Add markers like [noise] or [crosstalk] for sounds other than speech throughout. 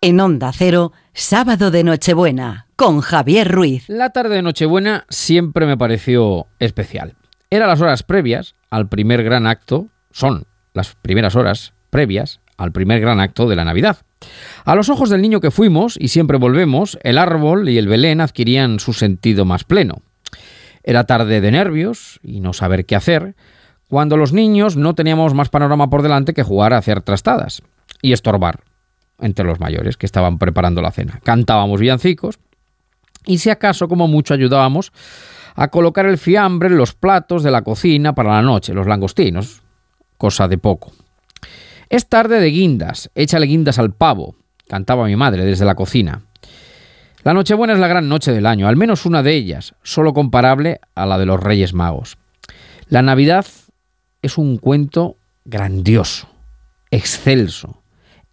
En Onda Cero, sábado de Nochebuena, con Javier Ruiz. La tarde de Nochebuena siempre me pareció especial. Era las horas previas al primer gran acto, son las primeras horas previas al primer gran acto de la Navidad. A los ojos del niño que fuimos, y siempre volvemos, el árbol y el Belén adquirían su sentido más pleno. Era tarde de nervios y no saber qué hacer, cuando los niños no teníamos más panorama por delante que jugar a hacer trastadas y estorbar entre los mayores que estaban preparando la cena. Cantábamos villancicos y si acaso como mucho ayudábamos a colocar el fiambre en los platos de la cocina para la noche, los langostinos, cosa de poco. Es tarde de guindas, échale guindas al pavo, cantaba mi madre desde la cocina. La Nochebuena es la gran noche del año, al menos una de ellas, solo comparable a la de los Reyes Magos. La Navidad es un cuento grandioso, excelso.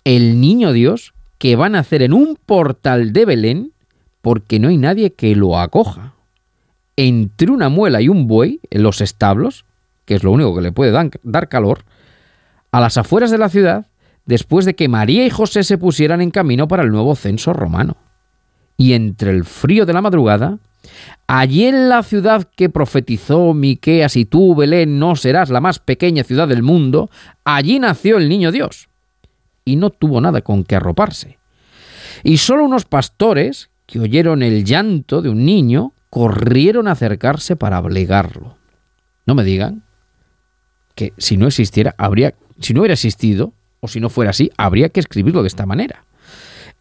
El niño Dios que va a nacer en un portal de Belén porque no hay nadie que lo acoja. Entre una muela y un buey en los establos, que es lo único que le puede dar calor, a las afueras de la ciudad después de que María y José se pusieran en camino para el nuevo censo romano. Y entre el frío de la madrugada, allí en la ciudad que profetizó Miqueas y tú, Belén, no serás la más pequeña ciudad del mundo, allí nació el niño Dios. Y no tuvo nada con que arroparse. Y solo unos pastores, que oyeron el llanto de un niño, corrieron a acercarse para obligarlo. No me digan que si no existiera, habría si no hubiera existido, o si no fuera así, habría que escribirlo de esta manera.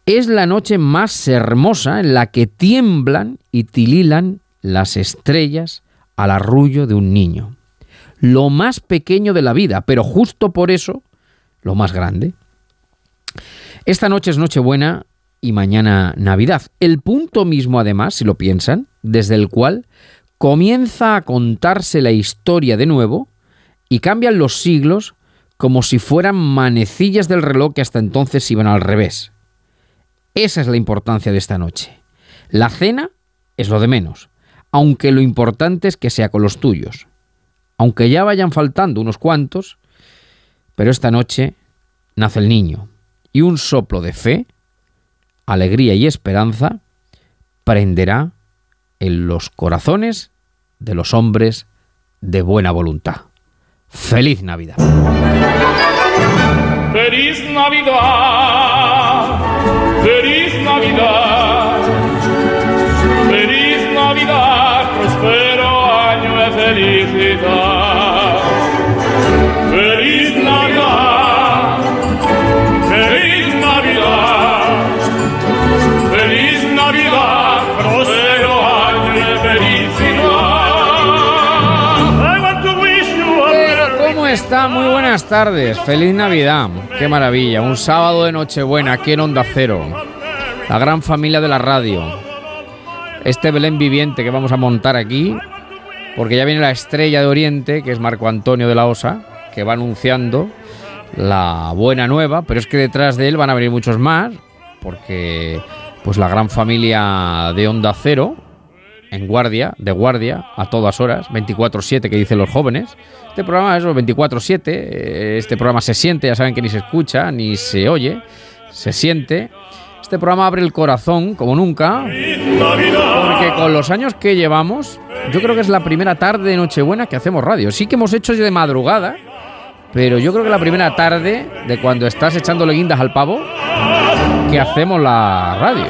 Es la noche más hermosa en la que tiemblan y tililan las estrellas al arrullo de un niño. Lo más pequeño de la vida, pero justo por eso, lo más grande. Esta noche es Nochebuena y mañana Navidad. El punto mismo, además, si lo piensan, desde el cual comienza a contarse la historia de nuevo y cambian los siglos como si fueran manecillas del reloj que hasta entonces iban al revés. Esa es la importancia de esta noche. La cena es lo de menos, aunque lo importante es que sea con los tuyos. Aunque ya vayan faltando unos cuantos, pero esta noche nace el niño y un soplo de fe, alegría y esperanza prenderá en los corazones de los hombres de buena voluntad. Feliz Navidad. Feliz Navidad. Está? Muy buenas tardes. Feliz Navidad. Qué maravilla. Un sábado de Nochebuena aquí en Onda Cero. La gran familia de la radio. Este Belén viviente que vamos a montar aquí. Porque ya viene la estrella de Oriente, que es Marco Antonio de la Osa, que va anunciando la buena nueva. Pero es que detrás de él van a venir muchos más. Porque pues la gran familia de Onda Cero, en guardia, de guardia, a todas horas, 24-7 que dicen los jóvenes. Este programa es 24-7, eh, este programa se siente, ya saben que ni se escucha, ni se oye, se siente. Este programa abre el corazón como nunca, porque con los años que llevamos, yo creo que es la primera tarde de Nochebuena que hacemos radio. Sí que hemos hecho de madrugada, pero yo creo que la primera tarde de cuando estás echándole guindas al pavo, que hacemos la radio.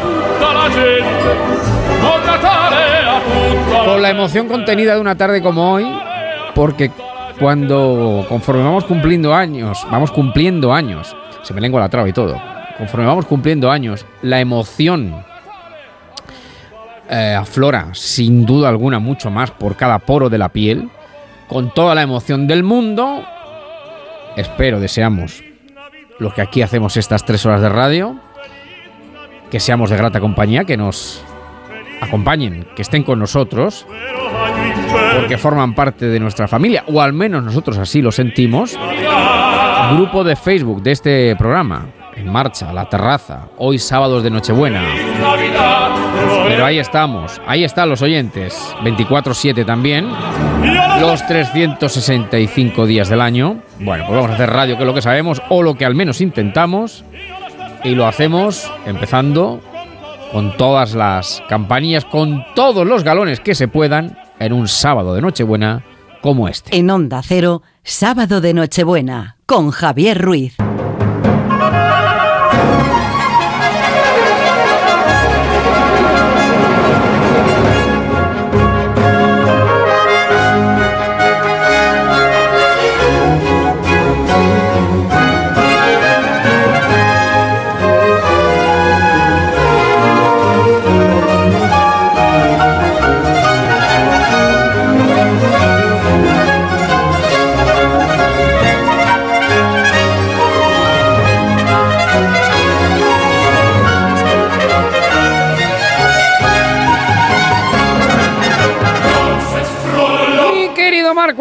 Con la emoción contenida de una tarde como hoy, porque cuando conforme vamos cumpliendo años, vamos cumpliendo años, se me lengua la traba y todo, conforme vamos cumpliendo años, la emoción eh, aflora sin duda alguna mucho más por cada poro de la piel, con toda la emoción del mundo, espero, deseamos, los que aquí hacemos estas tres horas de radio, que seamos de grata compañía, que nos acompañen, que estén con nosotros, porque forman parte de nuestra familia, o al menos nosotros así lo sentimos. Grupo de Facebook de este programa, en marcha, la terraza, hoy sábados de Nochebuena. Pero ahí estamos, ahí están los oyentes, 24-7 también, los 365 días del año. Bueno, pues vamos a hacer radio, que es lo que sabemos, o lo que al menos intentamos. y lo hacemos empezando con todas las campanillas, con todos los galones que se puedan en un sábado de Nochebuena como este. En Onda Cero, sábado de Nochebuena, con Javier Ruiz.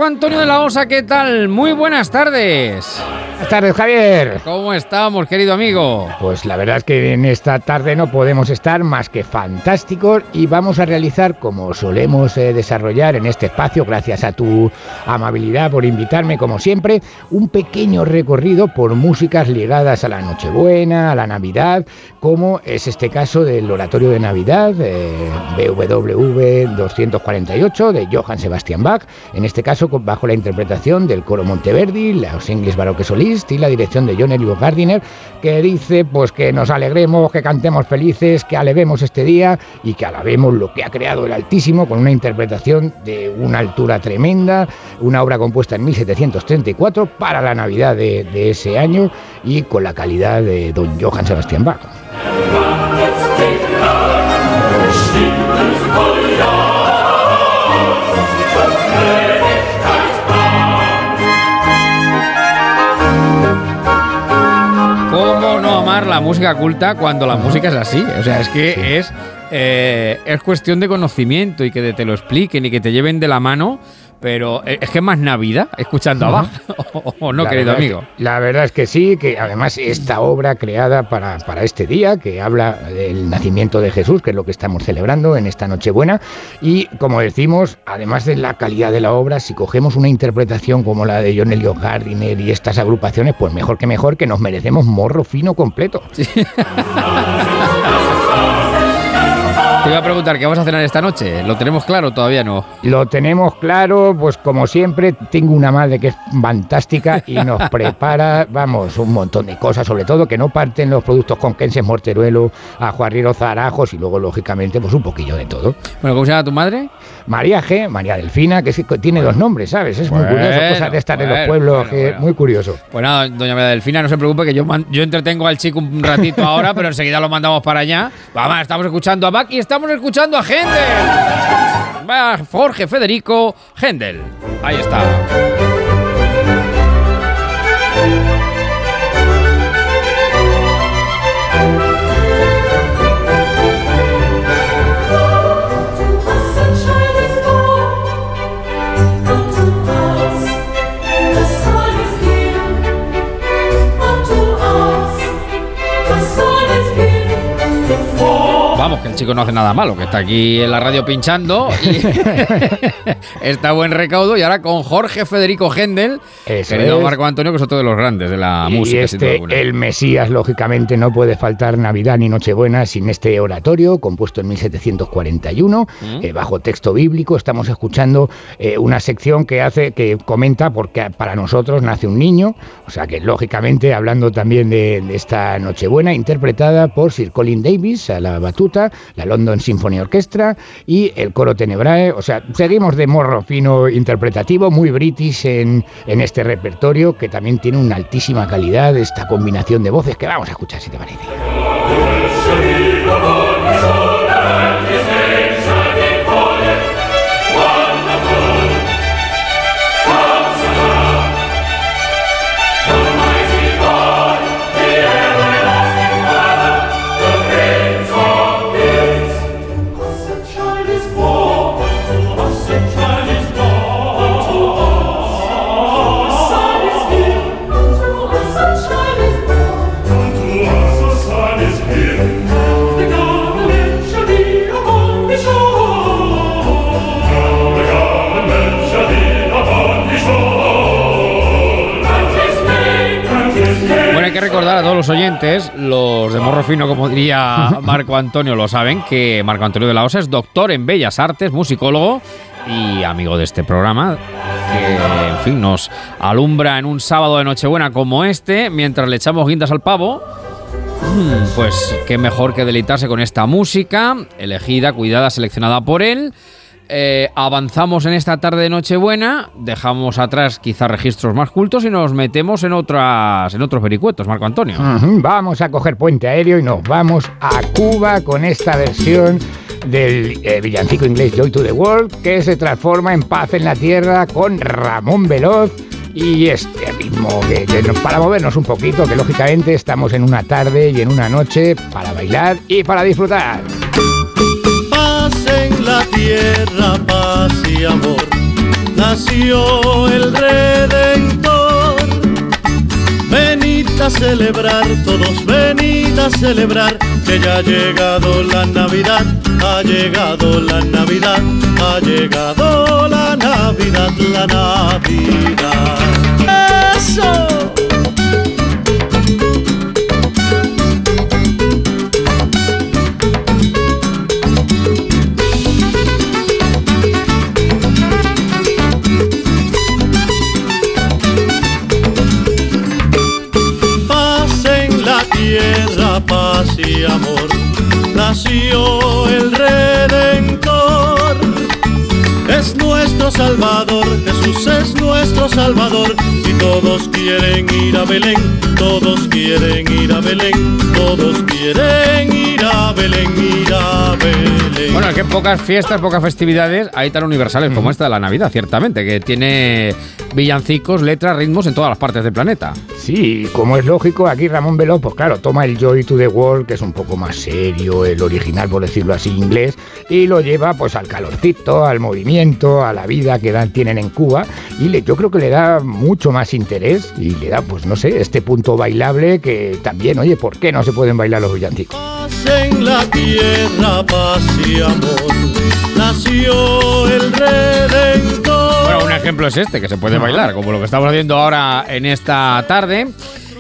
Antonio de la Osa, ¿qué tal? Muy buenas tardes. Buenas tardes, Javier. ¿Cómo estamos, querido amigo? Pues la verdad es que en esta tarde no podemos estar más que fantásticos y vamos a realizar, como solemos eh, desarrollar en este espacio, gracias a tu amabilidad por invitarme, como siempre, un pequeño recorrido por músicas ligadas a la Nochebuena, a la Navidad, como es este caso del Oratorio de Navidad, eh, BWV 248 de Johann Sebastian Bach, en este caso bajo la interpretación del coro Monteverdi, los English Baroque Y la dirección de John Elliot Gardiner, que dice pues que nos alegremos, que cantemos felices, que alevemos este día y que alabemos lo que ha creado el Altísimo con una interpretación de una altura tremenda, una obra compuesta en 1734 para la Navidad de, de ese año y con la calidad de don Johann Sebastian Bach. La música culta cuando la música es así? O sea, es que es, eh, es cuestión de conocimiento y que te lo expliquen y que te lleven de la mano, pero eh, es que es más Navidad escuchando a Bach, o, o no, La querido es- amigo. la verdad es que sí, que además esta obra creada para, para este día, que habla del nacimiento de Jesús, que es lo que estamos celebrando en esta Nochebuena, y como decimos, además de la calidad de la obra, si cogemos una interpretación como la de John Elliot Gardiner y estas agrupaciones, pues mejor que mejor, que nos merecemos morro fino completo. [laughs] Te iba a preguntar, ¿qué vas a cenar esta noche? ¿Lo tenemos claro? Todavía no. Lo tenemos claro, pues como siempre, tengo una madre que es fantástica y nos [laughs] prepara, vamos, un montón de cosas, sobre todo que no parten los productos conquenses Morteruelo, a Juarriro Zarajos y luego, lógicamente, pues un poquillo de todo. Bueno, ¿cómo se llama tu madre? María G, María Delfina, que, es tiene dos nombres, ¿sabes? Es muy Bueno, curioso, cosas de estar en los bueno, pueblos, bueno, que bueno. muy curioso. Pues nada, doña María Delfina, no se preocupe que yo, yo entretengo al chico un ratito ahora, pero enseguida lo mandamos para allá. Vamos, estamos escuchando a Bach y estamos escuchando a Händel. Jorge Federico Händel. Ahí está. El chico no hace nada malo, que está aquí en la radio pinchando y [laughs] está buen recaudo. Y ahora con Jorge Federico Eso querido es. Marco Antonio, que es otro de los grandes de la y música, este, el Mesías, lógicamente, no puede faltar Navidad ni Nochebuena sin este oratorio, compuesto en 1741, Mm. eh, bajo texto bíblico. Estamos escuchando eh, una sección que hace, que comenta porque para nosotros nace un niño, o sea que lógicamente hablando también de, de esta Nochebuena, interpretada por Sir Colin Davis a la batuta, la London Symphony Orchestra y el coro Tenebrae. O sea, seguimos de morro fino interpretativo, muy british en, en este repertorio, que también tiene una altísima calidad, esta combinación de voces que vamos a escuchar, si te parece. A todos los oyentes, los de morro fino, como diría Marco Antonio, lo saben, que Marco Antonio de la Osa es doctor en Bellas Artes, musicólogo y amigo de este programa, que, en fin, nos alumbra en un sábado de Nochebuena como este, mientras le echamos guindas al pavo. Mm, Pues qué mejor que deleitarse con esta música, elegida, cuidada, seleccionada por él. Eh, avanzamos en esta tarde de Nochebuena, dejamos atrás quizá registros más cultos y nos metemos en otras en otros vericuetos, Marco Antonio. Ujú, Vamos a coger puente aéreo y nos vamos a Cuba con esta versión del eh, villancico inglés Joy to the World que se transforma en Paz en la Tierra con Ramón Veloz y este ritmo para movernos un poquito, que lógicamente estamos en una tarde y en una noche para bailar y para disfrutar. Tierra, paz y amor. Nació el Redentor. Venid a celebrar, todos venid a celebrar que ya ha llegado la Navidad, ha llegado la Navidad, ha llegado la Navidad, la Navidad. ¡Eso! Salvador, Jesús es nuestro Salvador. Y todos quieren ir a Belén, todos quieren ir a Belén, todos quieren ir a Belén, ir a Belén. Bueno, es que pocas fiestas, pocas festividades hay tan universales como esta de la Navidad, ciertamente, que tiene villancicos, letras, ritmos en todas las partes del planeta. Sí, como es lógico, aquí Ramón Veloz, pues claro, toma el Joy to the World, que es un poco más serio, el original, por decirlo así, inglés, y lo lleva pues al calorcito, al movimiento, a la vida que dan, tienen en Cuba, y le- yo creo que le da mucho más interés y le da, pues no sé, este punto bailable que también, oye, ¿por qué no se pueden bailar los villancicos? Paz en la tierra, paz y amor. Nació el Redentor. Bueno, un ejemplo es este, que se puede bailar, como lo que estamos haciendo ahora en esta tarde.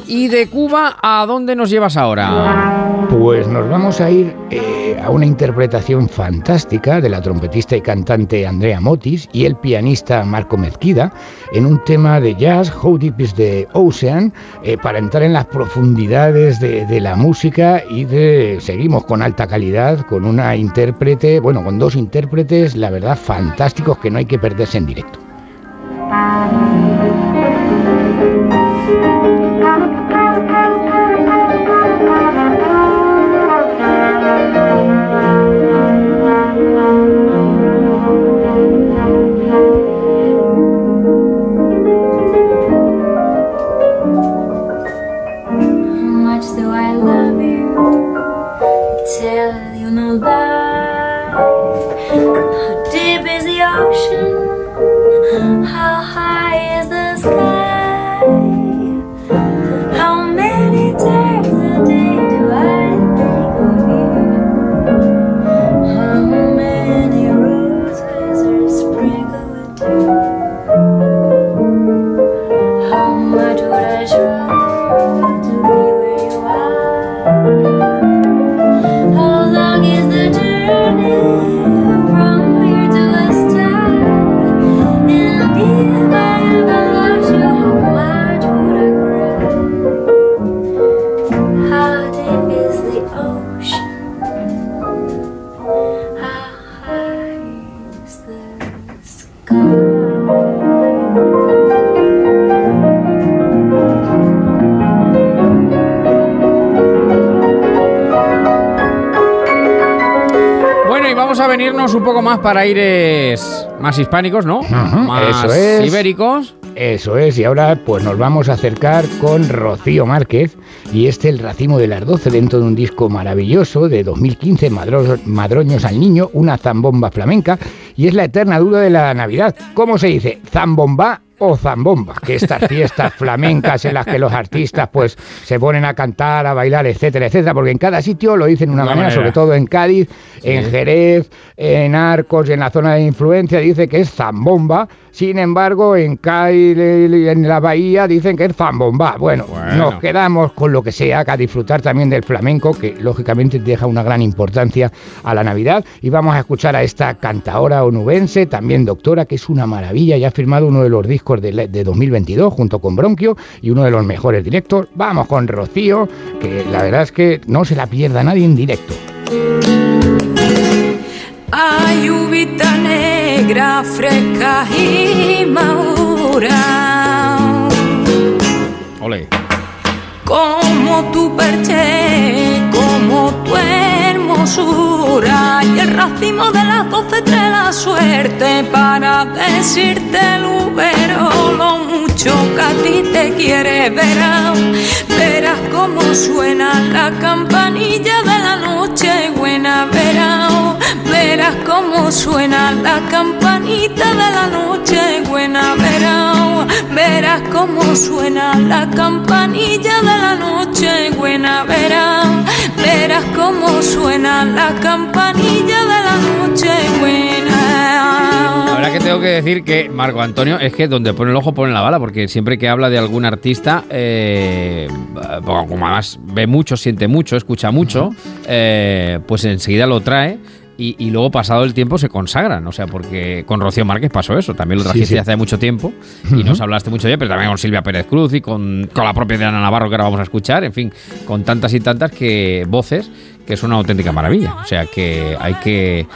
¿Y de Cuba a dónde nos llevas ahora? Pues nos vamos a ir eh, a una interpretación fantástica de la trompetista y cantante Andrea Motis y el pianista Marco Mezquida en un tema de jazz, How Deep is the Ocean, eh, para entrar en las profundidades de, de la música y de seguimos con alta calidad, con una intérprete, bueno, con dos intérpretes, la verdad, fantásticos que no hay que perderse en directo. Más para aires más hispánicos, ¿no? más eso es. ibéricos. Eso es, y ahora pues nos vamos a acercar con Rocío Márquez y este El racimo de las 12 dentro de un disco maravilloso de 2015, Madro- Madroños al Niño, una zambomba flamenca y es la eterna duda de la Navidad. ¿Cómo se dice? ¿Zambomba o zambomba, que estas fiestas [laughs] flamencas en las que los artistas pues se ponen a cantar, a bailar, etcétera, etcétera, porque en cada sitio lo dicen de una Una manera, manera. sobre todo en Cádiz, en Jerez, en Arcos, en la zona de influencia, dice que es zambomba, sin embargo, en Cádiz y en la bahía dicen que es zambomba. Bueno, Bueno. nos quedamos con lo que sea, que a disfrutar también del flamenco, que lógicamente deja una gran importancia a la Navidad. Y vamos a escuchar a esta cantaora onubense, también doctora, que es una maravilla y ha firmado uno de los discos de, de 2022 junto con Bronquio y uno de los mejores directos. Vamos con Rocío, que la verdad es que no se la pierda nadie en directo. Hay uvita negra, fresca y madura. Ole. Como tu perché, como tu Y el racimo de las doce trae la suerte para decirte pero lo mucho que a ti te quiere verás. Verás cómo suena la campanilla de la noche buena, verás. Verás cómo suena la campanita de la noche buena, verás. Verás cómo suena la campanilla de la noche buena, verás. Verás cómo suena la campanilla de la noche buena. La verdad que tengo que decir que Marco Antonio es que donde pone el ojo pone la bala, porque siempre que habla de algún artista, eh, como además ve mucho, siente mucho, escucha mucho, eh, pues enseguida lo trae. Y, y luego, pasado el tiempo, se consagran. O sea, porque con Rocío Márquez pasó eso. También lo trajiste sí. hace mucho tiempo y nos hablaste mucho de ella, pero también con Silvia Pérez Cruz y con, con la propia Diana Navarro que ahora vamos a escuchar. En fin, con tantas y tantas que voces que es una auténtica maravilla. O sea que hay que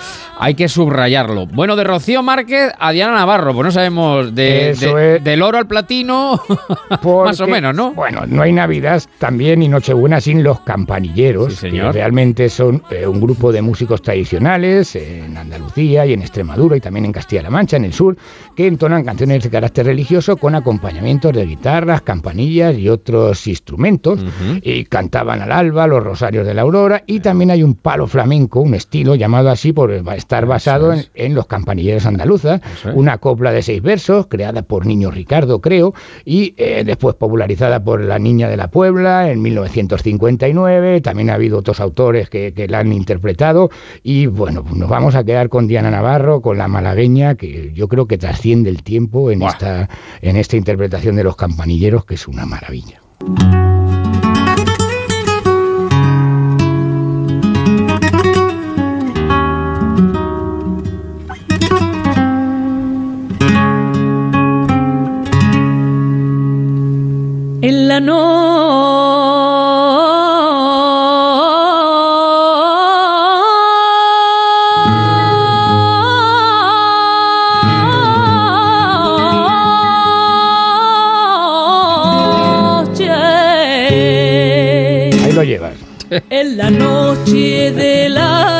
hay que subrayarlo. Bueno, de Rocío Márquez a Diana Navarro, pues no sabemos de, del oro al platino, [laughs] más o menos, ¿no? Bueno, no hay Navidad también y Nochebuena sin los campanilleros, Sí, señor. que realmente son eh, un grupo de músicos tradicionales en Andalucía y en Extremadura y también en Castilla-La Mancha, en el sur, que entonan canciones de carácter religioso con acompañamientos de guitarras, campanillas y otros instrumentos. Y cantaban al alba, los rosarios de la aurora y también hay un palo flamenco, un estilo llamado así por estar basado en, es. en los campanilleros andaluzas, es. una copla de seis versos creada por Niño Ricardo, creo, y eh, después popularizada por La Niña de la Puebla en 1959. También ha habido otros autores que, que la han interpretado. Y bueno, pues nos vamos a quedar con Diana Navarro, con la malagueña, que yo creo que trasciende el tiempo en, Buah. esta, en esta interpretación de los campanilleros, que es una maravilla. Ahí lo llevas. En la noche de la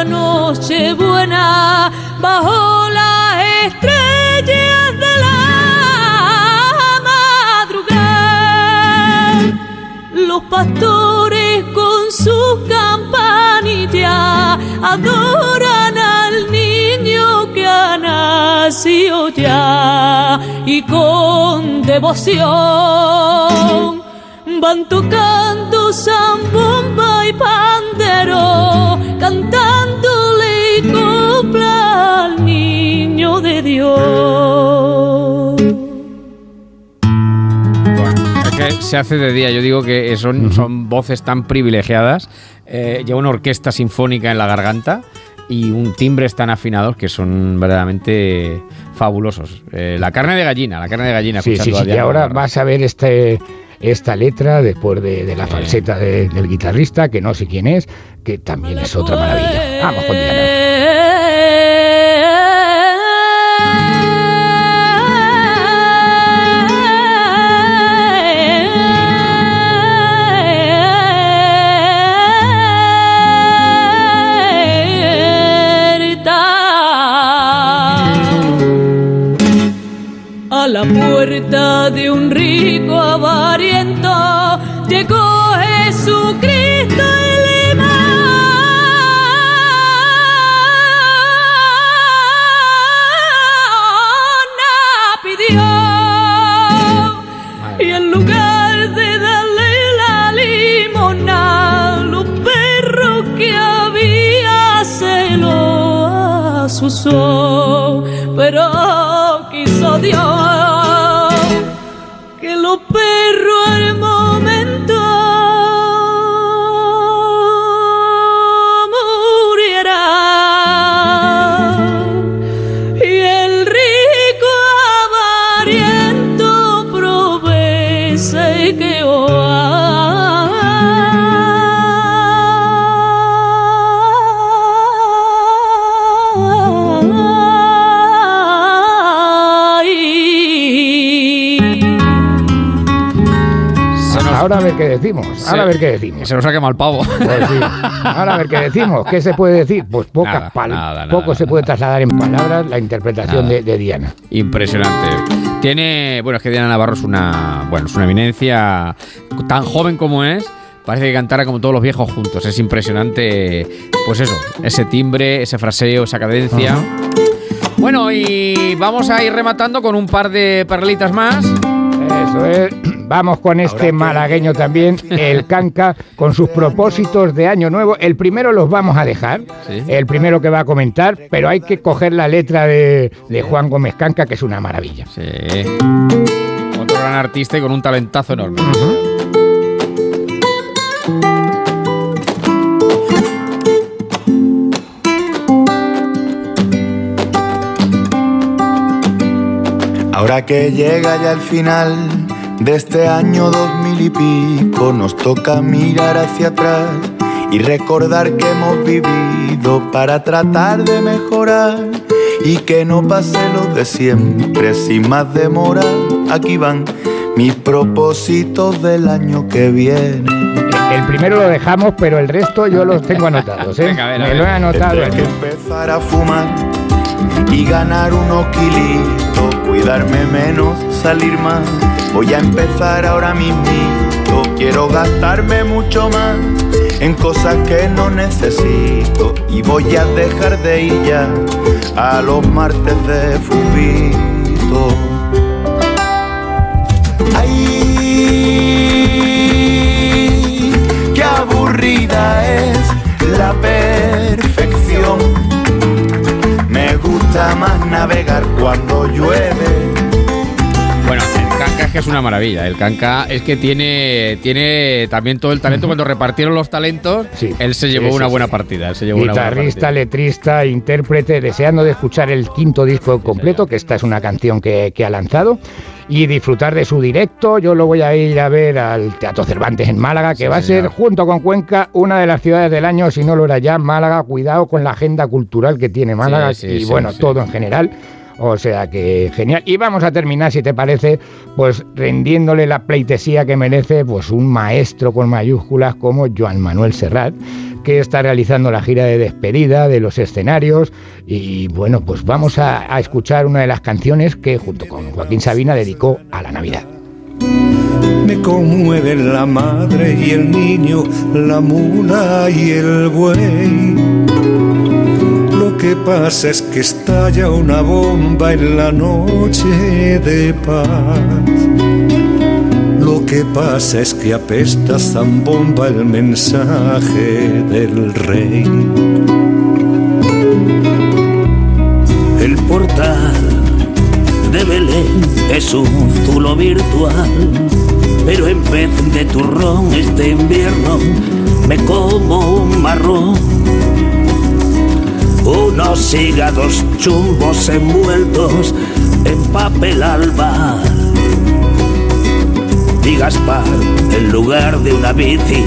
adoran al niño que ha nacido ya y con devoción van tocando zambomba y pandero, cantándole copla al niño de Dios. Que se hace de día. Yo digo que son, son voces tan privilegiadas. Eh, lleva una orquesta sinfónica en la garganta y un timbres tan afinados que son verdaderamente fabulosos. Eh, la carne de gallina, la carne de gallina. Sí, sí, sí. Y ahora vas a ver este, esta letra después de, de la Sí. falseta de- del guitarrista, que no sé quién es, que también es otra maravilla. Vamos con Diana. la puerta de un rico avariento. Llegó Jesucristo el imán pidió. Y en lugar de darle la limona los perros que había se lo asusó. Pero quiso Dios qué decimos. Ahora a ver qué decimos. Se nos ha quemado el pavo. Pues sí. Ahora a ver qué decimos. ¿Qué se puede decir? Pues pocas Nada, pal- nada, nada, poco se puede trasladar en palabras la interpretación de Diana. Impresionante. Tiene, bueno, es que Diana Navarro es una, bueno, es una eminencia tan joven como es. Parece que cantara como todos los viejos juntos. Es impresionante, pues eso, ese timbre, ese fraseo, esa cadencia. Bueno, y vamos a ir rematando con un par de perlitas más. Eso es. Vamos con este malagueño también, el Canca, con sus propósitos de año nuevo. El primero los vamos a dejar, Sí. el primero que va a comentar, pero hay que coger la letra de, de Juan Gómez Canca, que es una maravilla. Sí. Otro gran artista y con un talentazo enorme. Ahora que llega ya el final de este año dos mil y pico, nos toca mirar hacia atrás y recordar que hemos vivido para tratar de mejorar y que no pase lo de siempre sin más demora. Aquí van mis propósitos del año que viene. El primero lo dejamos, pero el resto yo los tengo anotados. ¿eh? [laughs] Venga, a ver, a Me lo he anotado Tendré aquí. que empezar a fumar y ganar unos kilitos, cuidarme menos, salir más. Voy a empezar ahora mismito, quiero gastarme mucho más en cosas que no necesito y voy a dejar de ir ya a los martes de fubito. Ay, qué aburrida es la perfección. Gusta más navegar cuando llueve. Bueno, el Canca es que es una maravilla. El Canca es que tiene, tiene también todo el talento. Cuando repartieron los talentos, Sí. él se llevó Sí, una sí. buena partida. Él se llevó una buena Guitarrista, partida. letrista, intérprete, deseando de escuchar el quinto disco completo, que esta es una canción que, que ha lanzado, y disfrutar de su directo. Yo lo voy a ir a ver al Teatro Cervantes en Málaga, que Sí, va a ser, junto con Cuenca, una de las ciudades del año, si no lo era ya, Málaga. Cuidado con la agenda cultural que tiene Málaga Sí, sí, y bueno, todo en general. O sea que genial. Y vamos a terminar, si te parece, pues rendiéndole la pleitesía que merece pues un maestro con mayúsculas como Joan Manuel Serrat, que está realizando la gira de despedida de los escenarios. Y bueno, pues vamos a, a escuchar una de las canciones que junto con Joaquín Sabina dedicó a la Navidad. Me conmueven la madre y el niño, la mula y el buey. Lo que pasa es que estalla una bomba en la noche de paz. Lo que pasa es que apesta zambomba el mensaje del rey. El portal de Belén es un zulo virtual, pero en vez de turrón este invierno me como un marrón. Unos hígados chumbos envueltos en papel alba. Y Gaspar, en lugar de una bici,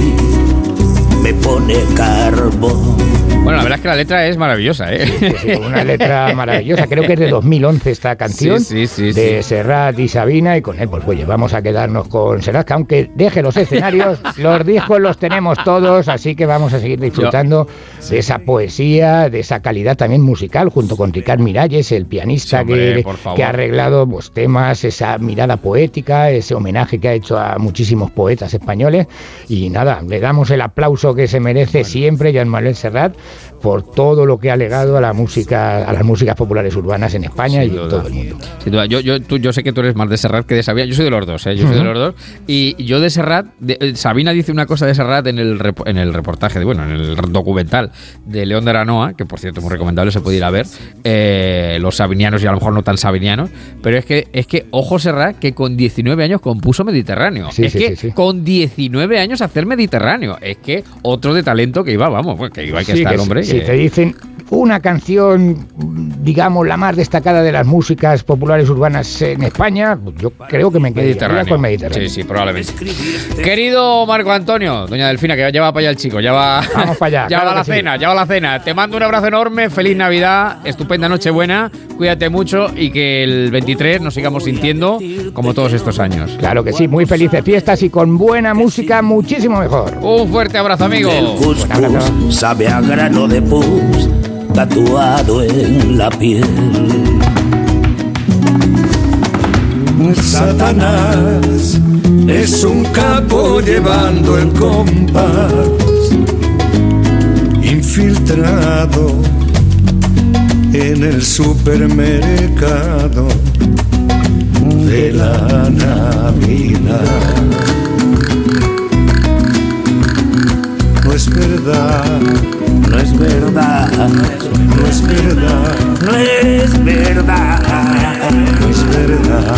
me pone carbón. Bueno, la verdad es que la letra es maravillosa, ¿eh? Sí, sí, una letra [laughs] maravillosa. Creo que es de 2011 esta canción Sí, sí, sí, de. Serrat y Sabina. Y con él, pues oye, vamos a quedarnos con Serrat, que aunque deje los escenarios, [laughs] los discos los tenemos todos. Así que vamos a seguir disfrutando de esa poesía, de esa calidad también musical, junto con Ricard Miralles, el pianista hombre, que, ha arreglado pues, temas, esa mirada poética, ese homenaje que ha hecho a muchísimos poetas españoles. Y nada, le damos el aplauso que se merece siempre Joan Manuel Serrat por todo lo que ha legado a la música, a las músicas populares urbanas en España y en todo el mundo. Sin duda, yo, yo, tú- yo sé que tú eres más de Serrat que de Sabina. Yo soy de los dos, ¿eh? Yo soy de los dos. Y yo de Serrat, de- eh, Sabina dice una cosa de Serrat en el, repo- en el reportaje, de, bueno, en el documental de León de Aranoa, que por cierto muy recomendable, se puede ir a ver. eh, los sabinianos y a lo mejor no tan sabinianos. Pero es que, es que ojo Serrat, que con 19 años compuso Mediterráneo. Sí, es sí, que sí, con 19 años hacer Mediterráneo. Es que otro de talento que iba, vamos, pues, que iba que el hombre. Si que- te dicen una canción, digamos, la más destacada de las músicas populares urbanas en España, pues yo creo que me quedaría Mediterráneo. con Mediterráneo. Sí, sí, probablemente. Querido Marco Antonio, doña Delfina, que ya va para allá el chico, ya va, Vamos para allá, [laughs] ya claro va a la sí. cena, ya va a la cena. Te mando un abrazo enorme, feliz Navidad, estupenda Nochebuena, cuídate mucho y que el 23 nos sigamos sintiendo como todos estos años. Claro que sí, muy felices fiestas y con buena música muchísimo mejor. Un fuerte abrazo, amigo. El couscous sabe a grano de pus tatuado en la piel. Satanás es un capo llevando el compás, infiltrado en el supermercado de la Navidad. Es verdad, No es verdad, no es verdad, no es verdad, no es verdad.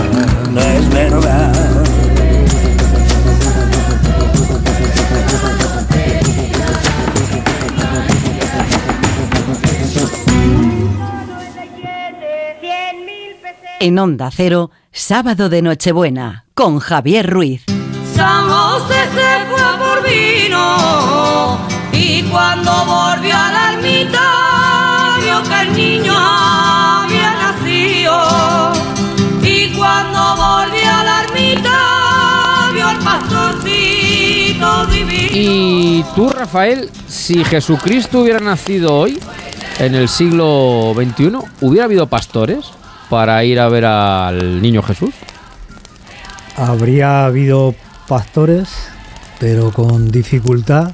no es verdad. En Onda Cero, sábado de Nochebuena, con Javier Ruiz. San José cuando volvió a la ermita vio que el niño había nacido y cuando volvió a la ermita vio al pastorcito divino. Y tú, Rafael, si Jesucristo hubiera nacido hoy, en el siglo XXI, ¿hubiera habido pastores para ir a ver al niño Jesús? Habría habido pastores, pero con dificultad,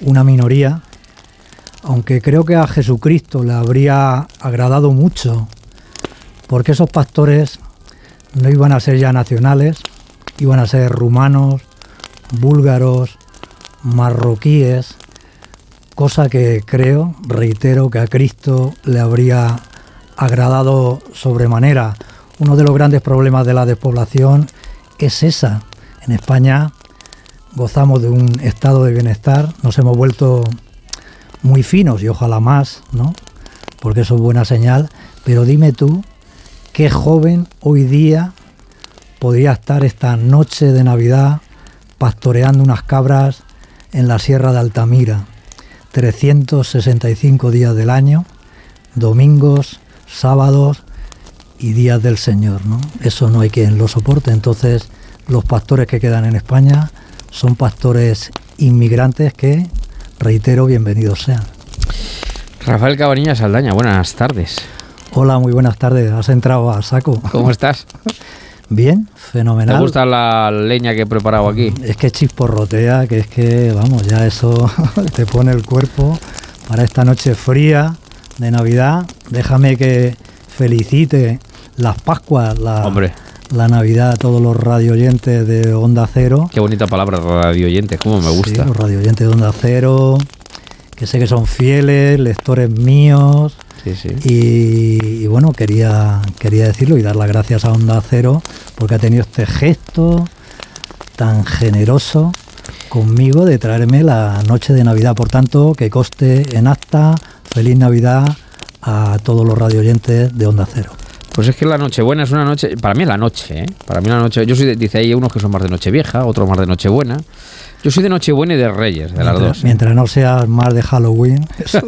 una minoría, aunque creo que a Jesucristo le habría agradado mucho, porque esos pastores no iban a ser ya nacionales, iban a ser rumanos, búlgaros, marroquíes, cosa que creo, reitero, que a Cristo le habría agradado sobremanera. Uno de los grandes problemas de la despoblación es esa. En España gozamos de un estado de bienestar, nos hemos vuelto muy finos y ojalá más, ¿no? Porque eso es buena señal. Pero dime tú, ¿qué joven hoy día podría estar esta noche de Navidad pastoreando unas cabras en la Sierra de Altamira? 365 días del año, domingos, sábados y días del Señor, ¿no? Eso no hay quien lo soporte. Entonces, los pastores que quedan en España son pastores inmigrantes que, reitero, bienvenidos sean. Rafael Cabanilla Saldaña, buenas tardes. Hola, muy buenas tardes. Has entrado a saco. ¿Cómo estás? [laughs] Bien, ¿Te fenomenal. gusta la leña que he preparado aquí? Es que chisporrotea, que es que, vamos, ya eso [laughs] te pone el cuerpo para esta noche fría de Navidad. Déjame que felicite las Pascuas, la, Hombre. La Navidad a todos los radioyentes de Onda Cero. Qué bonita palabra, radio oyentes, cómo me gusta. Sí, los radioyentes de Onda Cero, que sé que son fieles, lectores míos. Sí, sí. Y, y bueno, quería, quería decirlo y dar las gracias a Onda Cero porque ha tenido este gesto tan generoso conmigo de traerme la noche de Navidad. Por tanto, que coste en acta, feliz Navidad a todos los radioyentes de Onda Cero. Pues es que la Nochebuena es una noche, para mí es la noche, ¿eh? Para mí la noche, yo soy, de- dice ahí unos que son más de Nochevieja, otros más de Nochebuena. Yo soy de Nochebuena y de Reyes, de las dos. mientras no seas más de Halloween, [laughs] eso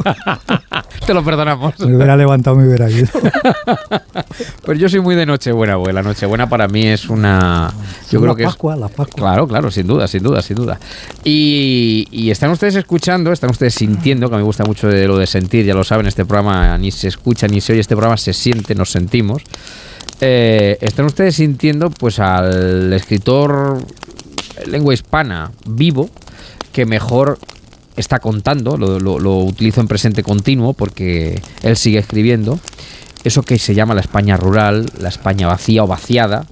Te lo perdonamos. me hubiera levantado, me hubiera ido. [laughs] Pues yo soy muy de Nochebuena, güey. La Nochebuena para mí es una. Yo creo las que es. Pascuas, las Pascuas. Claro, claro, sin duda, sin duda, sin duda. Y, y están ustedes escuchando, están ustedes sintiendo, que a mí me gusta mucho de lo de sentir, ya lo saben, este programa ni se escucha ni se oye, este programa se siente, nos sentimos. Eh, están ustedes sintiendo pues al escritor lengua hispana vivo, que mejor está contando, lo, utilizo en presente continuo porque él sigue escribiendo, eso que se llama la España rural, la España vacía o vaciada,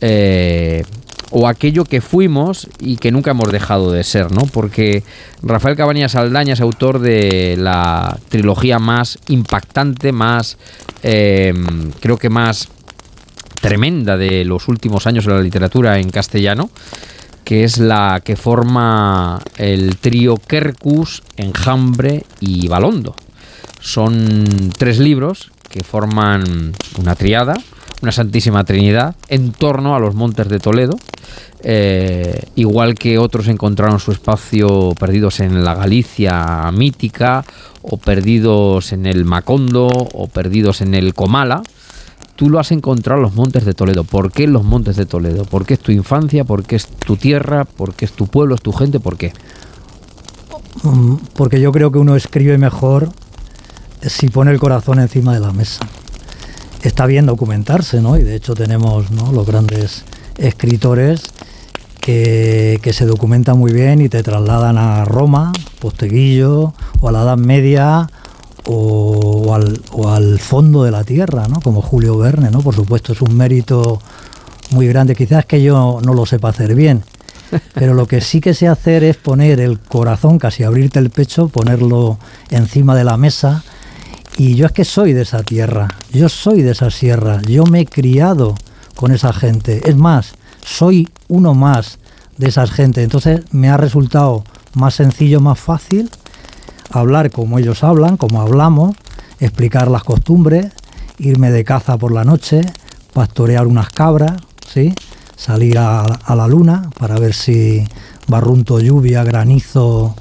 eh, o aquello que fuimos y que nunca hemos dejado de ser, ¿no? Porque Rafael Cabañas Saldaña es autor de la trilogía más impactante, más, eh, creo que más tremenda de los últimos años de la literatura en castellano, que es la que forma el trío Kerkus, Enjambre y Balondo. Son tres libros que forman una triada, una Santísima Trinidad, en torno a los montes de Toledo. Eh, igual que otros encontraron su espacio perdidos en la Galicia mítica, o perdidos en el Macondo, o perdidos en el Comala, tú lo has encontrado en los montes de Toledo. ¿Por qué los montes de Toledo? ¿Por qué es tu infancia? ¿Por qué es tu tierra? ¿Por qué es tu pueblo? ¿Es tu gente? ¿Por qué? Mm, Porque yo creo que uno escribe mejor si pone el corazón encima de la mesa. Está bien documentarse, ¿no? Y de hecho tenemos los grandes escritores que, que se documentan muy bien y te trasladan a Roma, Posteguillo, o a la Edad Media, o, o al, o al fondo de la tierra, ¿no? Como Julio Verne, ¿no? Por supuesto, es un mérito muy grande. Quizás que yo no lo sepa hacer bien, [laughs] pero lo que sí que sé hacer es poner el corazón, casi abrirte el pecho, ponerlo encima de la mesa. Y yo es que soy de esa tierra, yo soy de esa sierra, yo me he criado con esa gente. Es más, soy uno más de esas gente. Entonces me ha resultado más sencillo, más fácil hablar como ellos hablan, como hablamos, explicar las costumbres, irme de caza por la noche, pastorear unas cabras, ¿sí? salir a, la luna para ver si barrunto, lluvia, granizo,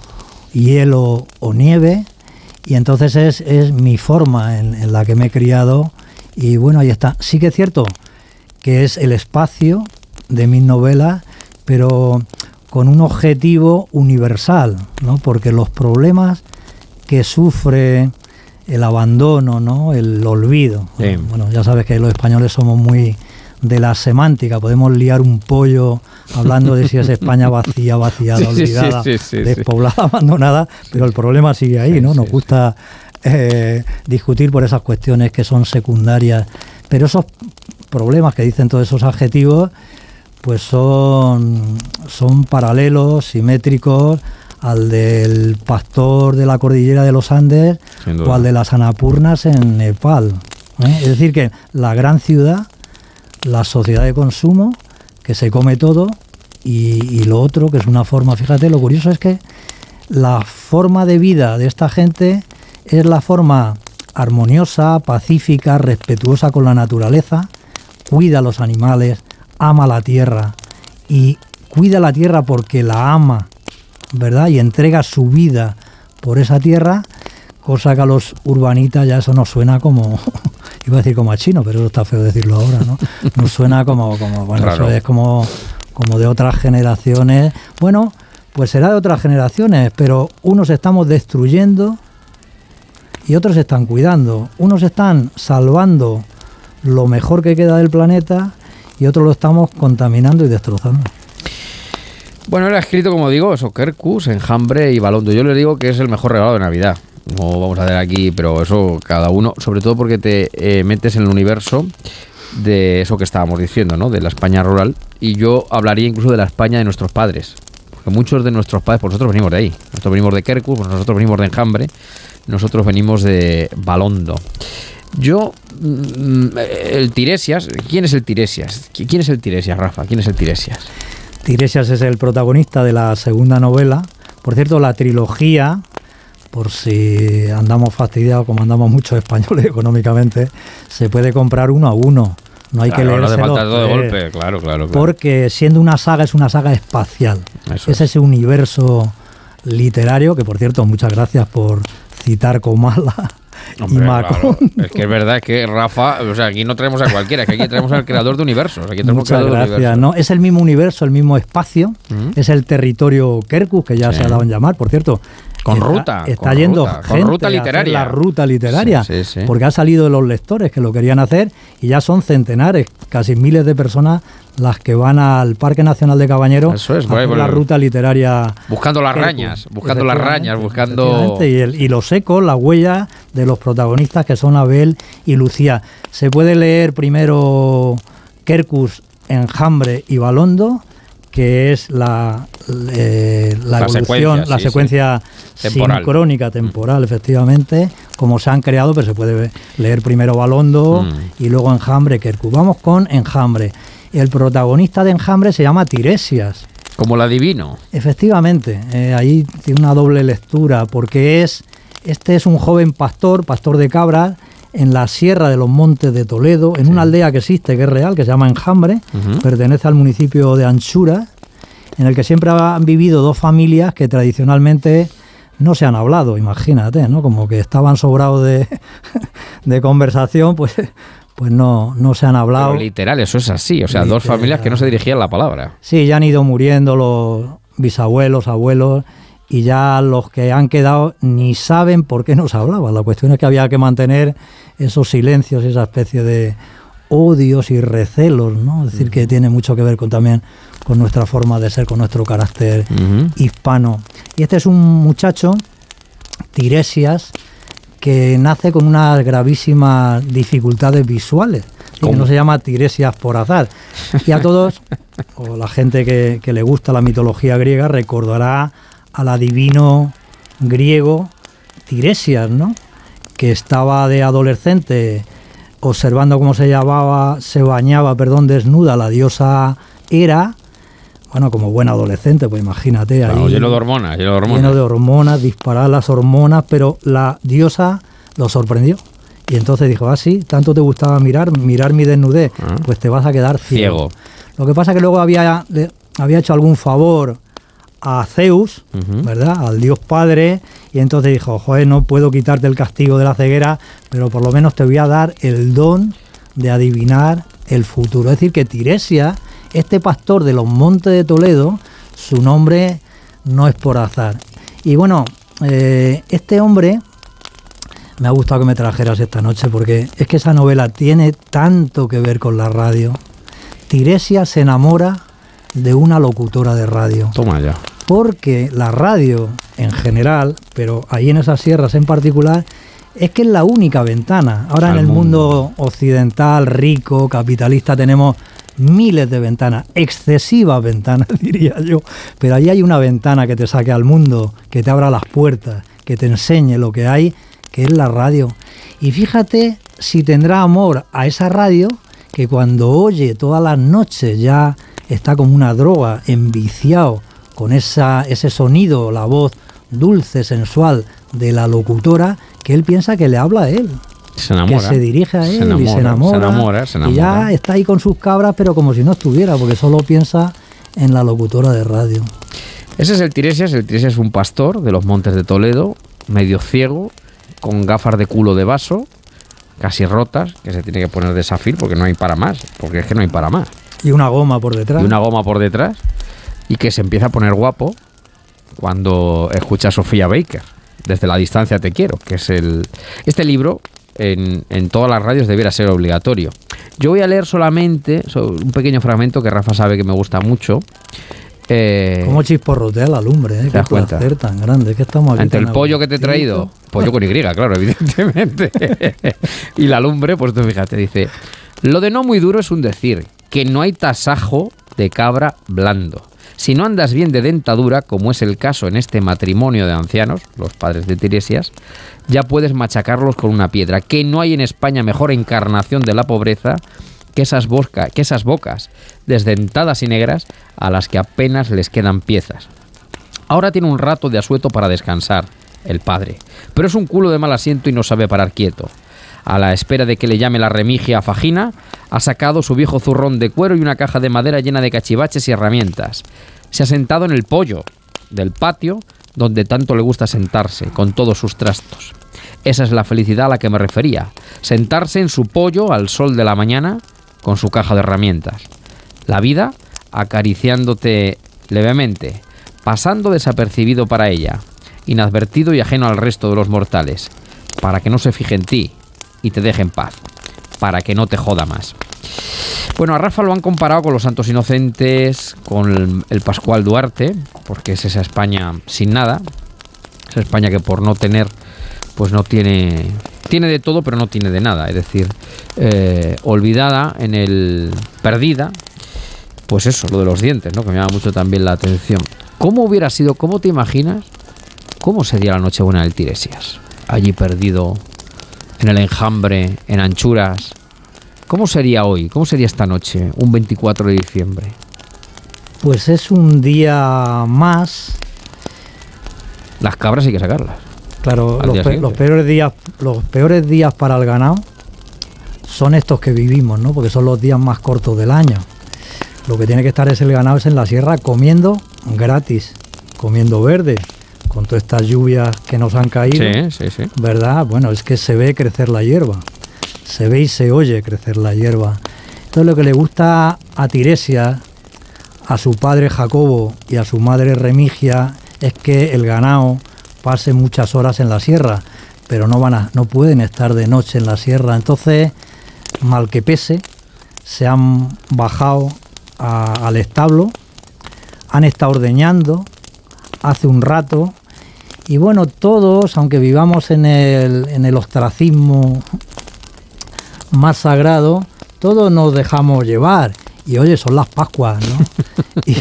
hielo o nieve. Y entonces es, es mi forma en, en la que me he criado. Y bueno, ahí está. Sí que es cierto que es el espacio de mis novelas, pero con un objetivo universal, ¿no? Porque los problemas que sufre el abandono, ¿no? El olvido. Sí. Bueno, ya sabes que los españoles somos muy de la semántica, podemos liar un pollo hablando de si es España [laughs] vacía, vaciada, Sí, olvidada, sí. despoblada, abandonada, pero el problema sigue ahí, ¿no? Nos gusta eh, discutir por esas cuestiones que son secundarias, pero esos problemas que dicen todos esos adjetivos, pues son, son paralelos, simétricos al del pastor de la cordillera de los Andes o al de las Anapurnas en Nepal. ¿eh? Es decir, que la gran ciudad, la sociedad de consumo, que se come todo, y, y lo otro, que es una forma, fíjate, lo curioso es que la forma de vida de esta gente es la forma armoniosa, pacífica, respetuosa con la naturaleza, cuida a los animales, ama la tierra y cuida la tierra porque la ama, ¿verdad? Y entrega su vida por esa tierra, cosa que a los urbanitas ya eso nos suena como, [laughs] iba a decir como a chino, pero eso está feo decirlo ahora, ¿no? Nos suena como, como bueno, eso es como, como de otras generaciones. Bueno, pues será de otras generaciones, pero unos estamos destruyendo y otros están cuidando. Unos están salvando lo mejor que queda del planeta y otros lo estamos contaminando y destrozando. Bueno, ha escrito, como digo, eso, Kerkus, Enjambre y Balondo. Yo le digo que es el mejor regalo de Navidad. No vamos a ver aquí, pero eso cada uno, sobre todo porque te eh, metes en el universo de eso que estábamos diciendo, ¿no? De la España rural. Y yo hablaría incluso de la España de nuestros padres. Porque muchos de nuestros padres, pues nosotros venimos de ahí. Nosotros venimos de Kerkus, pues nosotros venimos de Enjambre, nosotros venimos de Balondo. Yo, mm, el Tiresias, ¿quién es el Tiresias? ¿Quién es el Tiresias, Rafa? ¿Quién es el Tiresias? Tiresias es el protagonista de la segunda novela. Por cierto, la trilogía, por si andamos fastidiados, como andamos muchos españoles [laughs] económicamente, se puede comprar uno a uno. No hay Claro, que no leerse falta todo de golpe, claro, claro, claro. Porque siendo una saga, es una saga espacial. Eso es ese universo literario, que por cierto, muchas gracias por citar Comala y claro. Es que es verdad que Rafa, o sea, aquí no traemos a cualquiera, es que aquí traemos al creador de universos. Aquí Muchas creador de gracias. universos. ¿no? Es el mismo universo, el mismo espacio, Ujú. es el territorio Kerkus, que ya Sí. se ha dado en llamar. Por cierto, Con está- ruta, Está con yendo ruta, con gente ruta a hacer literaria. la ruta literaria. Sí, sí, sí. Porque ha salido de los lectores que lo querían hacer y ya son centenares, casi miles de personas las que van al Parque Nacional de Cabañero Eso es, a hacer la ruta literaria. Buscando las Kerku. rañas, buscando las rañas, buscando... Y, el- y los ecos, las huellas de los protagonistas que son Abel y Lucía. Se puede leer primero Kerkus, Enjambre y Balondo, que es la, eh, la La evolución, secuencia, la sí, secuencia sí. Temporal. sincrónica temporal, efectivamente, como se han creado, pero se puede leer primero Balondo Mm. y luego Enjambre, Kerkus. Vamos con Enjambre. El protagonista de Enjambre se llama Tiresias. Como la adivino. Efectivamente, eh, ahí tiene una doble lectura, porque es este es un joven pastor, pastor de cabras, en la sierra de los Montes de Toledo, en una aldea que existe, que es real, que se llama Enjambre, pertenece al municipio de Anchura, en el que siempre han vivido dos familias que tradicionalmente no se han hablado, imagínate, ¿no? Como que estaban sobrados de, [laughs] de conversación, pues, pues no, no se han hablado. Pero literal, eso es así. O sea, dos familias que no se dirigían la palabra. Sí, ya han ido muriendo los bisabuelos, abuelos, y ya los que han quedado ni saben por qué nos hablaban. La cuestión es que había que mantener esos silencios, esa especie de odios y recelos, ¿no? Es decir, que tiene mucho que ver con también con nuestra forma de ser, con nuestro carácter hispano. Y este es un muchacho, Tiresias, que nace con unas gravísimas dificultades visuales. Y que no se llama Tiresias por azar. Y a todos, [laughs] o la gente que, que le gusta la mitología griega, recordará al adivino griego Tiresias, ¿no? Que estaba de adolescente observando cómo se llamaba, se bañaba, perdón, desnuda la diosa Hera. Bueno, como buen adolescente, pues imagínate Claro, ahí lleno de hormonas, lleno de hormonas. lleno de hormonas, disparar las hormonas, pero la diosa lo sorprendió. Y entonces dijo, ah, sí, tanto te gustaba mirar, mirar mi desnudez, Ah. pues te vas a quedar ciego. Ciego. Lo que pasa que luego había, había hecho algún favor a Zeus. ¿verdad? Al dios padre, y entonces dijo, joder, no puedo quitarte el castigo de la ceguera, pero por lo menos te voy a dar el don de adivinar el futuro. Es decir, que Tiresia, este pastor de los montes de Toledo, su nombre no es por azar. Y bueno, eh, este hombre me ha gustado que me trajeras esta noche porque es que esa novela tiene tanto que ver con la radio. Tiresia se enamora de una locutora de radio. Toma ya. Porque la radio en general, pero ahí en esas sierras en particular, es que es la única ventana. Ahora Al en el mundo. mundo occidental, rico, capitalista, tenemos miles de ventanas, excesivas ventanas, [laughs] diría yo. Pero ahí hay una ventana que te saque al mundo, que te abra las puertas, que te enseñe lo que hay, que es la radio. Y fíjate si tendrá amor a esa radio, que cuando oye todas las noches ya está como una droga, enviciado con esa, ese sonido, la voz dulce, sensual de la locutora, que él piensa que le habla a él. Se enamora. Que se dirige a él Se y se enamora, enamora. se enamora, se Y ya enamora. está ahí con sus cabras, pero como si no estuviera, porque solo piensa en la locutora de radio. Ese es el Tiresias. El Tiresias es un pastor de los montes de Toledo, medio ciego, con gafas de culo de vaso, casi rotas, que se tiene que poner de zafir porque no hay para más, porque es que no hay para más. Y una goma por detrás. Y una goma por detrás, y que se empieza a poner guapo cuando escucha a Sofía Baker. Desde la distancia te quiero, que es el... Este libro en, en todas las radios debiera ser obligatorio. Yo voy a leer solamente so- un pequeño fragmento que Rafa sabe que me gusta mucho. Eh, Como chisporrotea la lumbre, ¿eh? ¿Te Qué das cuenta? placer tan grande. Que estamos aquí Entre el pollo que te he traído, pollo con Y, claro, evidentemente, [laughs] y la lumbre, pues tú fíjate, dice, lo de no muy duro es un decir, que no hay tasajo de cabra blando. Si no andas bien de dentadura, como es el caso en este matrimonio de ancianos, los padres de Tiresias, ya puedes machacarlos con una piedra, que no hay en España mejor encarnación de la pobreza que esas, bosca- que esas bocas desdentadas y negras a las que apenas les quedan piezas. Ahora tiene un rato de asueto para descansar, el padre, pero es un culo de mal asiento y no sabe parar quieto. A la espera de que le llame la remigia fajina, ha sacado su viejo zurrón de cuero y una caja de madera llena de cachivaches y herramientas. Se ha sentado en el pollo del patio donde tanto le gusta sentarse, con todos sus trastos. Esa es la felicidad a la que me refería, sentarse en su pollo al sol de la mañana con su caja de herramientas. La vida acariciándote levemente, pasando desapercibido para ella, inadvertido y ajeno al resto de los mortales, para que no se fije en ti y te deje en paz, para que no te joda más. Bueno, a Rafa lo han comparado con los Santos Inocentes, con el, Pascual Duarte, porque es esa España sin nada, esa España que por no tener, pues no tiene, tiene de todo, pero no tiene de nada, es decir, eh, olvidada en el, perdida, pues eso, lo de los dientes, ¿no? Que me llama mucho también la atención. ¿Cómo hubiera sido, cómo te imaginas, cómo sería la Nochebuena del Tiresias? Allí perdido, en el enjambre, en anchuras. ¿Cómo sería hoy? ¿Cómo sería esta noche, un 24 de diciembre? Pues es un día más. Las cabras hay que sacarlas. Claro, los, pe- peores días, los peores días para el ganado son estos que vivimos, ¿no? Porque son los días más cortos del año. Lo que tiene que estar es el ganado es en la sierra comiendo gratis, comiendo verde, con todas estas lluvias que nos han caído. Sí, sí, sí. ¿Verdad? Bueno, es que se ve crecer la hierba. Se ve y se oye crecer la hierba. Entonces lo que le gusta a Tiresia, a su padre Jacobo y a su madre Remigia es que el ganado pase muchas horas en la sierra, pero no van a, no pueden estar de noche en la sierra. Entonces, mal que pese, se han bajado a- al establo, han estado ordeñando hace un rato y bueno, todos, aunque vivamos en el, en el ostracismo más sagrado, todos nos dejamos llevar. Y oye, son las Pascuas, ¿no? [laughs] y,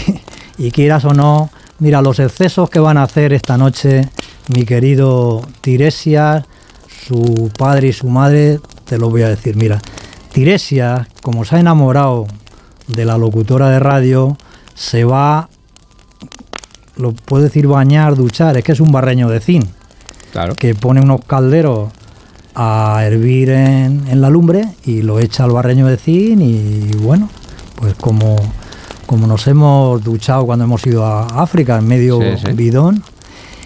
y quieras o no, mira, los excesos que van a hacer esta noche mi querido Tiresias, su padre y su madre, te lo voy a decir. Mira, Tiresias, como se ha enamorado de la locutora de radio, se va, lo puedo decir bañar, duchar, es que es un barreño de zinc Claro. que pone unos calderos a hervir en, en la lumbre y lo echa al barreño de zinc y bueno, pues como, como nos hemos duchado cuando hemos ido a África en medio Sí, sí. bidón,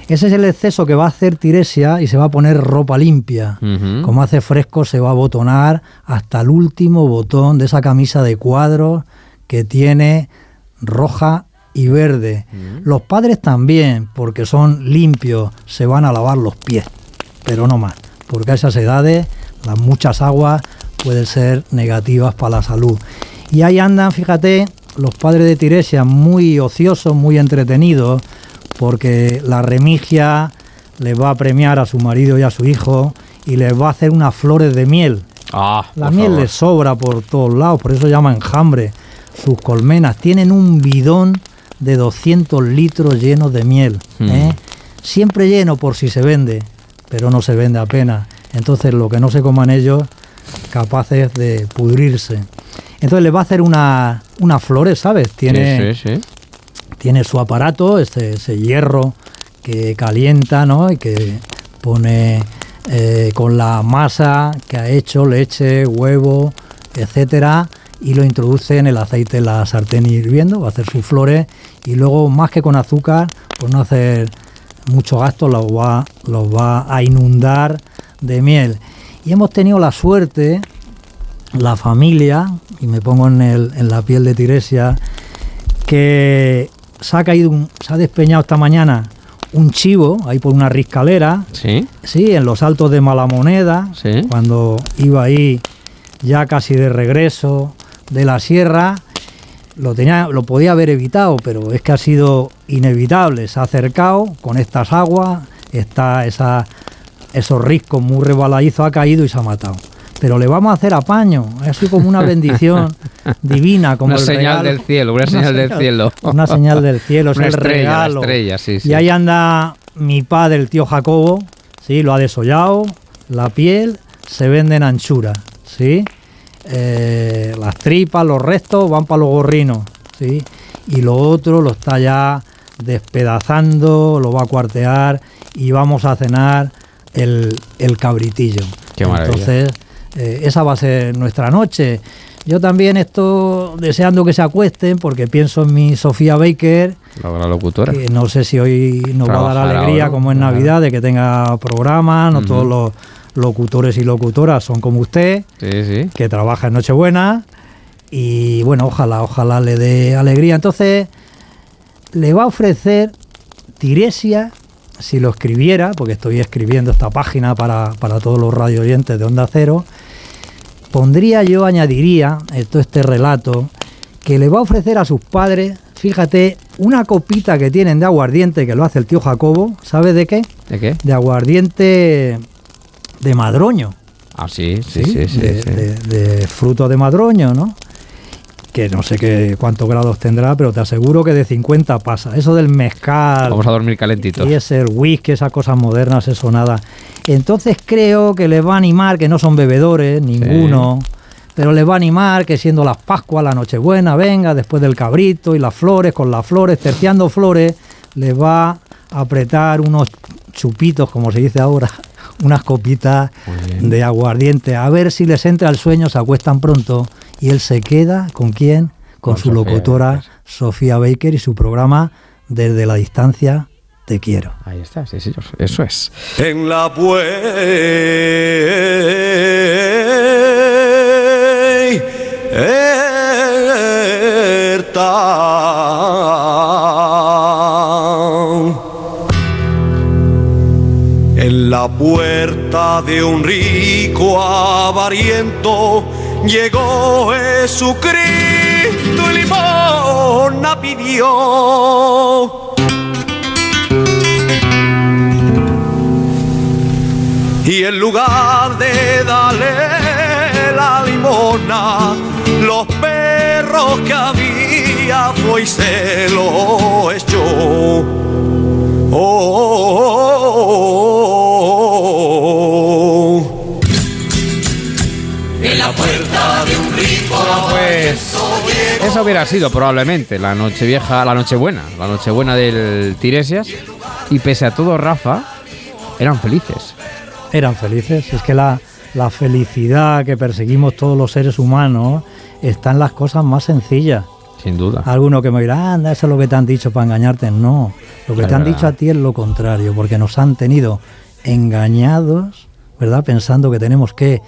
ese es el exceso que va a hacer Tiresia y se va a poner ropa limpia. Como hace fresco se va a botonar hasta el último botón de esa camisa de cuadros que tiene roja y verde. Los padres también, porque son limpios, se van a lavar los pies, pero no más, porque a esas edades las muchas aguas pueden ser negativas para la salud. Y ahí andan, fíjate, los padres de Tiresia muy ociosos, muy entretenidos, porque la remigia les va a premiar a su marido y a su hijo y les va a hacer unas flores de miel. Ah, La miel favor. les sobra por todos lados, por eso llama enjambre. Sus colmenas tienen un bidón de 200 litros llenos de miel. Mm. ¿eh? Siempre lleno por si se vende, pero no se vende apenas. Entonces lo que no se coman ellos, capaces de pudrirse. Entonces les va a hacer una- unas flores, ¿sabes? Tiene, Sí, sí, sí. tiene su aparato, este, ese hierro que calienta, ¿no? Y que pone eh, con la masa que ha hecho, leche, huevo, etcétera, y lo introduce en el aceite de la sartén hirviendo, va a hacer sus flores, y luego más que con azúcar, pues no hacer mucho gasto, los va, los va a inundar de miel. Y hemos tenido la suerte, la familia, y me pongo en, el- en la piel de Tiresia, que se ha caído, un- se ha despeñado esta mañana un chivo ahí por una riscalera, Sí. sí, en los altos de Malamoneda, Sí. cuando iba ahí ya casi de regreso de la sierra, lo tenía, lo podía haber evitado, pero es que ha sido inevitable. Se ha acercado con estas aguas, está esa, esos riscos muy rebaladizos, ha caído y se ha matado. Pero le vamos a hacer apaño, es así como una bendición [laughs] divina, como Una el señal regalo. del cielo, una [laughs] señal del cielo. Una señal del cielo, es Una el estrella, la regalo. estrella, sí, sí. Y ahí anda mi padre, el tío Jacobo, ¿sí? Lo ha desollado, la piel se vende en anchura, ¿sí? Eh, las tripas, los restos van para los gorrinos, ¿sí? Y lo otro lo está ya despedazando, lo va a cuartear y vamos a cenar el, el cabritillo. Qué maravilla. Entonces, eh, esa va a ser nuestra noche. Yo también estoy deseando que se acuesten porque pienso en mi Sofía Baker, La, la locutora. que no sé si hoy nos va a dar alegría ahora, como es. Navidad de que tenga programa, no todos los locutores y locutoras son como usted, Sí, sí. que trabaja en Nochebuena y bueno, ojalá, ojalá le dé alegría. Entonces, le va a ofrecer Tiresia, si lo escribiera, porque estoy escribiendo esta página para, para todos los radio oyentes de Onda Cero, pondría yo, añadiría, eh, todo este relato, que le va a ofrecer a sus padres, fíjate, una copita que tienen de aguardiente, que lo hace el tío Jacobo, ¿sabes de qué? ¿De qué? De aguardiente de madroño. Ah, sí, sí, sí. sí, de, sí. de- de fruto de madroño, ¿no? Que no sé qué cuántos grados tendrá, pero te aseguro que de 50 pasa. Eso del mezcal Vamos a dormir calentitos. y ese whisky, esas cosas modernas, eso nada. Entonces creo que les va a animar, que no son bebedores, ninguno, pero les va a animar que siendo las Pascuas, la Nochebuena, venga, después del cabrito y las flores, con las flores, terciando flores, les va a apretar unos chupitos, como se dice ahora, unas copitas de aguardiente, a ver si les entra el sueño, se acuestan pronto y él se queda con quién, con, Con su Sofía locutora Sofía Baker y su programa Desde la distancia te quiero. Ahí está, sí, sí, eso es. En la puerta. La puerta de un rico avariento llegó Jesucristo y limona pidió. Y en lugar de darle la limona, los perros que había fue y se lo echó. Oh, Pues esa hubiera sido probablemente la noche vieja, la noche buena, la noche buena del Tiresias. Y pese a todo, Rafa, eran felices. Eran felices. Es que la, la felicidad que perseguimos todos los seres humanos está en las cosas más sencillas. Sin duda. Alguno que me dirá, anda, eso es lo que te han dicho para engañarte. No, lo que Es te han verdad. dicho a ti es lo contrario, porque nos han tenido engañados, ¿verdad? Pensando que tenemos que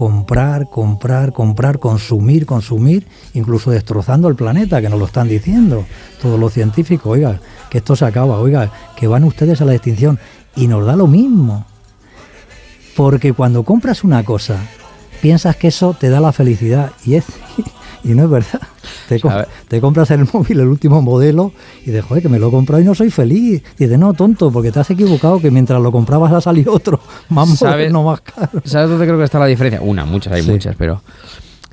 comprar, comprar, comprar, consumir, consumir, incluso destrozando el planeta, que nos lo están diciendo todos los científicos. Oiga, que esto se acaba, oiga, que van ustedes a la extinción. Y nos da lo mismo. Porque cuando compras una cosa, piensas que eso te da la felicidad y es y no es verdad. Te, com- te compras el móvil, el último modelo, y dices, joder, que me lo he comprado y no soy feliz. Y dices, no, tonto, porque te has equivocado, que mientras lo comprabas ha salido otro, [laughs] más ¿Sabes? más caro. ¿Sabes dónde creo que está la diferencia? Una, muchas, hay Sí. muchas, pero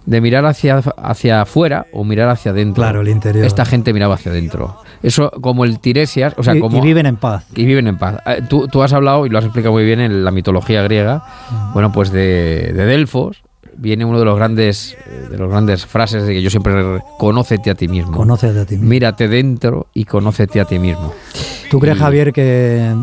de mirar hacia, hacia afuera o mirar hacia adentro. Claro, el interior. Esta gente miraba hacia adentro. Eso, como el Tiresias, o sea, y, como... y viven en paz. y viven en paz. Eh, Tú, tú has hablado y lo has explicado muy bien en la mitología griega. Bueno, pues de, de Delfos viene uno de los grandes eh, de los grandes frases de que yo siempre re- conócete a ti mismo. Conócete a ti mismo. Mírate dentro y conócete a ti mismo. ¿Tú crees, Y- Javier, que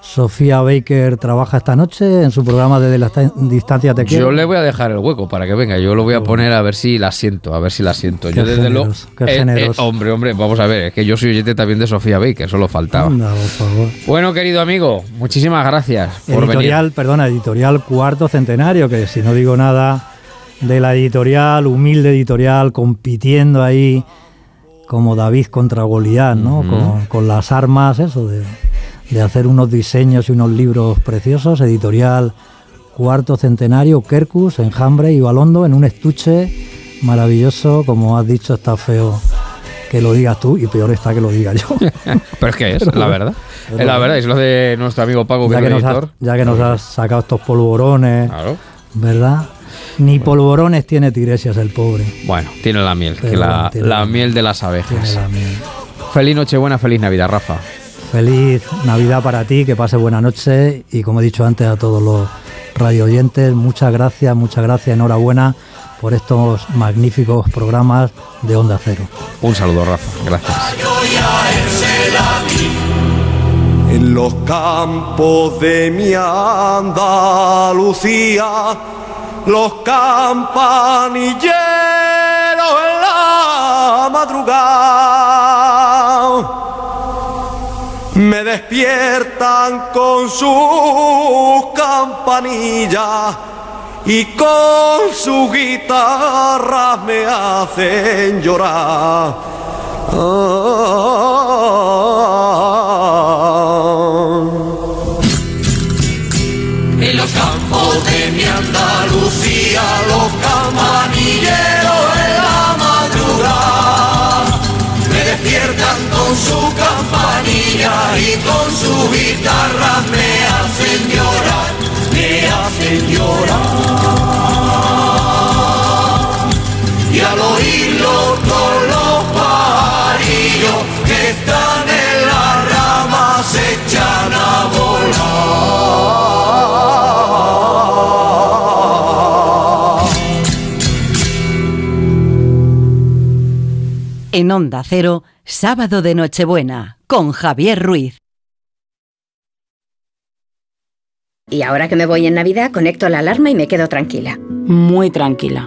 Sofía Baker trabaja esta noche en su programa Desde la distancia te quiero? Yo le voy a dejar el hueco para que venga. Yo lo voy a poner a ver si la siento, a ver si la siento. Qué Yo desde luego. Eh, eh, hombre, hombre, vamos a ver. Es que yo soy oyente también de Sofía Baker, solo faltaba. Por favor. Bueno, querido amigo, muchísimas gracias por editorial, perdona, editorial Cuarto Centenario, que si no digo nada de la editorial, humilde editorial, compitiendo ahí como David contra Goliat, ¿no? Con, con las armas, eso, de, de hacer unos diseños y unos libros preciosos, editorial Cuarto Centenario, Kerkus, Enjambre y Balondo, en un estuche maravilloso, como has dicho, está feo que lo digas tú y peor está que lo diga yo. [laughs] Pero es que es, [laughs] Pero la verdad. es Es la verdad, es lo de nuestro amigo Paco, ya, que has, editor. ya que nos has sacado estos polvorones, Claro. ¿verdad? Ni polvorones tiene Tiresias el pobre. Bueno, tiene la miel, que la, tiene miel de las Tiene abejas. la miel. Feliz Nochebuena, feliz Navidad, Rafa. Feliz Navidad para ti, que pase buena noche y como he dicho antes a todos los radio oyentes, muchas gracias, muchas gracias, enhorabuena por estos magníficos programas de Onda Cero. Un saludo, Rafa. Gracias. En los campos de mi Andalucía, los campanilleros en la madrugada me despiertan con sus campanillas y con sus guitarras me hacen llorar. Mi Andalucía, los campanilleros en la madrugada me despiertan con su campanilla y con su guitarra me hacen llorar, me hacen llorar. Y al oírlo con En Onda Cero, sábado de Nochebuena, con Javier Ruiz. Y ahora que me voy en Navidad, conecto la alarma y me quedo tranquila. Muy tranquila.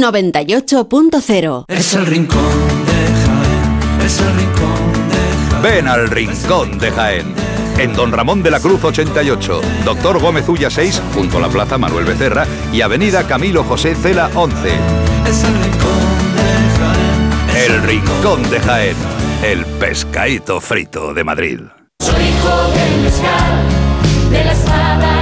98.0. Es el rincón de Jaén, es el rincón de Jaén. Ven al Rincón de Jaén. En Don Ramón de la Cruz 88, Doctor Gómez Ulla 6, junto a la Plaza Manuel Becerra y Avenida Camilo José Cela 11. Es el rincón de Jaén. El Rincón de Jaén, el pescadito frito de Madrid. Soy hijo del mezcal, de la espada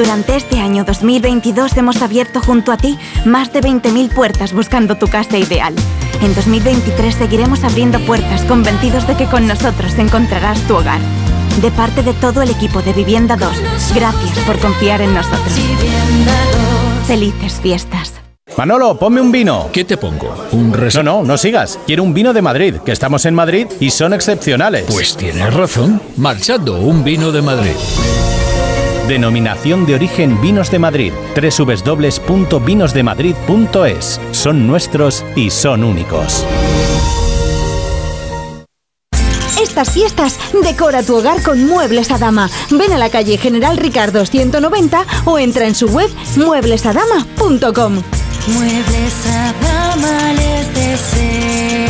Durante este año 2022 hemos abierto junto a ti más de 20.000 puertas buscando tu casa ideal. En 2023 seguiremos abriendo puertas convencidos de que con nosotros encontrarás tu hogar. De parte de todo el equipo de Vivienda 2, gracias por confiar en nosotros. Felices fiestas. Manolo, ponme un vino. ¿Qué te pongo? ¿Un No, no, no sigas. Quiero un vino de Madrid, que estamos en Madrid y son excepcionales. Pues tienes razón. Marchando, un vino de Madrid. Denominación de origen Vinos de Madrid. www.vinosdemadrid.es. Son nuestros y son únicos. Estas fiestas decora tu hogar con Muebles a Dama. Ven a la calle General Ricardo 190 o entra en su web mueblesadama.com. Muebles a dama les desea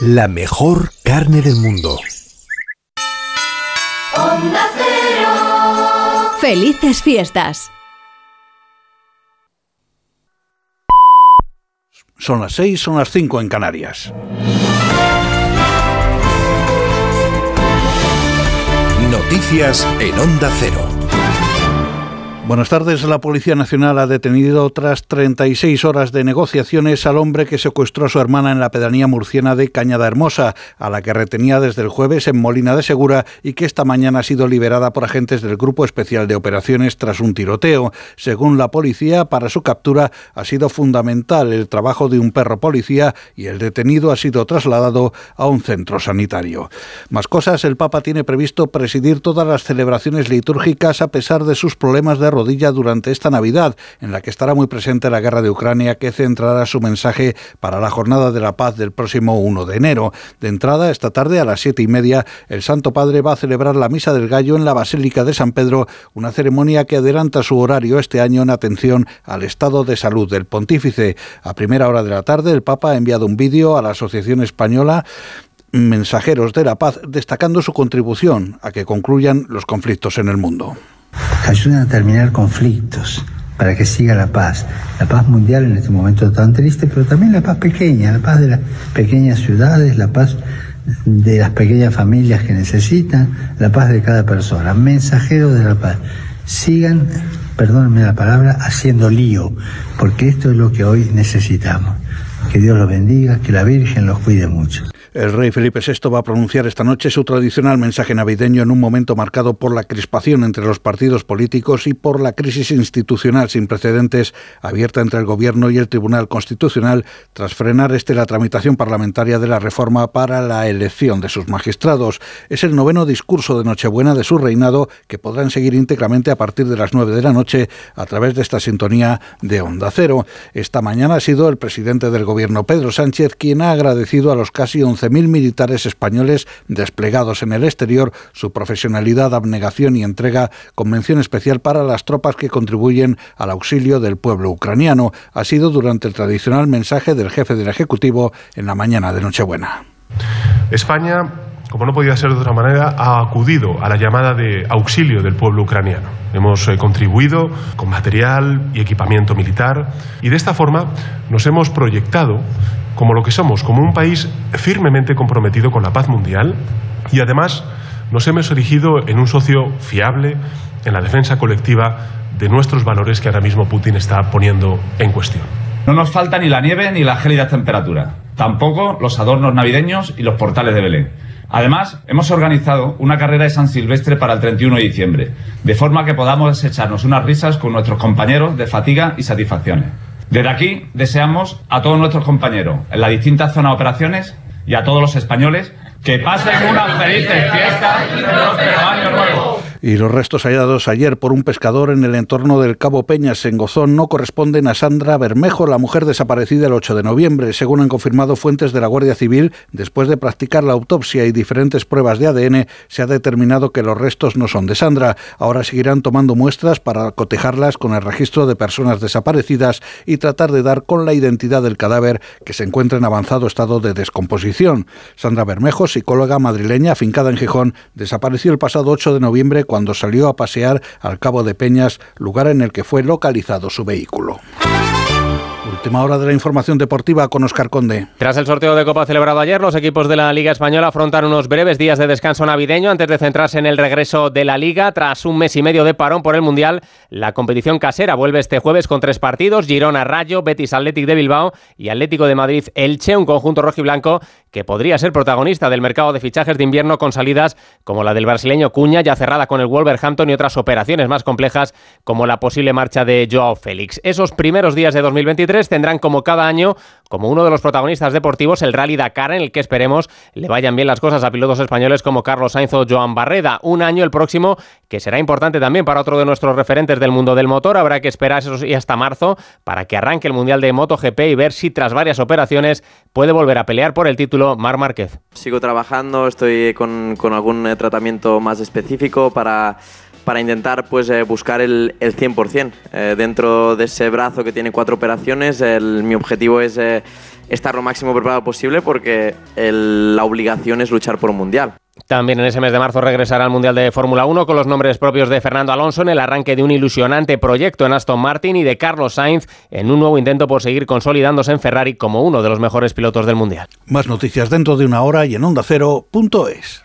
la mejor carne del mundo. Onda Cero. Felices fiestas. Son las 6, son las 5 en Canarias. Noticias en Onda Cero. Buenas tardes. La Policía Nacional ha detenido tras 36 horas de negociaciones al hombre que secuestró a su hermana en la pedanía murciana de Cañada Hermosa, a la que retenía desde el jueves en Molina de Segura y que esta mañana ha sido liberada por agentes del Grupo Especial de Operaciones tras un tiroteo. Según la policía, para su captura ha sido fundamental el trabajo de un perro policía y el detenido ha sido trasladado a un centro sanitario. Más cosas, el Papa tiene previsto presidir todas las celebraciones litúrgicas a pesar de sus problemas de rodilla durante esta Navidad, en la que estará muy presente la guerra de Ucrania, que centrará su mensaje para la Jornada de la Paz del próximo 1 de enero. De entrada, esta tarde a las siete y media, el Santo Padre va a celebrar la Misa del Gallo en la Basílica de San Pedro, una ceremonia que adelanta su horario este año en atención al estado de salud del pontífice. A primera hora de la tarde, el Papa ha enviado un vídeo a la Asociación Española Mensajeros de la Paz destacando su contribución a que concluyan los conflictos en el mundo. Ayudan a terminar conflictos para que siga la paz. La paz mundial en este momento tan triste, pero también la paz pequeña, la paz de las pequeñas ciudades, la paz de las pequeñas familias que necesitan, la paz de cada persona. Mensajeros de la paz. Sigan, perdónenme la palabra, haciendo lío, porque esto es lo que hoy necesitamos. Que Dios los bendiga, que la Virgen los cuide mucho. El rey Felipe VI va a pronunciar esta noche su tradicional mensaje navideño en un momento marcado por la crispación entre los partidos políticos y por la crisis institucional sin precedentes abierta entre el Gobierno y el Tribunal Constitucional tras frenar este la tramitación parlamentaria de la reforma para la elección de sus magistrados. Es el noveno discurso de Nochebuena de su reinado que podrán seguir íntegramente a partir de las nueve de la noche a través de esta sintonía de Onda Cero. Esta mañana ha sido el presidente del Gobierno, Pedro Sánchez, quien ha agradecido a los casi 11 mil militares españoles desplegados en el exterior, su profesionalidad, abnegación y entrega con mención especial para las tropas que contribuyen al auxilio del pueblo ucraniano. Ha sido durante el tradicional mensaje del jefe del Ejecutivo en la mañana de Nochebuena. España, como no podía ser de otra manera, ha acudido a la llamada de auxilio del pueblo ucraniano. Hemos eh, contribuido con material y equipamiento militar y de esta forma nos hemos proyectado como lo que somos, como un país firmemente comprometido con la paz mundial y además nos hemos erigido en un socio fiable en la defensa colectiva de nuestros valores que ahora mismo Putin está poniendo en cuestión. No nos falta ni la nieve ni la gélida temperatura, tampoco los adornos navideños y los portales de Belén. Además, hemos organizado una carrera de San Silvestre para el 31 de diciembre, de forma que podamos echarnos unas risas con nuestros compañeros de fatiga y satisfacciones. Desde aquí deseamos a todos nuestros compañeros en las distintas zonas de operaciones y a todos los españoles que pasen unas felices fiestas y próspero año nuevo. Y los restos hallados ayer por un pescador en el entorno del Cabo Peñas en Gozón no corresponden a Sandra Bermejo, la mujer desaparecida el 8 de noviembre, según han confirmado fuentes de la Guardia Civil. Después de practicar la autopsia y diferentes pruebas de ADN, se ha determinado que los restos no son de Sandra. Ahora seguirán tomando muestras para cotejarlas con el registro de personas desaparecidas y tratar de dar con la identidad del cadáver que se encuentra en avanzado estado de descomposición. Sandra Bermejo, psicóloga madrileña afincada en Gijón, desapareció el pasado 8 de noviembre cuando salió a pasear al Cabo de Peñas, lugar en el que fue localizado su vehículo. Última hora de la información deportiva con Oscar Conde. Tras el sorteo de Copa celebrado ayer, los equipos de la Liga Española afrontan unos breves días de descanso navideño antes de centrarse en el regreso de la Liga. Tras un mes y medio de parón por el Mundial, la competición casera vuelve este jueves con tres partidos: Girona Rayo, Betis Athletic de Bilbao y Atlético de Madrid Elche, un conjunto rojiblanco que podría ser protagonista del mercado de fichajes de invierno con salidas como la del brasileño Cuña, ya cerrada con el Wolverhampton y otras operaciones más complejas como la posible marcha de Joao Félix. Esos primeros días de 2023 tendrán como cada año como uno de los protagonistas deportivos el Rally Dakar en el que esperemos le vayan bien las cosas a pilotos españoles como Carlos Sainz o Joan Barreda. Un año el próximo que será importante también para otro de nuestros referentes del mundo del motor. Habrá que esperar eso sí hasta marzo para que arranque el Mundial de MotoGP y ver si tras varias operaciones puede volver a pelear por el título Mar Márquez. Sigo trabajando, estoy con, con algún eh, tratamiento más específico para para intentar pues eh, buscar el, el 100%. Eh, dentro de ese brazo que tiene cuatro operaciones, el- mi objetivo es eh, estar lo máximo preparado posible porque el- la obligación es luchar por un mundial. También en ese mes de marzo regresará al Mundial de Fórmula 1 con los nombres propios de Fernando Alonso en el arranque de un ilusionante proyecto en Aston Martin y de Carlos Sainz en un nuevo intento por seguir consolidándose en Ferrari como uno de los mejores pilotos del Mundial. Más noticias dentro de una hora y en ondacero.es.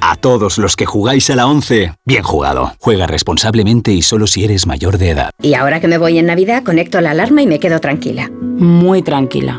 A todos los que jugáis a la 11, bien jugado. Juega responsablemente y solo si eres mayor de edad. Y ahora que me voy en Navidad, conecto la alarma y me quedo tranquila. Muy tranquila.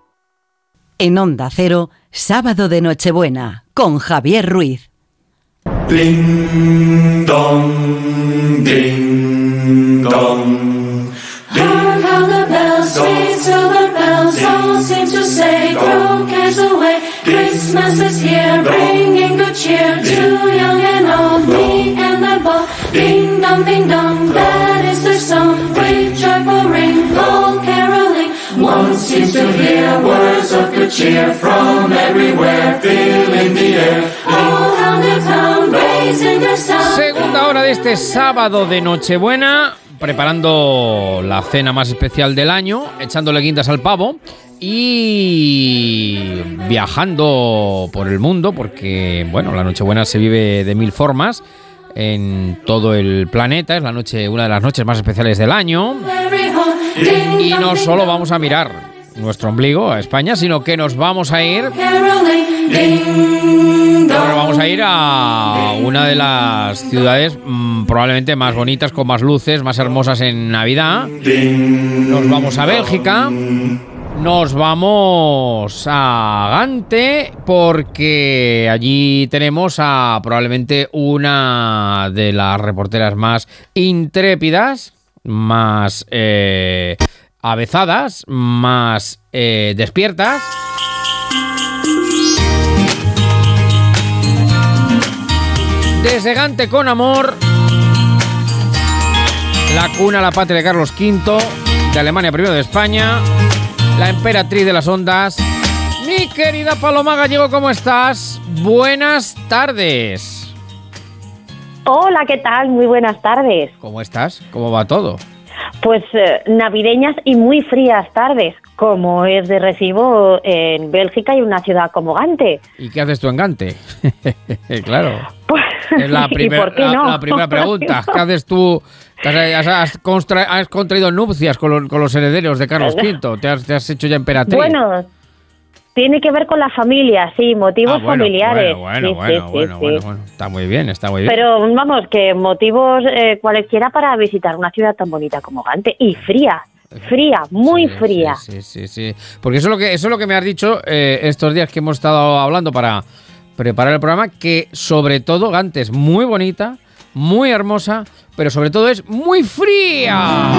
En Onda Cero, sábado de Nochebuena, con Javier Ruiz. Ding dong, ding dong. Hark how the bells swing, silver bells all seem to say, "Throw cares away." Christmas is here, bringing good cheer to young and old, me and the boy. Ding dong, ding dong, that is the Segunda hora de este sábado de Nochebuena, preparando la cena más especial del año, echándole guindas al pavo y viajando por el mundo, porque bueno, la Nochebuena se vive de mil formas en todo el planeta, es la noche, una de las noches más especiales del año. Y no solo vamos a mirar nuestro ombligo a España, sino que nos vamos a ir vamos a ir a una de las ciudades mm, probablemente más bonitas, con más luces, más hermosas en Navidad. Nos vamos a Bélgica. Nos vamos a Gante porque allí tenemos a probablemente una de las reporteras más intrépidas, más eh, avezadas, más eh, despiertas. Desde Gante con amor. La cuna, la patria de Carlos V, de Alemania primero de España, la emperatriz de las ondas. Mi querida Paloma Gallego, ¿cómo estás? Buenas tardes. Hola, ¿qué tal? Muy buenas tardes. ¿Cómo estás? ¿Cómo va todo? Pues eh, navideñas y muy frías tardes, como es de recibo en Bélgica y una ciudad como Gante. ¿Y qué haces tú en Gante? [laughs] claro. es la, [laughs] ¿y primer- por qué la- no? la primera pregunta. ¿Qué haces tú? ¿Te Has, has contraído nupcias con, lo- con los herederos de Carlos V. ¿Te has, te has hecho ya emperatriz. Bueno, tiene que ver con la familia, sí, motivos Ah, bueno, familiares. Bueno, Sí, bueno, sí, bueno, sí, bueno, sí. bueno, bueno. Está muy bien, está muy bien. Pero vamos, que motivos eh, cualesquiera para visitar una ciudad tan bonita como Gante y fría, fría, muy fría. Sí, sí, sí. Porque eso es lo que, eso es lo que me has dicho eh, estos días que hemos estado hablando para preparar el programa, que sobre todo Gante es muy bonita, muy hermosa, pero sobre todo es muy fría.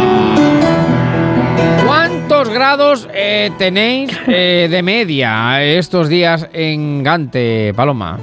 ¿Cuántos grados eh, tenéis eh, de media estos días en Gante, Paloma?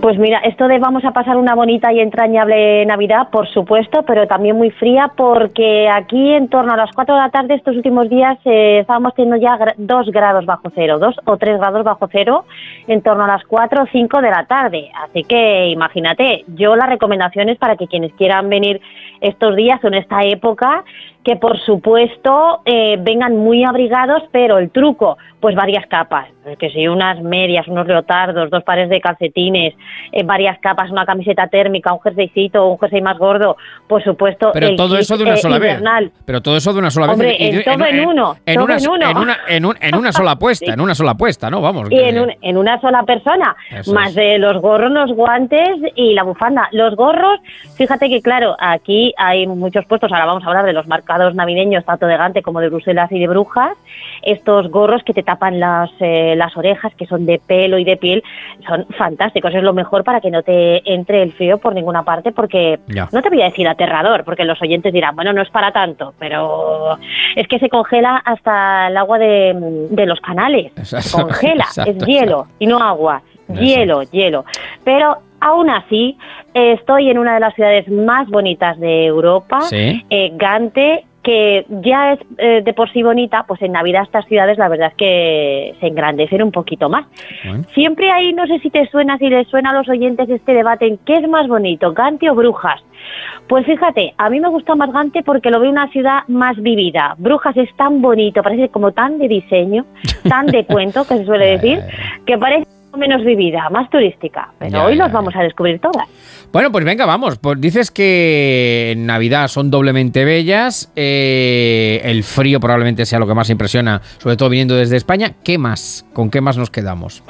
Pues mira, esto de vamos a pasar una bonita y entrañable Navidad, por supuesto, pero también muy fría porque aquí en torno a las 4 de la tarde estos últimos días eh, estábamos teniendo ya 2 grados bajo cero, 2 o 3 grados bajo cero en torno a las 4 o 5 de la tarde. Así que imagínate, yo las recomendaciones para que quienes quieran venir estos días o en esta época, que por supuesto eh, vengan muy abrigados, pero el truco, pues varias capas, que si unas medias, unos leotardos, dos pares de calcetines, eh, varias capas, una camiseta térmica, un jerseycito, un jersey más gordo, por supuesto. Pero el todo kit, eso de una eh, sola vez. Pero todo eso de una sola Hombre, vez. en todo en uno, En todo una, en uno. en una, en un- en una [laughs] sola apuesta, en una sola apuesta, ¿no? Vamos. Y que- en, un- en una sola persona, Eso más es. de los gorros, los guantes y la bufanda. Los gorros, fíjate que claro, aquí hay muchos puestos, ahora vamos a hablar de los navideños, tanto de Gante como de Bruselas y de Brujas, estos gorros que te tapan las, eh, las orejas, que son de pelo y de piel, son fantásticos, es lo mejor para que no te entre el frío por ninguna parte, porque Ya. no te voy a decir aterrador, porque los oyentes dirán, bueno, no es para tanto, pero es que se congela hasta el agua de, de los canales, se Exacto, congela, exacto, es hielo y no agua, hielo, hielo. Pero aún así, estoy en una de las ciudades más bonitas de Europa, Sí. eh, Gante, que ya es eh, de por sí bonita, pues en Navidad estas ciudades la verdad es que se engrandecen un poquito más. Siempre hay, no sé si te suena, si les suena a los oyentes este debate en qué es más bonito, Gante o Brujas. Pues fíjate, a mí me gusta más Gante porque lo veo una ciudad más vivida. Brujas es tan bonito, parece como tan de diseño, tan de [laughs] cuento, que se suele decir, que parece menos vivida, más turística. Pero Ya, hoy ya, las vamos a descubrir todas. Bueno, pues venga, vamos. Pues dices que en Navidad son doblemente bellas. eh, el frío probablemente sea lo que más impresiona, sobre todo viniendo desde España. ¿Qué más? ¿Con qué más nos quedamos?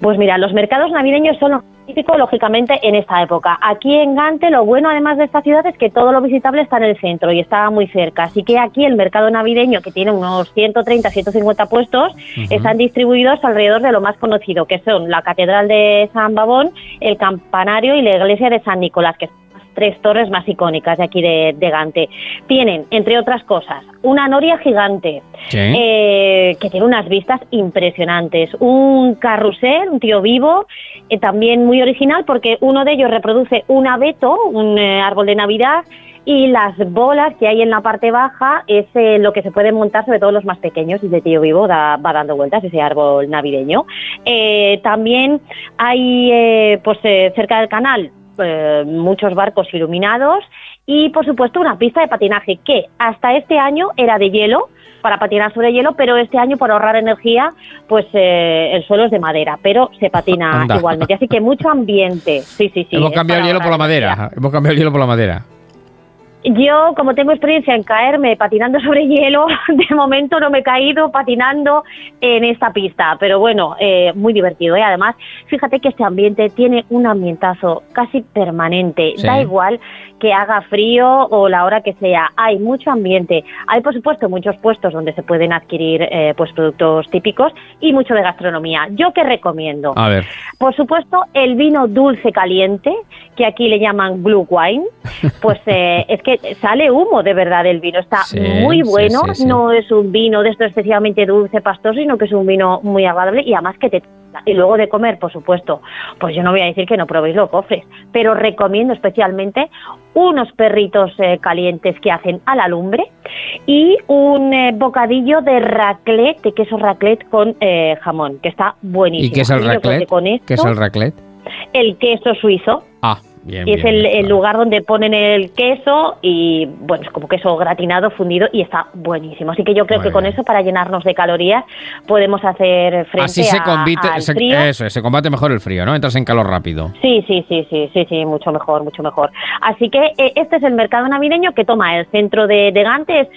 Pues mira, los mercados navideños son típico, lógicamente, en esta época. Aquí en Gante, lo bueno además de esta ciudad es que todo lo visitable está en el centro y está muy cerca. Así que aquí el mercado navideño, que tiene unos 130, 150 puestos, están distribuidos alrededor de lo más conocido, que son la Catedral de San Babón, el Campanario y la Iglesia de San Nicolás, que tres torres más icónicas de aquí de, de Gante. Tienen, entre otras cosas, una noria gigante, eh, que tiene unas vistas impresionantes. Un carrusel, un tío vivo, eh, también muy original porque uno de ellos reproduce un abeto, un eh, árbol de Navidad, y las bolas que hay en la parte baja es eh, lo que se puede montar sobre todo los más pequeños y de tío vivo da- va dando vueltas ese árbol navideño. Eh, también hay eh, pues cerca del canal eh, muchos barcos iluminados y por supuesto una pista de patinaje que hasta este año era de hielo para patinar sobre hielo, pero este año por ahorrar energía, pues eh, el suelo es de madera, pero se patina Anda. igualmente. Así que mucho ambiente. Sí, sí, sí. Hemos cambiado el hielo por la energía. madera. Hemos cambiado el hielo por la madera. Yo, como tengo experiencia en caerme patinando [laughs] sobre hielo, de momento no me he caído patinando en esta pista, pero bueno, eh, muy divertido. Y además, fíjate que este ambiente tiene un ambientazo casi permanente. Sí. Da igual que haga frío o la hora que sea, hay mucho ambiente. Hay, por supuesto, muchos puestos donde se pueden adquirir eh, pues productos típicos y mucho de gastronomía. ¿Yo qué recomiendo? A ver. Por supuesto, el vino dulce caliente, que aquí le llaman blue wine, [laughs] pues eh, es que sale humo de verdad del vino. Está Sí, muy bueno, sí, sí. no es un vino de esto excesivamente dulce, pastoso, sino que es un vino muy agradable y además que te y luego de comer, por supuesto, pues yo no voy a decir que no probéis los cofres, pero recomiendo especialmente unos perritos eh, calientes que hacen a la lumbre y un eh, bocadillo de raclette, de queso raclette con eh, jamón, que está buenísimo. ¿Y qué es el con ¿Qué es el raclette? el queso suizo. Bien, y es bien, el, lugar donde ponen el queso y, bueno, es como queso gratinado, fundido y está buenísimo. Así que yo creo Muy que con eso, para llenarnos de calorías, podemos hacer frente Así se, a- al se- frío. eso es, se combate mejor el frío, ¿no? Entras en calor rápido. Sí, sí, sí, sí, sí, sí, mucho mejor, mucho mejor. Así que eh, este es el mercado navideño que toma el centro de, de Gante, es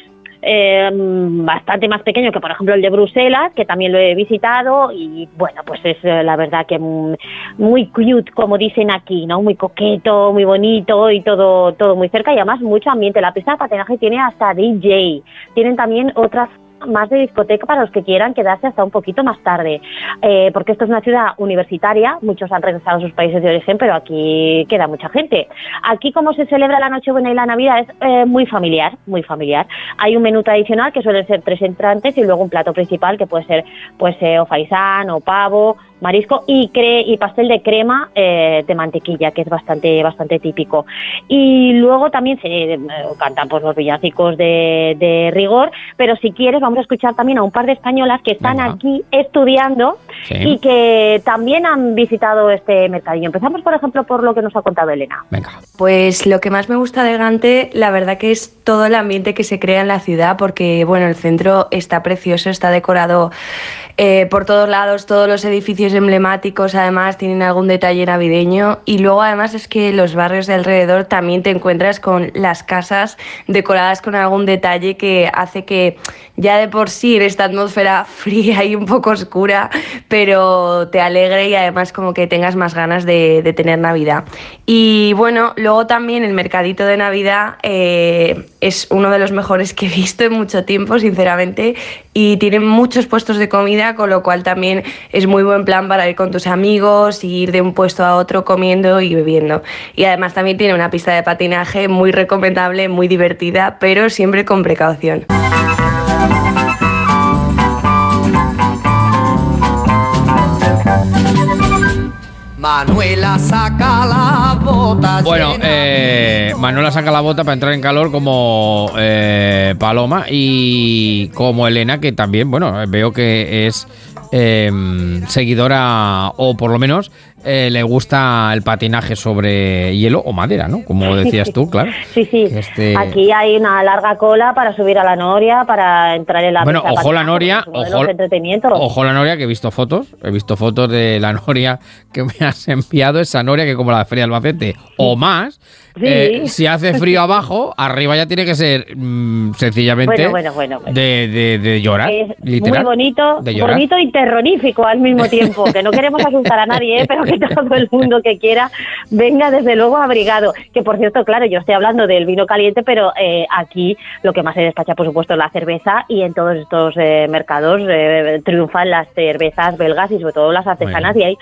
eh, bastante más pequeño que por ejemplo el de Bruselas, que también lo he visitado y bueno, pues es eh, la verdad que muy cute, como dicen aquí, ¿no? Muy coqueto, muy bonito y todo, todo muy cerca y además mucho ambiente. La pista de patinaje tiene hasta DJ, tienen también otras más de discoteca para los que quieran quedarse hasta un poquito más tarde, Eh, porque esto es una ciudad universitaria, muchos han regresado a sus países de origen, pero aquí queda mucha gente. Aquí como se celebra la Nochebuena y la Navidad es eh, muy familiar, muy familiar. Hay un menú tradicional que suelen ser tres entrantes y luego un plato principal que puede ser pues eh, o faisán o pavo, marisco y cre y pastel de crema eh, de mantequilla, que es bastante bastante típico. Y luego también se eh, cantan pues los villancicos de, de rigor, pero si quieres vamos a escuchar también a un par de españolas que están Venga. aquí estudiando Sí. y que también han visitado este mercadillo. Empezamos, por ejemplo, por lo que nos ha contado Elena. Pues lo que más me gusta de Gante, la verdad que es todo el ambiente que se crea en la ciudad, porque bueno, el centro está precioso, está decorado eh, por todos lados, todos los edificios emblemáticos además tienen algún detalle navideño y luego además es que los barrios de alrededor también te encuentras con las casas decoradas con algún detalle que hace que ya de por sí en esta atmósfera [laughs] fría y un poco oscura, pero te alegre y además como que tengas más ganas de, de tener Navidad. Y bueno, luego también el mercadito de Navidad eh, es uno de los mejores que he visto en mucho tiempo, sinceramente, y tienen muchos puestos de comida, con lo cual también es muy buen plan para ir con tus amigos y ir de un puesto a otro comiendo y bebiendo. Y además también tiene una pista de patinaje muy recomendable, muy divertida, pero siempre con precaución. Manuela saca la bota. Bueno, eh, Manuela saca la bota para entrar en calor como eh, Paloma y como Elena, que también, bueno, veo que es eh, seguidora o por lo menos eh, le gusta el patinaje sobre hielo o madera, ¿no? Como decías tú, claro. [laughs] Sí, sí. Este- Aquí hay una larga cola para subir a la noria, para entrar en la Bueno, ojo la noria, ojo, ojo la noria que he visto fotos, he visto fotos de la [laughs] noria que me has enviado, esa noria que como la de Feria de Albacete o más, Sí. eh, si hace frío [laughs] abajo, arriba ya tiene que ser mm, sencillamente Bueno, bueno, bueno, bueno. De, de- de llorar, Es literal. muy bonito, de llorar. bonito y terrorífico al mismo [laughs] tiempo. Que no queremos asustar a nadie, ¿eh? pero que [laughs] todo el mundo que quiera venga desde luego abrigado. Que por cierto, claro, yo estoy hablando del vino caliente, pero eh, aquí lo que más se despacha, por supuesto, es la cerveza y en todos estos mercados triunfan las cervezas belgas y sobre todo las artesanas y hay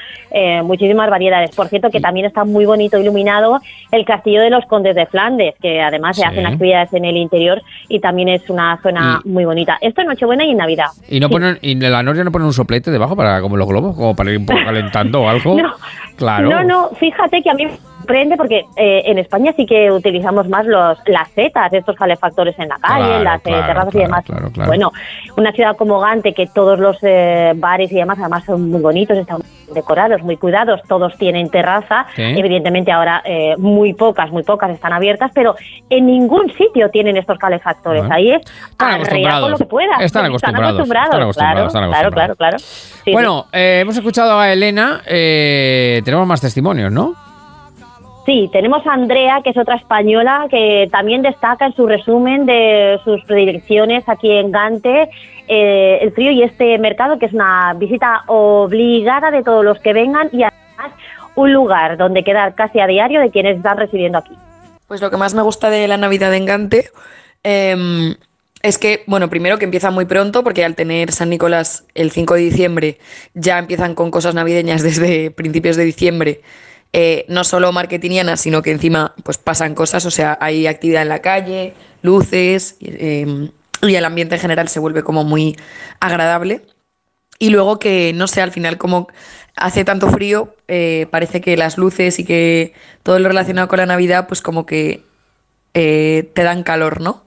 muchísimas variedades. Por cierto, que también está muy bonito iluminado el castillo de los condes de Flandes, que además se Sí. hacen actividades en el interior y también es una zona muy bonita. Esto en Nochebuena y en Navidad. Y no ponen, y en la noria no ponen un soplete debajo para como los globos, como para ir un poco [laughs] calentando o algo. No. claro. No, no, fíjate que a mí sorprende porque eh, en España sí que utilizamos más los las setas, estos calefactores en la calle, Claro, las eh, claro, terrazas y demás. Bueno, una ciudad como Gante, que todos los eh, bares y demás además son muy bonitos, están decorados, muy cuidados, todos tienen terraza. Sí. Evidentemente ahora eh, muy pocas, muy pocas están abiertas, pero en ningún sitio tienen estos calefactores. Bueno. Ahí es Están acostumbrados. lo que puedas. Están acostumbrados, acostumbrados, están acostumbrados, claro, están claro, claro, claro. Sí, sí. bueno, eh, hemos escuchado a Elena, eh, tenemos más testimonios, ¿no? Sí, tenemos a Andrea, que es otra española, que también destaca en su resumen de sus predilecciones aquí en Gante, eh, el frío y este mercado, que es una visita obligada de todos los que vengan y además un lugar donde quedar casi a diario de quienes están residiendo aquí. Pues lo que más me gusta de la Navidad en Gante em, es que, bueno, primero que empieza muy pronto, porque al tener San Nicolás el 5 de diciembre, ya empiezan con cosas navideñas [laughs] desde principios de diciembre. Eh, no solo marketingianas, sino que encima pues pasan cosas, o sea, hay actividad en la calle, luces, y, em, y el ambiente en general se vuelve como muy agradable. Y luego que, no sé, al final como hace tanto frío, eh, parece que las luces y que todo lo relacionado con la Navidad, pues como que eh, te dan calor, ¿no?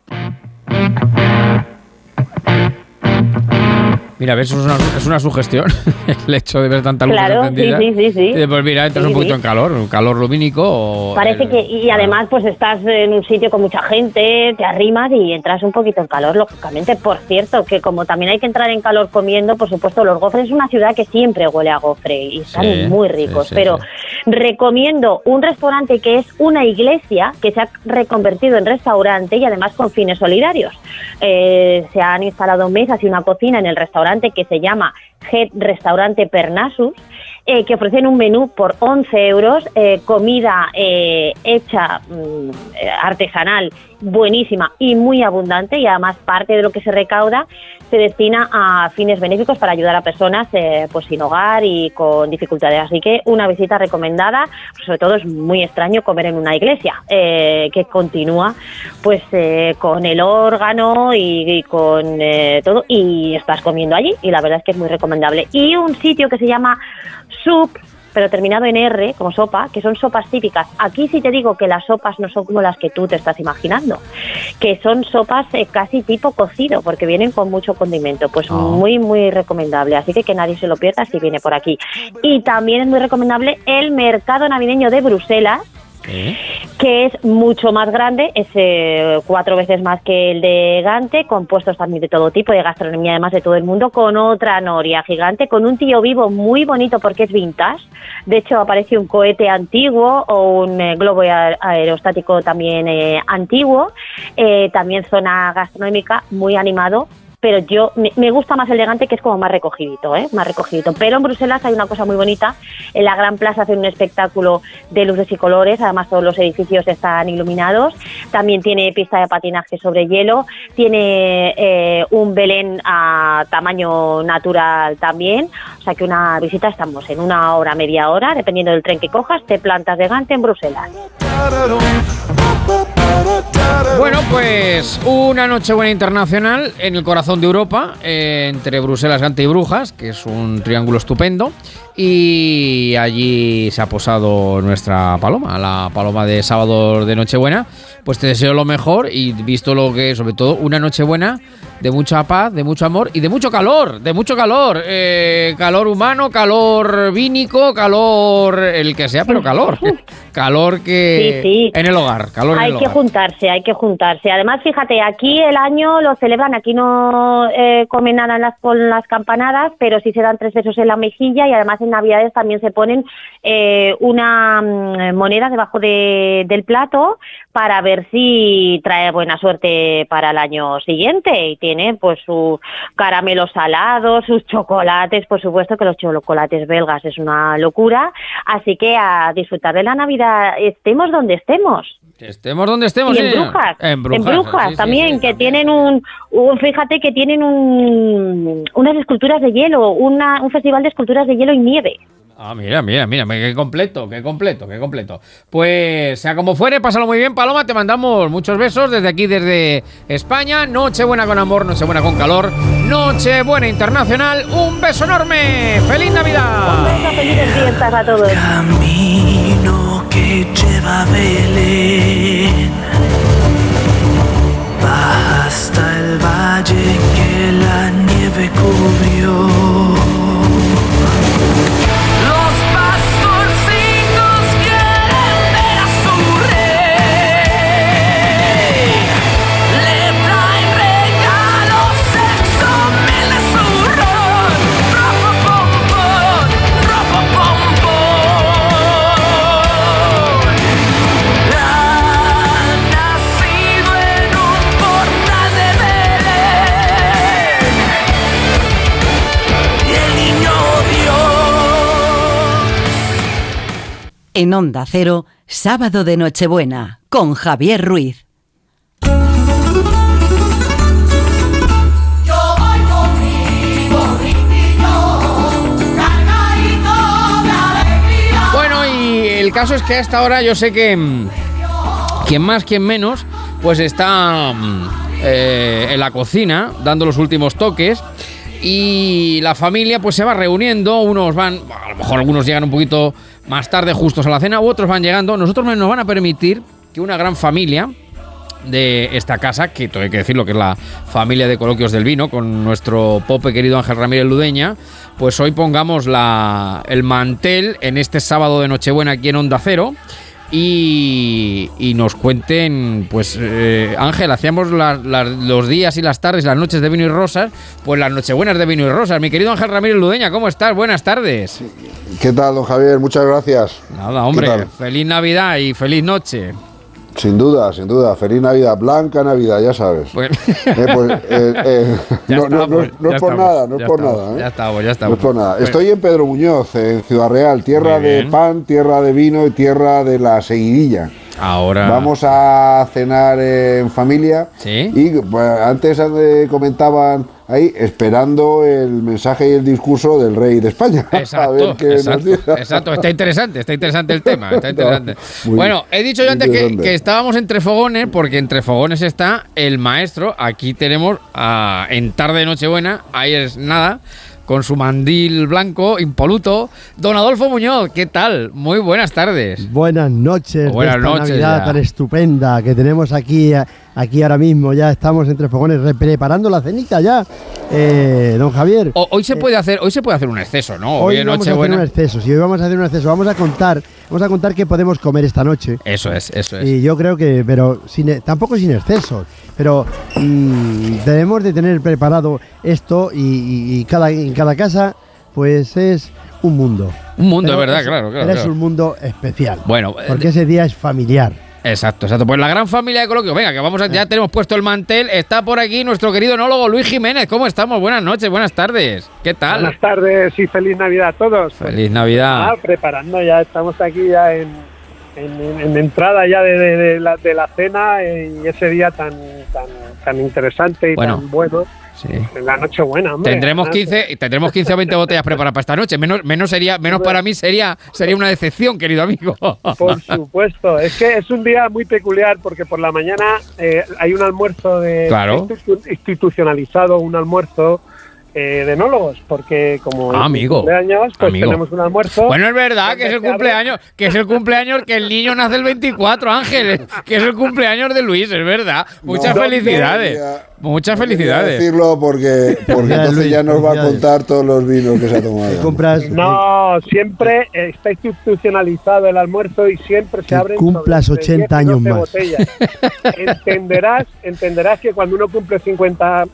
Mira, ves, eso es una, es una sugestión, [laughs] el hecho de ver tanta luz Claro, sí, encendida. sí, sí, sí. Y después, mira, entras Sí, un poquito sí. en calor, un calor lumínico o... Parece el- que, y además pues estás en un sitio con mucha gente, te arrimas y entras un poquito en calor, lógicamente. Por cierto, que como también hay que entrar en calor comiendo, por supuesto, los gofres es una ciudad que siempre huele a gofre y están Sí, muy sí, ricos. sí, pero recomiendo un restaurante que es una iglesia que se ha reconvertido en restaurante y además con fines solidarios. Eh, se han instalado mesas y una cocina en el restaurante que se llama Head Restaurante Pernasus eh, que ofrecen un menú por 11 euros, eh, comida eh, hecha mm, artesanal, buenísima y muy abundante y además parte de lo que se recauda se destina a fines benéficos para ayudar a personas eh, pues sin hogar y con dificultades. Así que una visita recomendada, sobre todo es muy extraño comer en una iglesia eh, que continúa pues eh, con el órgano y, y con eh, todo y estás comiendo allí y la verdad es que es muy recomendable. Y un sitio que se llama Soup pero terminado en R, como sopa, que son sopas típicas. Aquí sí te digo que las sopas no son como las que tú te estás imaginando, que son sopas eh, casi tipo cocido, porque vienen con mucho condimento. Pues muy, muy recomendable. Así que que nadie se lo pierda si viene por aquí. Y también es muy recomendable el mercado navideño de Bruselas, que es mucho más grande, es eh, cuatro veces más que el de Gante, con puestos también de todo tipo, de gastronomía además de todo el mundo, con otra noria gigante, con un tío vivo muy bonito porque es vintage. De hecho, aparece un cohete antiguo o un eh, globo aer- aerostático también eh, antiguo. Eh, también zona gastronómica muy animado. Pero yo me, me gusta más el de Gante, que es como más recogidito, ¿eh? más recogidito. Pero en Bruselas hay una cosa muy bonita. En la Gran Plaza hacen un espectáculo de luces y colores. Además, todos los edificios están iluminados. También tiene pista de patinaje sobre hielo. Tiene eh, un Belén a tamaño natural también. O sea que una visita estamos en una hora, media hora, dependiendo del tren que cojas. Te plantas de Gante en Bruselas. Bueno, pues una Nochebuena internacional en el corazón de Europa, eh, entre Bruselas, Gante y Brujas, que es un triángulo estupendo. Y allí se ha posado nuestra paloma, la paloma de sábado de Nochebuena. Pues te deseo lo mejor y visto lo que, sobre todo, una Nochebuena de mucha paz, de mucho amor y de mucho calor, de mucho calor. Eh, calor humano, calor vínico, calor el que sea, pero calor. [laughs] calor que Sí, sí. en el hogar, calor en hay el que hogar. juntarse, hay que juntarse. Además, fíjate, aquí el año lo celebran, aquí no eh, comen nada en las, con las campanadas, pero sí se dan tres besos en la mejilla y además en Navidades también se ponen eh, una mm, moneda debajo de- del plato para ver si trae buena suerte para el año siguiente y tiene pues sus caramelos salados, sus chocolates, por supuesto que los chocolates belgas es una locura, así que a disfrutar de la Navidad estemos donde estemos. Estemos donde estemos. Y en. Brujas, En Brujas. sí, también, sí, que tienen un, un- fíjate que tienen un, unas esculturas de hielo, una, un festival de esculturas de hielo y nieve. Ah, mira, mira, mira, qué completo, qué completo, qué completo. Pues, sea como fuere, pásalo muy bien, Paloma. Te mandamos muchos besos desde aquí, desde España. Nochebuena con amor, Nochebuena con calor, Nochebuena internacional. Un beso enorme. ¡Feliz Navidad! Un beso, felices fiestas a todos. camino que lleva a Belén va hasta el valle que la nieve cubrió. En Onda Cero, sábado de Nochebuena, con Javier Ruiz. Bueno, y el caso es que a esta hora yo sé que mm, quien más, quien menos, pues está mm, eh, en la cocina dando los últimos toques. Y la familia pues se va reuniendo, unos van, a lo mejor algunos llegan un poquito más tarde justos a la cena, u otros van llegando. Nosotros nos van a permitir que una gran familia de esta casa, que tengo que decirlo que es la familia de coloquios del vino, con nuestro pope querido Ángel Ramírez Ludeña, pues hoy pongamos la, el mantel en este sábado de Nochebuena aquí en Onda Cero. Y, y nos cuenten, pues eh, Ángel, hacíamos la- la- los días y las tardes, las noches de vino y rosas, pues las nochebuenas de vino y rosas. Mi querido Ángel Ramírez Ludeña, ¿cómo estás? Buenas tardes. ¿Qué tal, don Javier? Muchas gracias. Nada, hombre, feliz Navidad y feliz noche. Sin duda, sin duda. Feliz Navidad, blanca Navidad, ya sabes. Pues- Eh, pues, eh, eh, [laughs] no, no- no- no es por estamos, nada, no es por estamos, nada. Ya estamos, ya estamos. No es por nada. Bueno. Estoy en Pedro Muñoz, en Ciudad Real, tierra de pan, tierra de vino y tierra de la seguidilla. Ahora. Vamos a cenar en familia. Y pues, antes comentaban ahí, esperando el mensaje y el discurso del rey de España. [laughs] a ver Exacto, qué exacto. Está interesante, está interesante el [laughs] tema, está interesante. Muy bueno, he dicho yo antes que, estábamos entre fogones, porque entre fogones está el maestro. Aquí tenemos a, en tarde de Nochebuena, ahí es nada, con su mandil blanco, impoluto, don Adolfo Muñoz. ¿Qué tal? Muy buenas tardes. Buenas noches, Buenas de esta noches Navidad ya. tan estupenda que tenemos aquí, aquí ahora mismo. Ya estamos entre fogones re- preparando la cenita ya, Eh, don Javier. O- hoy se puede hacer, hoy se puede hacer un exceso, ¿no? Hoy en vamos a hacer un Nochebuena. exceso. Hoy vamos a hacer un exceso, vamos a contar, vamos a contar qué podemos comer esta noche. Eso es, eso es. Y yo creo que, pero sin, tampoco sin excesos. Pero mm, debemos de tener preparado esto y, y- y cada, en cada casa, pues es un mundo. Un mundo, Pero es verdad, claro, claro, pero es claro. un mundo especial. Bueno, eh, Porque ese día es familiar. Exacto, exacto. Pues la gran familia de coloquio. Venga, que vamos a, ya tenemos puesto el mantel. Está por aquí nuestro querido enólogo Luis Jiménez. ¿Cómo estamos? Buenas noches, buenas tardes. ¿Qué tal? Buenas tardes y feliz Navidad a todos. Feliz Navidad. Ah, preparando ya, estamos aquí ya en, en, en- en entrada ya de, de- de la, de la cena y ese día tan, tan, tan interesante y Bueno. tan bueno En la noche buena, hombre. Tendremos Además, 15, tendremos 15 o 20 botellas preparadas para esta noche. Menos, menos sería, menos para mí sería, sería una decepción, querido amigo. Por supuesto, es que es un día muy peculiar porque por la mañana eh, hay un almuerzo de Claro. institucionalizado, un almuerzo eh, de enólogos, porque como Ah, amigo. cumpleaños, pues Amigo. tenemos un almuerzo. Bueno, es verdad que es el cumpleaños, que es el cumpleaños que el niño nace el 24, Ángel, que es el cumpleaños de Luis, es verdad. Muchas No, felicidades. Muchas Quería felicidades. decirlo porque, porque Ya, entonces Luis, ya nos va a contar todos los vinos que se ha tomado. compras No, siempre eh, está institucionalizado el almuerzo y siempre se abren cumplas sobre 80 10 y años 12 más. botellas. entenderás, entenderás que cuando uno cumple 50,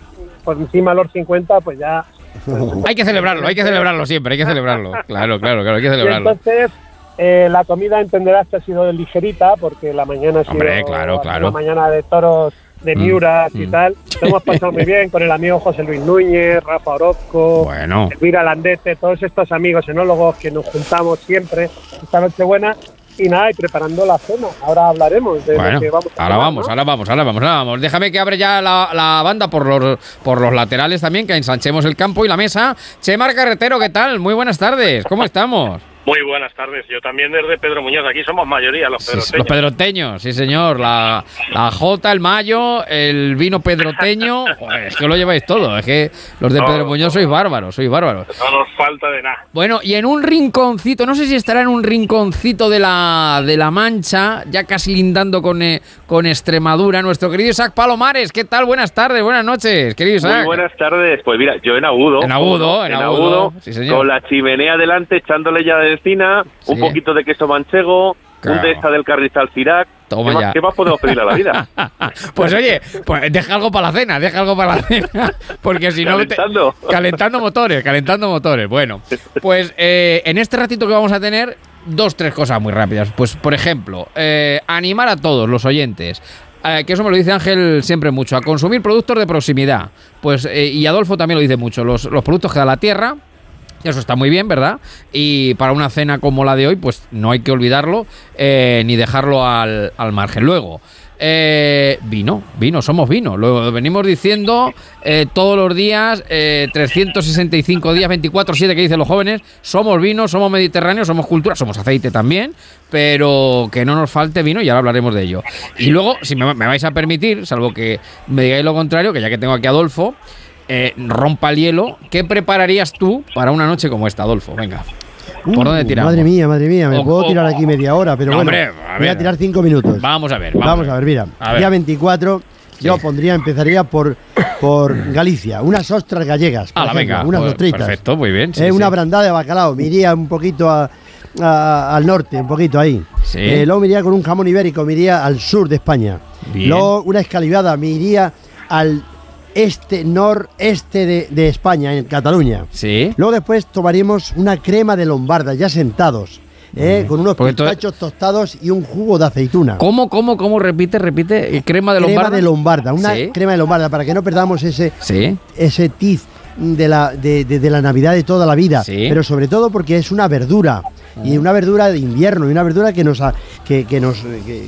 por encima de los 50, pues ya [laughs] Hay que celebrarlo, hay que celebrarlo siempre, hay que celebrarlo. Claro, claro, claro, hay que Y celebrarlo. entonces eh, la comida entenderás que ha sido ligerita porque la mañana ha sido Hombre, claro, claro. una mañana de toros de Mm, Miuras y mm. tal. [laughs] Lo hemos pasado muy bien con el amigo José Luis Núñez, Rafa Orozco, Bueno. Elvira Landete, todos estos amigos enólogos que nos juntamos siempre esta noche buena. Y nada, y preparando la cena. Ahora hablaremos de Bueno, lo que vamos a ahora vamos, ¿no? ahora vamos, ahora vamos, ahora vamos. Déjame que abre ya la, la banda por los, por los laterales también, que ensanchemos el campo y la mesa. Chemar Carretero, ¿qué tal? Muy buenas tardes, ¿cómo estamos? Muy buenas tardes. Yo también desde Pedro Muñoz. Aquí somos mayoría los Sí, pedroteños. los pedroteños, sí señor. La, la J, el Mayo, el vino pedroteño. [laughs] Joder, es que lo lleváis todo. Es que los de No, Pedro Muñoz sois bárbaros, sois bárbaros. No nos falta de nada. Bueno, y en un rinconcito, no sé si estará en un rinconcito de la, de la Mancha, ya casi lindando con, eh, con Extremadura, nuestro querido Isaac Palomares. ¿Qué tal? Buenas tardes, buenas noches, querido Isaac. Muy buenas tardes. Pues mira, yo en agudo. En agudo, ¿cómo no? en agudo, sí, señor. con la chimenea delante, echándole ya de encina, un poquito de queso manchego, Claro. un de esta del carrizal Cirac. Toma ¿Qué, ya. más, qué más podemos pedirle a la vida? [laughs] Pues oye, pues deja algo para la cena, deja algo para la cena, [laughs] porque si no... te- [laughs] calentando motores, calentando motores. Bueno, pues eh, en este ratito que vamos a tener, dos, tres cosas muy rápidas. Pues, por ejemplo, eh, animar a todos los oyentes. eh, que eso me lo dice Ángel siempre mucho, a consumir productos de proximidad. Pues, eh, y Adolfo también lo dice mucho, los, los productos que da la tierra, eso está muy bien, ¿verdad? Y para una cena como la de hoy, pues no hay que olvidarlo eh, ni dejarlo al, al margen. Luego, eh, vino, vino, somos vino. Lo venimos diciendo eh, todos los días, eh, 365 días, 24-7 que dicen los jóvenes, somos vino, somos mediterráneos, somos cultura, somos aceite también, pero que no nos falte vino y ahora hablaremos de ello. Y luego, si me, me vais a permitir, salvo que me digáis lo contrario, que ya que tengo aquí a Adolfo, eh, rompa el hielo, ¿qué prepararías tú para una noche como esta, Adolfo? Venga. ¿Por dónde Uh, tiramos? Madre mía, madre mía, me O- puedo o- tirar aquí media hora, pero No, bueno, hombre, a voy a tirar cinco minutos. Vamos a ver, Vamos, vamos, a ver, mira. A ver. Día 24, yo pondría, empezaría por, por Galicia, unas ostras gallegas, por Ala, ejemplo, venga, unas pues, ostritas. perfecto, muy bien, sí, Eh, sí. Una brandada de bacalao, me iría un poquito a- a- al norte, un poquito ahí. Sí. Eh, luego me iría con un jamón ibérico, me iría al sur de España. Bien. Luego una escalivada, me iría al este, noreste de, de España, en Cataluña. Sí. Luego después tomaríamos una crema de lombarda, ya sentados, ¿eh? con unos Porque pistachos tostados y un jugo de aceituna. ¿Cómo, cómo, cómo? Repite, repite. Crema de crema lombarda. de lombarda, una Sí. crema de lombarda, para que no perdamos ese, Sí. ese tiz de la, de, de- de la Navidad de toda la vida. Sí. Pero sobre todo porque es una verdura. Y una verdura de invierno, y una verdura que nos, que, que nos,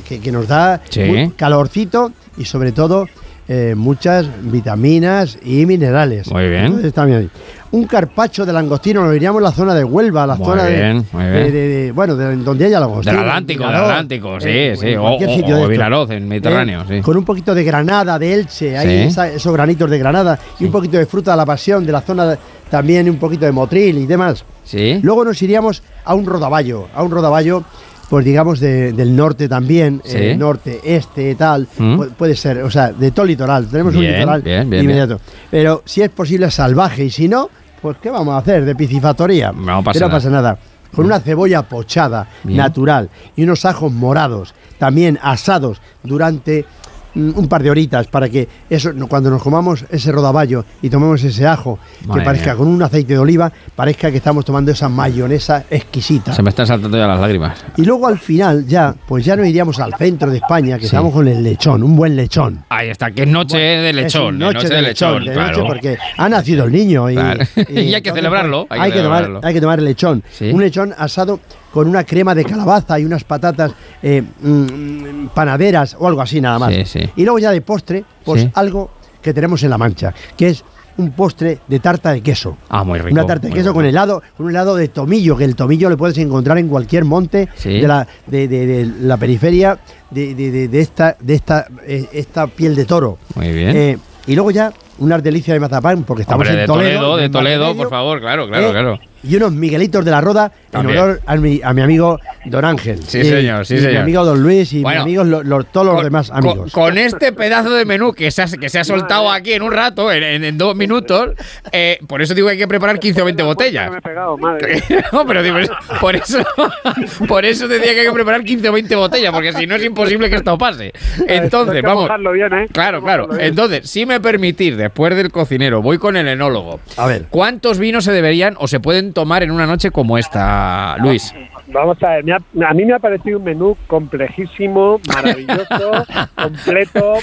que, que- nos da Sí. calorcito y sobre todo eh, muchas vitaminas y minerales. Muy bien. Entonces, también. Un carpacho de langostino, nos iríamos a la zona de Huelva, la Muy zona de- bien, muy de, bien. de- de- bueno, de donde haya langostino. Del Atlántico, del Atlántico, sí, eh, sí. en O, o- de o estos. Vinaroz, en Mediterráneo, Eh, sí. Con un poquito de granada, de Elche, Sí. esa- esos granitos de granada y un poquito de fruta de la pasión de la zona de- también un poquito de motril y demás. Sí. Luego nos iríamos a un rodaballo, a un rodaballo, pues digamos de- del norte también, Sí. eh, norte, este, tal, Mm. pu- puede ser, o sea, de todo litoral, tenemos un litoral bien, bien, inmediato. Pero si es posible salvaje y si no, pues ¿qué vamos a hacer? De piscifactoría. No pasa no nada. pasa nada. Con una cebolla pochada, natural, y unos ajos morados, también asados durante mm, un par de horitas para que eso cuando nos comamos ese rodaballo y tomemos ese ajo Madre que parezca mía. con un aceite de oliva parezca que estamos tomando esa mayonesa exquisita Se me están saltando ya las lágrimas. y luego al final ya pues ya nos iríamos al centro de España que Sí. estamos con el lechón un buen lechón Ahí está, que es noche de Es lechón. noche, de lechón, de claro. noche porque ha nacido el niño y, Claro. [laughs] Y hay que entonces, celebrarlo, pues, hay que tomar, hay que tomar el lechón. Sí. Un lechón asado con una crema de calabaza y unas patatas eh, mm, panaderas o algo así nada más. Sí, sí. Y luego ya de postre, pues Sí. algo que tenemos en la mancha, que es un postre de tarta de queso. Ah, muy rico. Una tarta de queso con bueno. helado, con un helado de tomillo, que el tomillo le puedes encontrar en cualquier monte de, la, de, de- de la periferia de, de- de- de esta, de esta, eh, esta piel de toro. Muy bien. Eh, y luego ya unas delicias de mazapán, porque estamos Hombre, en de Toledo. Toledo, de Toledo, Valdemedio, por favor, claro, claro, ¿eh? claro. Y unos Miguelitos de la Roda También. en honor a mi, a mi amigo Don Ángel. Sí, Y- señor, sí, y señor. Mi amigo Don Luis y Bueno, mis amigos, lo- lo- todos los demás Con, amigos. con este pedazo de menú que se ha, que se ha soltado aquí en un rato, en, en- en dos minutos, eh, por eso digo que hay que preparar 15 o 20 botellas. Me he pegado, madre. [laughs] no, pero digo, por eso, [laughs] por eso decía que hay que preparar 15 o 20 botellas, porque si no es imposible que esto pase. Entonces, vamos. bien, ¿eh? Claro, claro. Entonces, si me permitís, después del cocinero, voy con el enólogo. A ver. ¿Cuántos vinos se deberían o se pueden tomar en una noche como esta, Luis? Vamos a ver, me ha- a mí me ha parecido un menú complejísimo, maravilloso, [laughs] completo,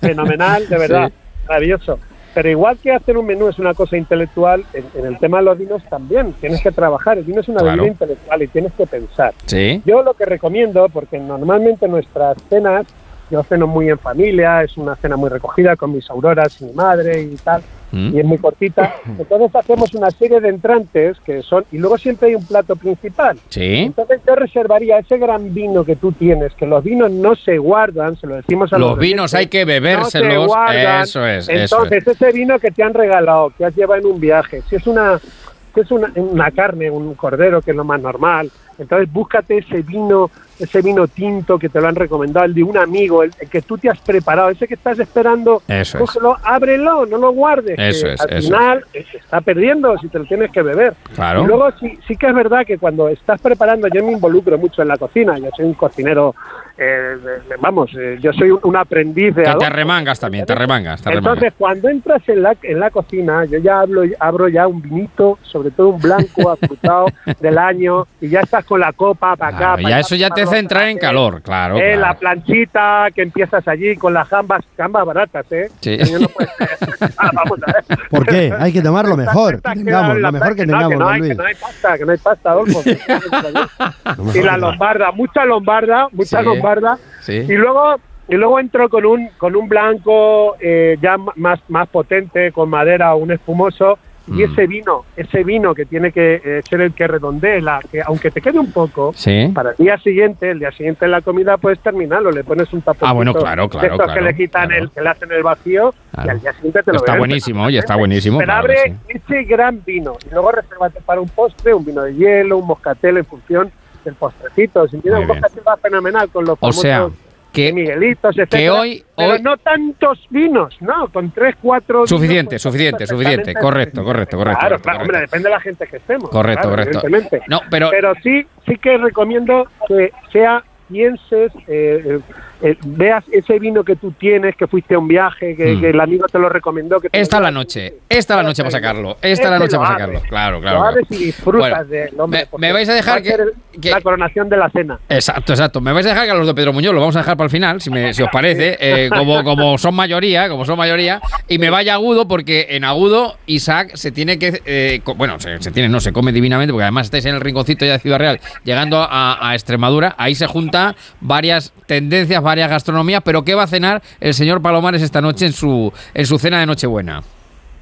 fenomenal, de verdad, maravilloso. Pero igual que hacer un menú es una cosa intelectual, en, en el tema de los vinos también tienes que trabajar. El vino es una Claro. bebida intelectual y tienes que pensar. Sí. Yo lo que recomiendo, porque normalmente nuestras cenas, yo ceno muy en familia, es una cena muy recogida con mis auroras y mi madre y tal. Y es muy cortita. [laughs] Entonces hacemos una serie de entrantes que son, y luego siempre hay un plato principal. Sí. Entonces yo reservaría ese gran vino que tú tienes, que los vinos no se guardan, se lo decimos a los, Los vinos hay que no se bebérselos. guardan. Eso es, eso Entonces es. ese vino que te han regalado, que has llevado en un viaje, si es una si es una, una carne, un cordero, que es lo más normal, entonces búscate ese vino, ese vino tinto que te lo han recomendado, el de un amigo, el, el que tú te has preparado, ese que estás esperando, Eso es. cógelo, ábrelo, no lo guardes. Eso que es, al eso final eh, se está perdiendo si te lo tienes que beber. Claro. Y luego sí, sí que es verdad que cuando estás preparando, yo me involucro mucho en la cocina, yo soy un cocinero, eh, de- vamos, eh, yo soy un, un aprendiz de Que te Adolfo. arremangas también, te arremangas, te. Entonces, cuando entras en la, en la cocina, yo ya hablo, abro ya un vinito, sobre todo un blanco [laughs] afrutado del año, y ya estás con la copa para acá. Claro, para ya eso ya te hace entrar en calor, claro. eh, claro. La planchita que empiezas allí con las gambas, gambas baratas, ¿eh? Sí. Que no puedo- [laughs] Ah, vamos a ver. ¿Por qué? Hay que tomar [laughs] lo mejor que tengamos, La lo mejor que no, tengamos, que no, hay, que no hay pasta, que no hay pasta, Adolfo. y la lombarda, mucha lombarda, mucha Sí, lombarda. Sí. Y luego y luego entro con un con un blanco eh, ya más más potente con madera o un espumoso y Mm. ese vino, ese vino que tiene que eh, ser el que redondee la que aunque te quede un poco Sí. para el día siguiente, el día siguiente en la comida puedes terminarlo, le pones un tapón Ah, bueno, claro, claro, de estos claro, que le quitan claro. el que le hacen el vacío y al día siguiente te lo Está buenísimo, oye, está buenísimo. pero abre sí. ese gran vino y luego resérvate para un postre, un vino de hielo, un moscatel en función del postrecito. Si tienes un moscatel va fenomenal con los O sea, famosos que, Miguelitos, etcétera, hoy- pero hoy- no tantos vinos, no, con tres, cuatro. vinos, Suficiente, pues, suficiente, suficiente. Correcto, correcto, correcto. Claro, correcto, claro, correcto. hombre, depende de la gente que estemos. Correcto, claro, correcto. evidentemente. No, pero- sí, sí que recomiendo que sea pienses, eh, eh, veas ese vino que tú tienes, que fuiste a un viaje, que, Mm. que el amigo te lo recomendó. Que Esta es lo la noche, esta es la noche para sacarlo, esta es la Este noche lo para sacarlo. Claro, Lo claro. claro. abres y disfrutas Bueno, del hombre. me- vais a dejar va que- que- la coronación de la cena. Exacto, exacto. Me vais a dejar que a los de Pedro Muñoz lo vamos a dejar para el final, si, me- si os parece, eh, como, como son mayoría, como son mayoría, y me vaya agudo porque en agudo Isaac se tiene que, eh, bueno, se, se tiene, no, se come divinamente porque además estáis en el rinconcito ya de Ciudad Real, llegando a, a Extremadura, ahí se junta varias tendencias, varias gastronomías, pero ¿qué va a cenar el señor Palomares esta noche en su, en su cena de Nochebuena?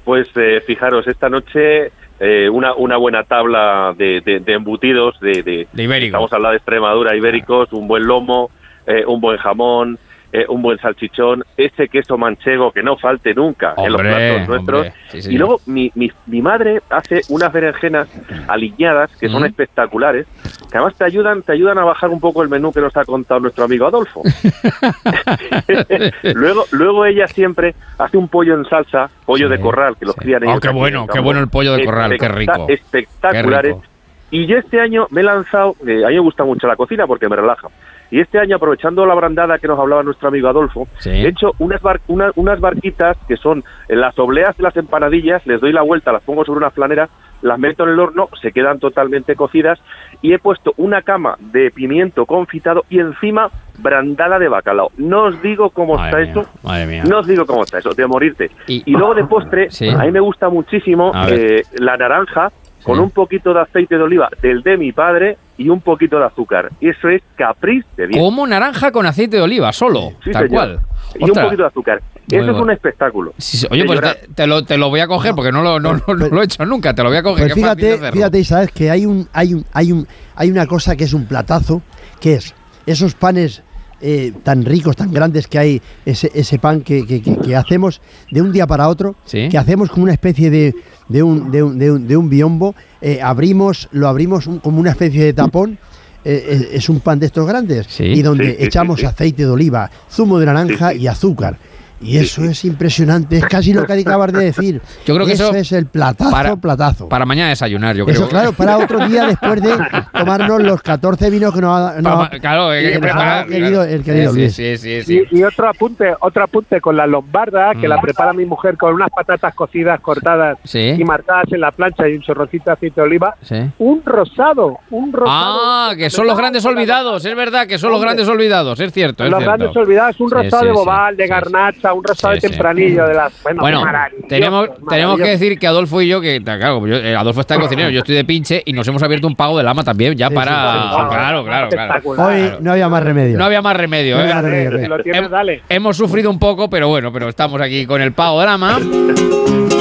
Pues eh, fijaros, esta noche eh, una, una buena tabla de, de- de embutidos, de, de, De ibérico. estamos hablando de Extremadura, ibéricos, un buen lomo, eh, un buen jamón, eh, un buen salchichón, ese queso manchego que no falte nunca en los platos nuestros. sí, y luego mi, mi, mi madre hace unas berenjenas aliñadas que son espectaculares, que además te ayudan, te ayudan a bajar un poco el menú que nos ha contado nuestro amigo Adolfo. [laughs] luego, luego ella siempre hace un pollo en salsa, pollo de corral, que los crían Oh, ellos qué aquí en bueno, qué bueno el pollo de corral, qué rico. Espectaculares. Qué rico. Y yo este año me he lanzado, eh, a mí me gusta mucho la cocina porque me relaja. Y este año, aprovechando la brandada que nos hablaba nuestro amigo Adolfo, Sí. he hecho unas, bar- una- unas barquitas que son en las obleas de las empanadillas, les doy la vuelta, las pongo sobre una flanera, las meto en el horno, se quedan totalmente cocidas y he puesto una cama de pimiento confitado y encima brandada de bacalao. No os digo cómo Madre está mía, eso, madre mía. no os digo cómo está eso, de morirte. Y- Y, luego de postre, [laughs] Sí. a mí me gusta muchísimo eh, la naranja con un poquito de aceite de oliva del de mi padre y un poquito de azúcar. Y eso es capriz de Dios. Como naranja con aceite de oliva, solo, Sí, tal señor. cual. Y un poquito de azúcar. Muy eso es un espectáculo. Sí, sí. Oye, pues te, te lo, te lo voy a coger porque no lo, no, no- no lo he hecho nunca. Te lo voy a coger. Pues fíjate, fíjate, Isabel, que hay un, hay un, hay un, hay una cosa que es un platazo, que es esos panes eh, tan ricos, tan grandes que hay, ese, ese pan que, que- que- que hacemos de un día para otro, Sí. que hacemos como una especie de, de un, de un, de un- de un biombo, eh, abrimos, lo abrimos un- como una especie de tapón. eh, es un pan de estos grandes y donde Sí, sí, sí, echamos sí. aceite de oliva, zumo de naranja y azúcar. Y eso es impresionante, es casi lo que acabas de decir. [laughs] Yo creo que eso es el platazo, para- platazo. Para mañana desayunar, yo Eso, creo. claro, para otro día [laughs] después de tomarnos los 14 vinos que nos ha, nos Para claro, hay que que nos ha preparar, querido claro. el querido Sí, Luis. sí, sí, sí. Y, y otro apunte, otro apunte con la lombarda, que Mm. la prepara mi mujer con unas patatas cocidas, cortadas Sí. y marcadas en la plancha y un chorrocito de aceite de oliva. Sí. Un rosado, un rosado. Ah, que son los grandes olvidados, es verdad que son los grandes olvidados, es cierto. es Los cierto. grandes olvidados, un rosado sí, de sí. bobal, de garnacha, un rosado Sí, de sí. tempranillo, de las. Bueno, tenemos, tenemos que decir que Adolfo y yo, que claro, yo- eh, Adolfo está de cocinero, yo estoy de pinche y nos hemos abierto un pago de lama también, ya para. sí, sí. Claro, claro, claro. Hoy no había más remedio. No había más remedio, No ¿eh? había más remedio, Si lo tienes, Hem- dale. Hemos sufrido un poco, pero bueno, pero estamos aquí con el pago de lama. [laughs]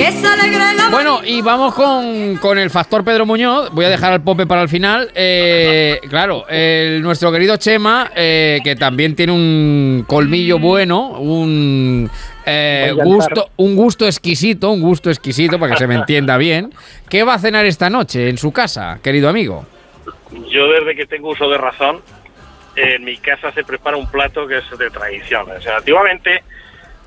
Que se alegre la Bueno, y vamos con, con el factor Pedro Muñoz. Voy a dejar al Pope para el final. Eh, claro, el- nuestro querido Chema, eh, que también tiene un colmillo bueno, un eh, gusto, un gusto exquisito, un gusto exquisito, para que se me entienda bien. ¿Qué va a cenar esta noche en su casa, querido amigo? Yo desde que tengo uso de razón, en mi casa se prepara un plato que es de tradición. O sea, antiguamente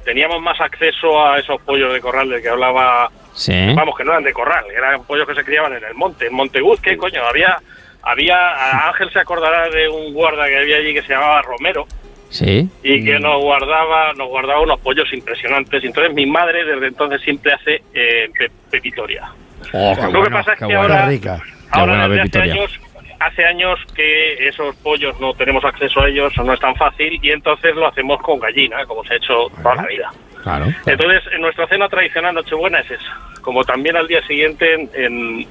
teníamos más acceso a esos pollos de corral del que hablaba, Sí. vamos, que no eran de corral, eran pollos que se criaban en el monte, en Monteguz, ¿qué coño? Había, había, Ángel se acordará de un guarda que había allí que se llamaba Romero, Sí. y que nos guardaba nos guardaba unos pollos impresionantes. Y Entonces mi madre desde entonces siempre hace eh, pe- pepitoria. Oh, qué Lo que pasa es que bueno. ahora, rica. Ahora desde hace años, hace años que esos pollos no tenemos acceso a ellos, no es tan fácil, y entonces lo hacemos con gallina, como se ha hecho toda la vida. Claro. Entonces, en nuestra cena tradicional Nochebuena es esa. Como también al día siguiente, en, en,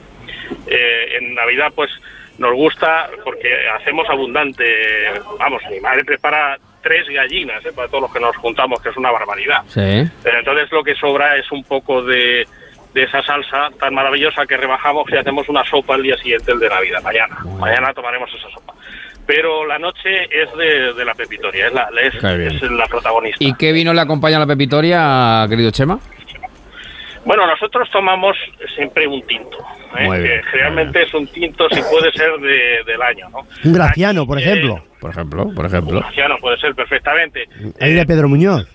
eh, en Navidad, pues nos gusta, porque hacemos abundante. Vamos, mi madre prepara tres gallinas ¿eh? para todos los que nos juntamos, que es una barbaridad. Sí. Pero entonces lo que sobra es un poco de, de esa salsa tan maravillosa que rebajamos y hacemos una sopa el día siguiente, el de Navidad, mañana. Mañana tomaremos esa sopa. Pero la noche es de, de la pepitoria, es la, es, es la protagonista. ¿Y qué vino le acompaña a la pepitoria, querido Chema? Bueno, nosotros tomamos siempre un tinto. ¿eh? Muy bien, que generalmente es un tinto, si puede ser de- del año, ¿no? Un graciano, por ejemplo. Por ejemplo, por ejemplo. Ya no puede ser perfectamente. Ahí de Pedro Muñoz.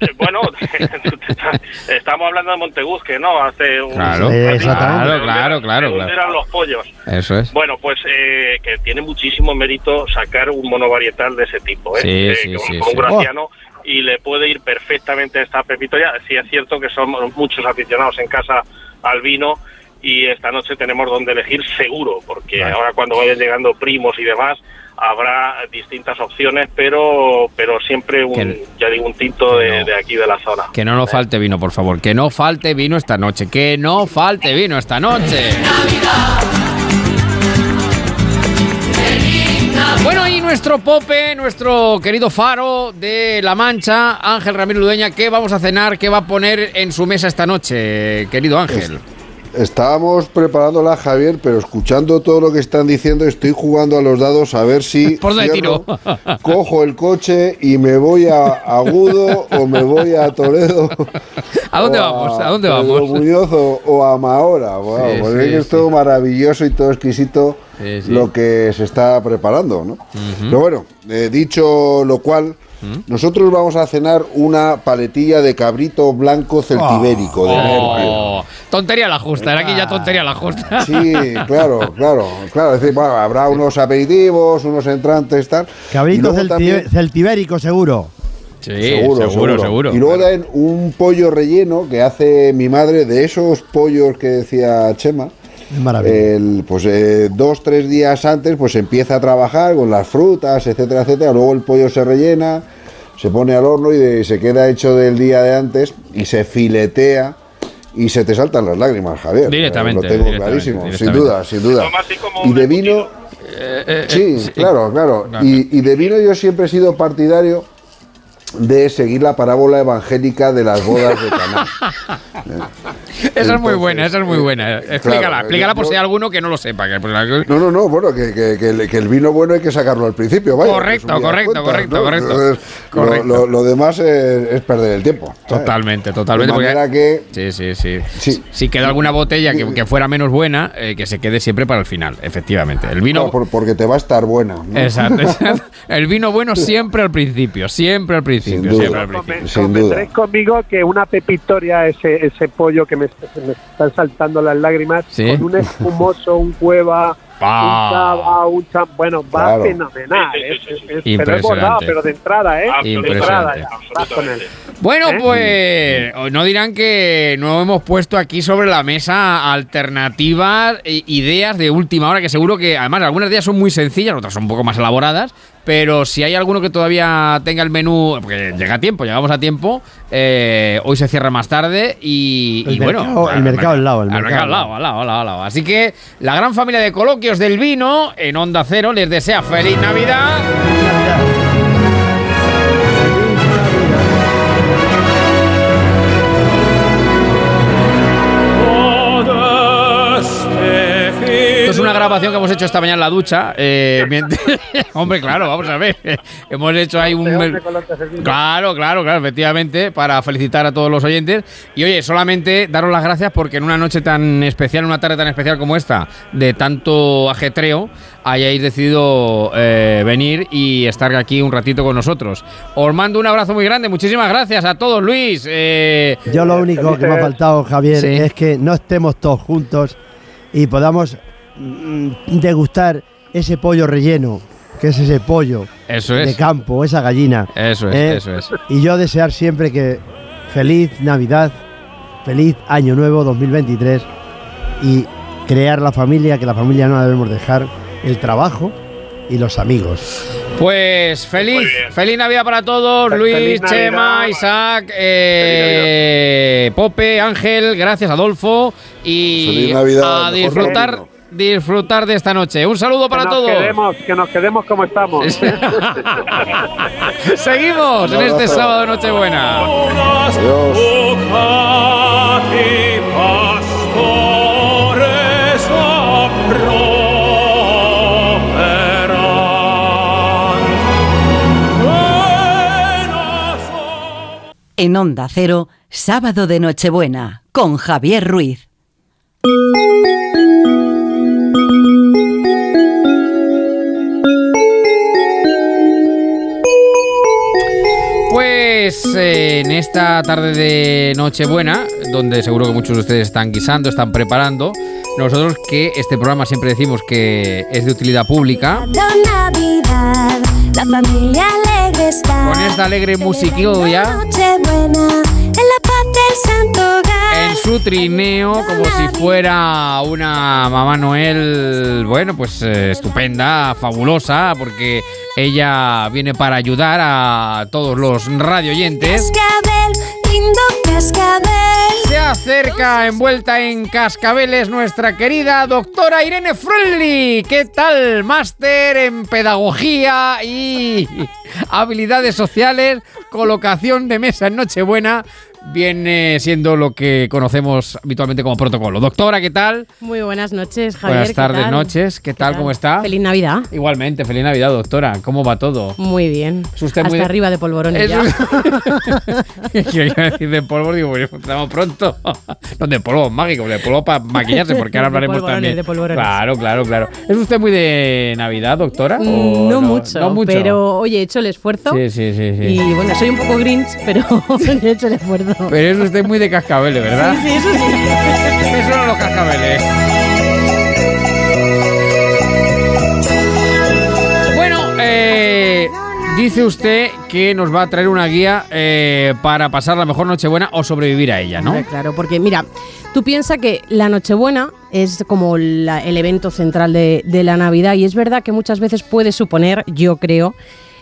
Eh, bueno, [laughs] estamos hablando de Monteguz, que no, hace un... Claro, claro, claro, ¿De claro, claro. eran los pollos? Eso es. Bueno, pues eh, que tiene muchísimo mérito sacar un monovarietal de ese tipo, ¿eh? Sí, Eh, sí, con- sí, con sí. un graciano y le puede ir perfectamente esta pepitoria. Sí es cierto que somos muchos aficionados en casa al vino y esta noche tenemos donde elegir seguro, porque Vale. ahora cuando vayan llegando primos y demás habrá distintas opciones, pero pero siempre un, Que- ya digo, un tinto de, no. de aquí de la zona. Que no nos falte vino, por favor. Que no falte vino esta noche. Que no falte vino esta noche. Bueno, y nuestro Pope, nuestro querido faro de La Mancha, Ángel Ramiro Ludeña, ¿qué vamos a cenar? ¿Qué va a poner en su mesa esta noche, querido Ángel? Estábamos preparándola, Javier, pero escuchando todo lo que están diciendo, estoy jugando a los dados a ver si [laughs] Por cierro, tiro. cojo el coche y me voy a Agudo o me voy a Toledo. [laughs] ¿A dónde vamos? ¿A dónde vamos? O, a Mahora. Wow, Sí, porque sí, es sí. todo maravilloso y todo exquisito lo que se está preparando, ¿no? Pero bueno, eh, dicho lo cual, nosotros vamos a cenar una paletilla de cabrito blanco celtibérico de Nervio. Oh, tontería la justa, era aquí ya tontería la justa. [laughs] Sí, claro, claro, claro. Es decir, bueno, habrá unos aperitivos, unos entrantes, tal. Cabrito Y luego celti- también- celtibérico, seguro. Sí, seguro, seguro. Y luego también un pollo relleno que hace mi madre de esos pollos que decía Chema. El, pues eh, dos, tres días antes, pues empieza a trabajar con las frutas, etcétera, etcétera. Luego el pollo se rellena, se pone al horno y de- se queda hecho del día de antes y se filetea. Y se te saltan las lágrimas, Javier. Directamente, Lo tengo directamente, clarísimo, sin duda, sin duda. Y de vino, Eh, sí, claro, claro. Y, y de vino yo siempre he sido partidario de seguir la parábola evangélica de las bodas de Caná. [laughs] Esa es muy buena, esa es muy buena. Explícala, claro, explícala por yo- si hay alguno que no lo sepa. que- No, no, no, bueno, que, que- que el, que el vino bueno hay que sacarlo al principio, vaya. Correcto, correcto, correcto, correcto. Entonces, Correcto. Lo, lo demás es, es perder el tiempo. ¿sabes? Totalmente, totalmente. De porque- manera que Sí, sí, sí. Si queda alguna botella que, que fuera menos buena, eh, que se quede siempre para el final, efectivamente. El vino. No, por- porque te va a estar buena. ¿no? Exacto, [laughs] exacto. El vino bueno siempre al principio, siempre al principio, duda. siempre al principio. Sin duda. Conmigo que una pepitoria, ese, ese pollo que me, est- me están saltando las lágrimas, Sí. con un espumoso, un cueva, Ah. un [laughs] cava, un cham... Bueno, va Claro. fenomenal. es- es- es- pero es Impresionante. bordado, pero de entrada, ¿eh? De entrada ya, con él. Bueno, ¿Eh? pues no dirán que no hemos puesto aquí sobre la mesa alternativas, e ideas de última hora, que seguro que además algunas de ellas son muy sencillas, otras son un poco más elaboradas, pero si hay alguno que todavía tenga el menú, porque llega a tiempo, llegamos a tiempo, eh, hoy se cierra más tarde y, El y bueno... mercado- el mercado al lado, el mercado mercado al al lado, al lado, al lado, al lado. Así que la gran familia de coloquios del vino en Onda Cero les desea feliz Navidad. Esto es una grabación que hemos hecho esta mañana en la ducha. eh, [laughs] mientras- [laughs] Hombre, claro, vamos a ver. [laughs] hemos hecho ahí un... Claro, claro, claro, efectivamente, para felicitar a todos los oyentes. Y oye, solamente daros las gracias porque en una noche tan especial, en una tarde tan especial como esta, de tanto ajetreo, hayáis decidido eh, venir y estar aquí un ratito con nosotros. Os mando un abrazo muy grande, muchísimas gracias a todos, Luis. eh, Yo lo único que me ha faltado, Javier, Sí. es que no estemos todos juntos y podamos degustar ese pollo relleno, que es ese pollo Eso de campo, esa gallina. Eso es, ¿eh? eso es. Y yo desear siempre que feliz Navidad, feliz Año Nuevo 2023 y crear la familia, que la familia no la debemos dejar, el trabajo y los amigos. Pues feliz, feliz Navidad para todos, Luis, Navidad. Chema, Isaac, eh, Pope, Ángel, gracias Adolfo y Feliz Navidad, a disfrutar. Disfrutar de esta noche. Un saludo para que nos todos. Quedemos, que nos quedemos como estamos. [laughs] Seguimos en este sábado de Nochebuena. En Onda Cero, sábado de Nochebuena, con Javier Ruiz. Pues eh, en esta tarde de Nochebuena, donde seguro que muchos de ustedes están guisando, están preparando, nosotros que este programa siempre decimos que es de utilidad pública, Navidad, la familia alegre está. con esta alegre musiquilla Nochebuena, en la paz del santo hogar. en su trineo, como si fuera una mamá Noel, bueno, pues eh, estupenda, fabulosa, porque ella viene para ayudar a todos los radioyentes. Lindo cascabel. Se acerca envuelta en cascabeles nuestra querida doctora Irene Frulli. ¿Qué tal? Máster en pedagogía y [laughs] habilidades sociales, colocación de mesa en Nochebuena. Viene siendo lo que conocemos habitualmente como protocolo. Doctora, ¿qué tal? Muy buenas noches, Javier. Buenas ¿qué tardes, tal? noches. ¿Qué, tal? ¿Cómo está? Feliz Navidad. Igualmente, feliz Navidad, doctora. ¿Cómo va todo? Muy bien. ¿Es usted Hasta muy arriba de polvorones ya. [laughs] A decir de polvo, digo, estamos pronto. No, de polvo mágico, de polvo para maquillarse, porque ahora [laughs] hablaremos también. de polvorones. Claro, claro, claro. ¿Es usted muy de Navidad, doctora? Mm, ¿O no, mucho, no mucho? pero oye, he hecho el esfuerzo. Sí, sí, sí. sí. Y bueno, soy un poco grinch, pero [laughs] he hecho el esfuerzo. [laughs] Pero es usted muy de cascabeles, ¿verdad? Sí, sí, eso sí. [laughs] Eso son los cascabeles. Bueno, eh, dice usted que nos va a traer una guía eh, para pasar la mejor Nochebuena o sobrevivir a ella, ¿no? Hombre, claro, porque mira, tú piensas que la Nochebuena es como la- el evento central de, de la Navidad y es verdad que muchas veces puede suponer, yo creo,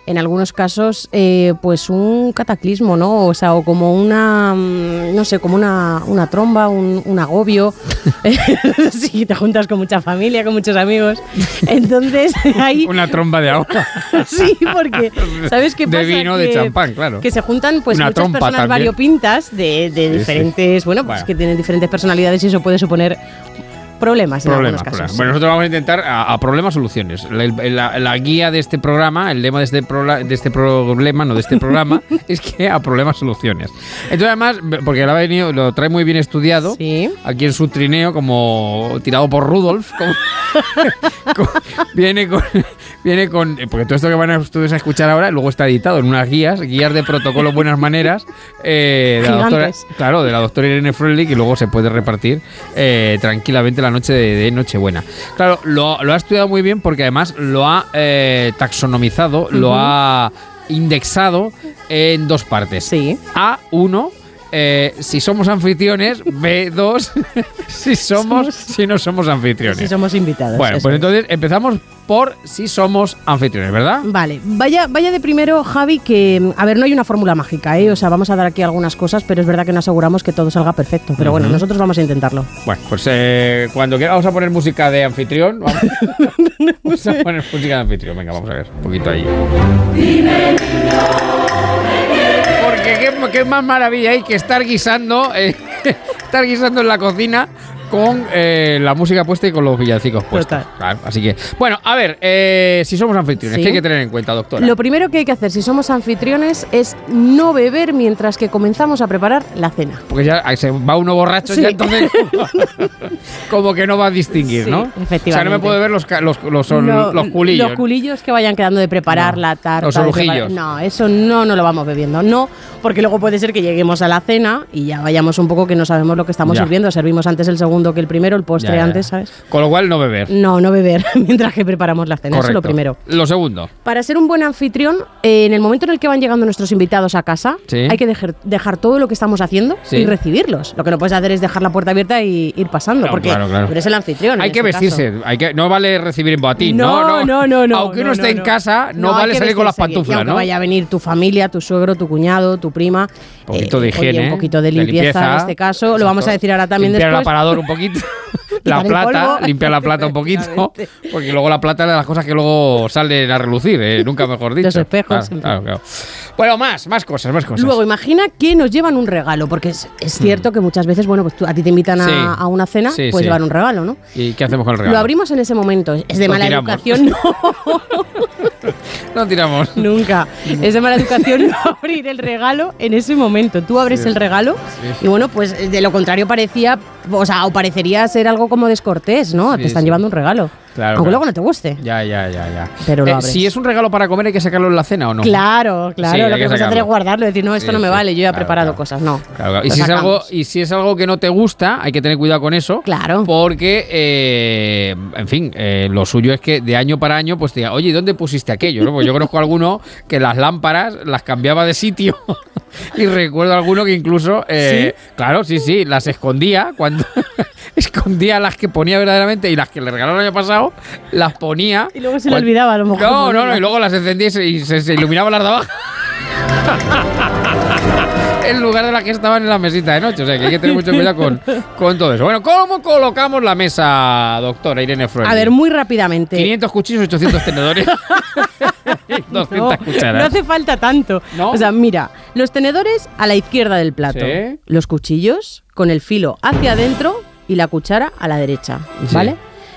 en algunos casos, eh, pues un cataclismo, ¿no? O sea, o como una, mm, no sé, como una, una tromba, un, un agobio. [laughs] si te juntas con mucha familia, con muchos amigos. Entonces, [laughs] hay... Una tromba de agua. [laughs] sí, porque, ¿sabes qué De pasa? vino, de Que- champán, claro. Que se juntan pues Una muchas personas también. variopintas de, de Sí, diferentes, bueno, pues Bueno. que tienen diferentes personalidades y eso puede suponer problemas en Problemas, algunos casos. problemas. Bueno, nosotros vamos a intentar a, a problemas soluciones. La, la- la guía de este programa, el lema de este, prola- de este problema, no de este programa, [laughs] es que a problemas soluciones. Entonces, además, porque lo, ha venido, lo trae muy bien estudiado, aquí en su trineo, como tirado por Rudolf, como- [laughs] [laughs] como- viene con. Viene con. eh, Porque todo esto que van a ustedes a escuchar ahora, luego está editado en unas guías, guías de protocolo Buenas Maneras, eh, de la doctora, claro, de la doctora Irene Fröhlich, y luego se puede repartir eh, tranquilamente la noche de, de Nochebuena. Claro, lo, lo ha estudiado muy bien porque además lo ha eh, taxonomizado, lo ha indexado en dos partes. A1. Eh, si somos anfitriones, B2, [laughs] si somos, si no somos anfitriones. Si somos invitados. Bueno, pues es. entonces empezamos por si somos anfitriones, ¿verdad? Vale, vaya, vaya de primero, Javi, que, a ver, no hay una fórmula mágica, ¿eh? O sea, vamos a dar aquí algunas cosas, pero es verdad que no aseguramos que todo salga perfecto. Pero bueno, nosotros vamos a intentarlo. Bueno, pues eh, cuando quiera vamos a poner música de anfitrión. Vamos, [laughs] vamos a poner música de anfitrión. Venga, vamos a ver, un poquito ahí. Qué más maravilla hay que estar guisando, eh, [laughs] estar guisando en la cocina con eh, la música puesta y con los villancicos puestos. Claro, así que, bueno, a ver, eh, si somos anfitriones, Sí. ¿qué hay que tener en cuenta, doctora? Lo primero que hay que hacer si somos anfitriones es no beber mientras que comenzamos a preparar la cena. Porque ya se va uno borracho, Sí. ya entonces [laughs] como que no va a distinguir, Sí, ¿no? O sea, no me efectivamente. puedo ver los, los, los, No, los culillos. Los culillos que vayan quedando de preparar No. la tarta. Los orujillos. No, eso no, no lo vamos bebiendo. No, porque luego puede ser que lleguemos a la cena y ya vayamos un poco que no sabemos lo que estamos Ya. sirviendo. Servimos antes el segundo que el primero, el postre Ya, ya, ya. antes, ¿sabes? Con lo cual no beber. No, no beber [laughs] mientras que preparamos la cena. Eso es lo primero. Lo segundo. Para ser un buen anfitrión, eh, en el momento en el que van llegando nuestros invitados a casa, Sí. hay que dejar, dejar todo lo que estamos haciendo Sí. y recibirlos. Lo que no puedes hacer es dejar la puerta abierta y ir pasando, porque claro, eres el anfitrión. Hay que este vestirse, hay que, no vale recibir en botín, No, no, no, no, no, Aunque no, uno esté en casa, no, vale salir con las pantuflas, ¿no? vaya a venir tu familia, tu suegro, tu cuñado, tu prima. Un poquito de eh, oye, higiene. un poquito de limpieza, en este caso. Lo vamos a decir ahora también limpiar después. el aparador un poquito. [laughs] la plata, limpiar la plata un poquito. Porque luego la plata es de las cosas que luego salen a relucir, eh, nunca mejor dicho. Los espejos, Claro, claro, claro. Bueno, más, más cosas, más cosas. Luego, imagina que nos llevan un regalo, porque es, es cierto que muchas veces, bueno, pues tú- a ti te invitan a, Sí. a una cena, Sí, pues sí. llevar un regalo, ¿no? ¿Y qué hacemos con el regalo? Lo abrimos en ese momento. Es de Lo mala tiramos. educación, no, [laughs] [laughs] No tiramos. nunca. Es de mala educación no [laughs] abrir el regalo en ese momento. Tú abres Sí. el regalo Sí. y bueno, pues de lo contrario parecía, o sea, o parecería ser algo como descortés, ¿no? Sí, te están llevando un regalo. Claro, Aunque claro. luego no te guste. Ya, ya, ya, ya. Pero lo Eh, abres. si es un regalo para comer, ¿hay que sacarlo en la cena o no? Claro, claro. Sí, lo que que puedes hacer es guardarlo y decir, no, esto Sí, no me sí. vale, yo ya he Claro, preparado cosas. No. Y si, es algo, y si es algo que no te gusta, hay que tener cuidado con eso. Claro. Porque, eh, en fin, eh, lo suyo es que de año para año, pues te diga, oye, ¿dónde pusiste aquello? ¿no? Pues yo conozco a alguno que las lámparas las cambiaba de sitio. [laughs] y recuerdo alguno que incluso, eh, claro, sí, sí, las escondía cuando. [laughs] escondía las que ponía verdaderamente y las que le regalaron el año pasado, las ponía. Y luego se le olvidaba a lo mejor. No, no, no, y luego las encendía y se, y se- se iluminaban las de abajo. [laughs] en lugar de las que estaban en la mesita de noche. O sea que hay que tener mucho cuidado con, con todo eso. Bueno, ¿cómo colocamos la mesa, doctora Irene Freud? A ver, muy rápidamente. 500 cuchillos, 800 tenedores. [laughs] y 200 [laughs] No, cucharas. no hace falta tanto. O sea, mira, los tenedores a la izquierda del plato, Sí. los cuchillos con el filo hacia adentro y la cuchara a la derecha, Sí.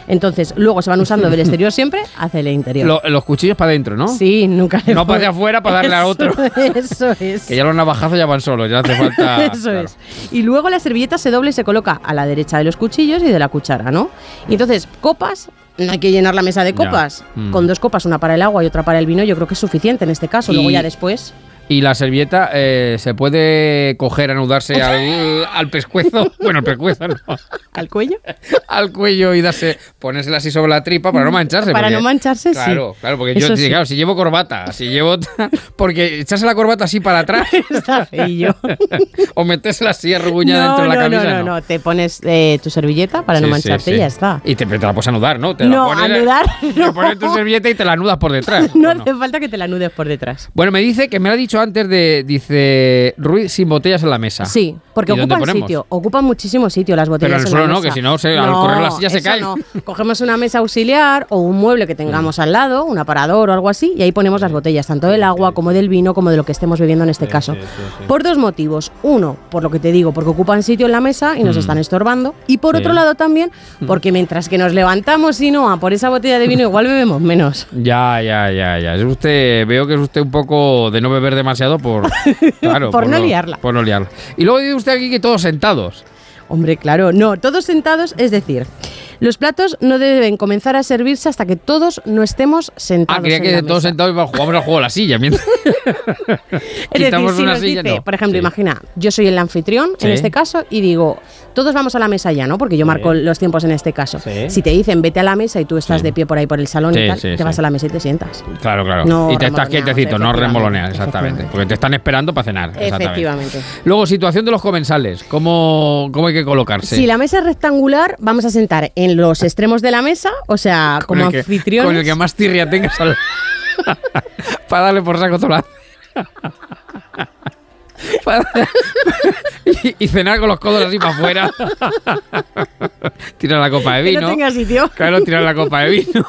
Entonces, luego se van usando del exterior siempre hacia el interior. Lo- los cuchillos para adentro, ¿no? Sí, nunca le No para hacia afuera para darle a otro. Eso es. Que ya los navajazos ya van solos, ya hace falta. [laughs] Eso claro. es. Y luego la servilleta se doble y se coloca a la derecha de los cuchillos y de la cuchara, ¿no? Y entonces, copas, no hay que llenar la mesa de copas. Mm. Con dos copas, una para el agua y otra para el vino, yo creo que es suficiente en este caso. Luego ya después. Y la servilleta eh, se puede coger, anudarse al, al pescuezo. [laughs] Bueno, al pescuezo no. ¿Al cuello? Al cuello y darse, ponérsela así sobre la tripa para no mancharse. Para porque- no mancharse, sí. Claro, claro, porque yo, Eso sí, sí. claro, si llevo corbata, si llevo. Porque echarse la corbata así para atrás. [laughs] Está feillo. [laughs] o metérsela así arruguñada dentro de la no, camisa. no, no, no, te pones eh, tu servilleta para no Sí, mancharte y ya está. Y te, te la puedes anudar, ¿no? Te la No, pones- anudar, Te pones tu servilleta y te la anudas por detrás. No hace falta que te la nudes por detrás. Bueno, me dice que me lo ha dicho antes de. Dice. Ruiz sin botellas en la mesa. Sí, porque ¿Y dónde ocupan sitio, ocupan muchísimo sitio las botellas Pero en el en suelo la no, mesa. que si no, se- al correr la silla se cae. no. Cogemos una mesa auxiliar o un mueble que tengamos al lado, un aparador o algo así, y ahí ponemos las botellas, tanto del agua como del vino, como de lo que estemos bebiendo en este caso. Por dos motivos. Uno, por lo que te digo, porque ocupan sitio en la mesa y nos Mm. están estorbando. Y por otro lado también, porque mientras que nos levantamos y no a por esa botella de vino, igual bebemos menos. Ya, ya, ya, ya. Es usted, veo que es usted un poco de no beber demasiado por. [laughs] Claro, Por no liarla. Por no liarla. Y luego dice usted aquí que todos sentados. Hombre, claro, no, todos sentados, es decir, los platos no deben comenzar a servirse hasta que todos no estemos sentados. Ah, creía en que la todos mesa. sentados y jugamos al juego de la silla. Mientras... [laughs] Es decir, Quitamos si una nos silla, dice, no. por ejemplo, Sí. imagina, yo soy el anfitrión Sí. en este caso y digo, todos vamos a la mesa ya, ¿no? Porque yo marco los tiempos en este caso. Si te dicen vete a la mesa y tú estás de pie por ahí por el salón y tal, te vas a la mesa y te sientas. Claro, claro. No y te estás quietecito, no remoloneas, exactamente. Porque te están esperando para cenar. Efectivamente. Luego, situación de los comensales. ¿Cómo, cómo hay que colocarse? Si la mesa es rectangular, vamos a sentar en los extremos de la mesa, o sea, con, como el que, anfitriones. con el que más tirria tengas al- [laughs] para darle por saco todo [laughs] y, y cenar con los codos así para afuera. [laughs] tirar la copa de Que vino. no tenga sitio. Claro, tirar la copa de vino.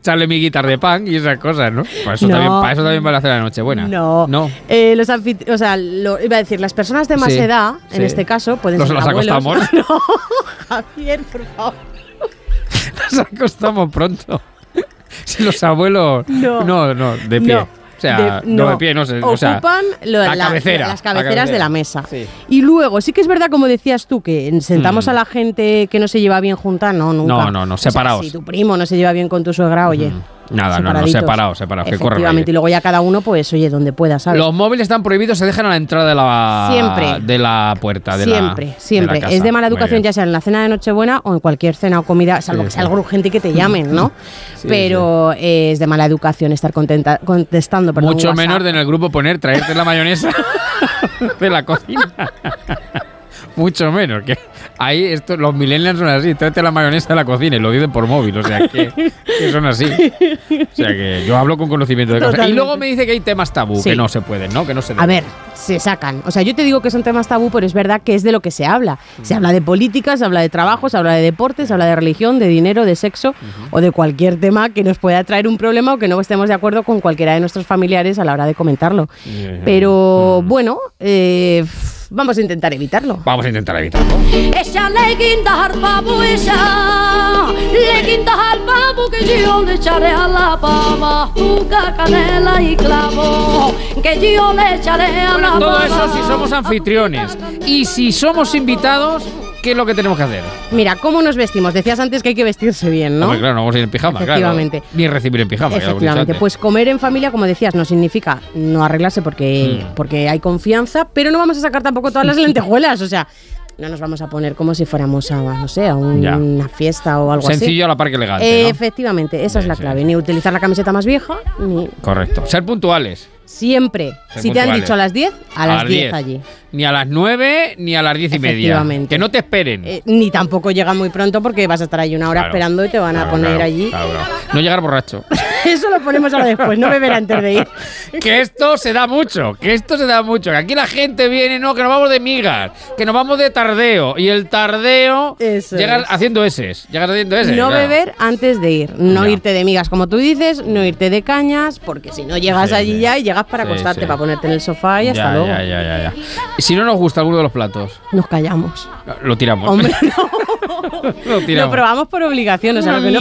echarle mi guitarra de pan y esas cosas, ¿no? Para eso, No. también, para eso también vale hacer la noche buena. No. No. Eh, los o sea, lo- iba a decir, las personas de más Sí, edad, en este caso, pueden Nos ser las abuelos. acostamos. No, Javier, por favor. Nos acostamos pronto. [laughs] Si los abuelos. No. No, no, de pie. No. O sea, De- no. de pie, no sé. o sea, Ocupan la la- cabecera, las la cabeceras de la mesa. Sí. Y luego, sí que es verdad, como decías tú, que sentamos Mm. a la gente que no se lleva bien junta, no, nunca. No, no, no, O sea, separados. si tu primo no se lleva bien con tu suegra, oye. Nada, no, no, separaditos. separados, separados. Que Efectivamente, y luego ya cada uno, pues, oye, donde pueda, ¿sabes? Los móviles están prohibidos, se dejan a la entrada de la, Siempre. de la puerta. De la- siempre, de siempre. la casa. es de mala educación, ya sea en la cena de Nochebuena o en cualquier cena o comida, salvo Sí, que sea sí. algo urgente y que te [laughs] llamen, ¿no? Sí, Pero es de mala educación estar contenta- contestando. perdón, Mucho menos de en el grupo poner traerte la mayonesa [laughs] de la cocina. Mucho menos. Que ahí esto, los millennials son así, tráete la mayonesa de la cocina y lo dicen por móvil, o sea que, que son así. O sea que yo hablo con conocimiento de causa. Y luego me dice que hay temas tabú, Sí. que no se pueden, ¿no? Que no se A ver, se sacan. O sea, yo te digo que son temas tabú, pero es verdad que es de lo que se habla. Se habla de política, se habla de trabajo, se habla de deportes, se habla de religión, de dinero, de sexo o de cualquier tema que nos pueda traer un problema o que no estemos de acuerdo con cualquiera de nuestros familiares a la hora de comentarlo. Pero bueno, eh, vamos a intentar evitarlo. Vamos a intentar evitarlo. Ella le guinda al pavo, ella le guinda al pavo que yo le echaré a la pava azúcar, canela y clavo. Que yo le echaré a la Bueno, todo eso si somos anfitriones. Y si somos invitados, ¿qué es lo que tenemos que hacer? Mira, ¿cómo nos vestimos? Decías antes que hay que vestirse bien, ¿no? Hombre, claro, no vamos a ir en pijama, claro. Efectivamente. Ni recibir en pijama. Efectivamente, pues comer en familia, como decías, no significa no arreglarse porque, Mm. porque hay confianza, pero no vamos a sacar tampoco todas las [laughs] lentejuelas, o sea, no nos vamos a poner como si fuéramos a, no sé, a un- una fiesta o algo así. Sencillo a la par que elegante, Eh, ¿no? Efectivamente, esa es la clave, ni utilizar la camiseta más vieja, ni Correcto. Ser puntuales. Siempre. Ser si te han dicho a las 10, a, las 10 allí. Ni a las 9 ni a las 10 y media. Que no te esperen. Eh, ni tampoco llega muy pronto porque vas a estar ahí una hora Claro, esperando y te van a poner claro, allí. No llegar borracho. [laughs] [laughs] Eso lo ponemos ahora después, no beber antes de ir. [laughs] que esto se da mucho, que esto se da mucho. Que aquí la gente viene, no, que nos vamos de migas, que nos vamos de tardeo. Y el tardeo llegas es. haciendo eses. Llegas haciendo eses. No claro. beber antes de ir, no Ya. irte de migas como tú dices, no irte de cañas, porque si no llegas Sí, allí sí. ya y llegas para Sí, acostarte, para ponerte en el sofá y hasta luego. ya, ya, ya, ya. Si no nos gusta alguno de los platos, Nos callamos. lo tiramos. Hombre, [laughs] [laughs] lo probamos por obligación, o sea, lo que no.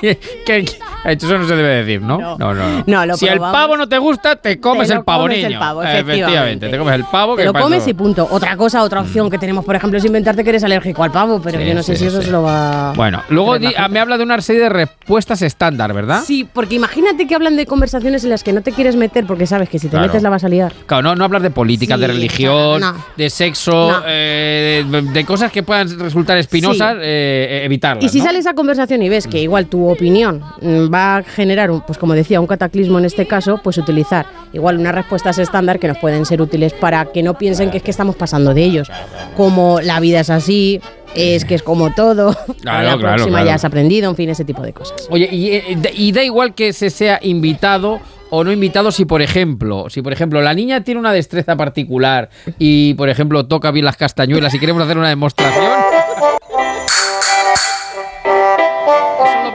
[laughs] Que- Ha dicho, eso no se debe decir, ¿no? No, no, no. No, lo si el pavo no te gusta, te comes Te el pavo, comes niño. el pavo, efectivamente. efectivamente. Te comes el pavo. Te lo comes y punto. Otra cosa, otra opción que tenemos, por ejemplo, es inventarte que eres alérgico al pavo, pero Sí, yo no sé si eso se lo va. Bueno, luego di- me habla de una serie de respuestas estándar, ¿verdad? Sí, porque imagínate que hablan de conversaciones en las que no te quieres meter porque sabes que si te Claro. metes la vas a liar. Claro, no, no hablar de política, Sí, de religión, no. de sexo, eh, de, de cosas que puedan resultar espinosas, eh, evitarlas. Y si ¿no? sale esa conversación y ves que igual tu opinión mm, va a generar, un, pues como decía, un cataclismo en este caso, pues utilizar igual unas respuestas estándar que nos pueden ser útiles para que no piensen que es que estamos pasando de ellos. Como la vida es así, es que es como todo, [laughs] para la Claro, próxima claro. ya has aprendido, en fin, ese tipo de cosas. Oye, y, eh, da- y da igual que se sea invitado o no invitado si por ejemplo, si por ejemplo la niña tiene una destreza particular y por ejemplo toca bien las castañuelas y queremos hacer una demostración.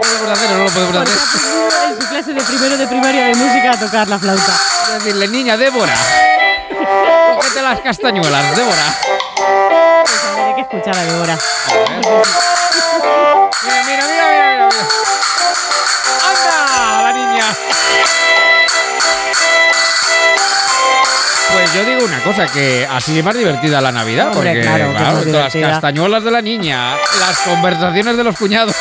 Eso lo podemos hacer o no lo podemos hacer. en su clase de primero de primaria de música a tocar la flauta. Decirle, niña, Débora, cógete las castañuelas, Débora. Pues que escuchar a Débora. Mira, mira, mira, mira, mira. ¡Anda, la niña! Pues yo digo una cosa, que así es más divertida la Navidad, Hombre, porque claro, todas las castañuelas de la niña, las conversaciones de los cuñados.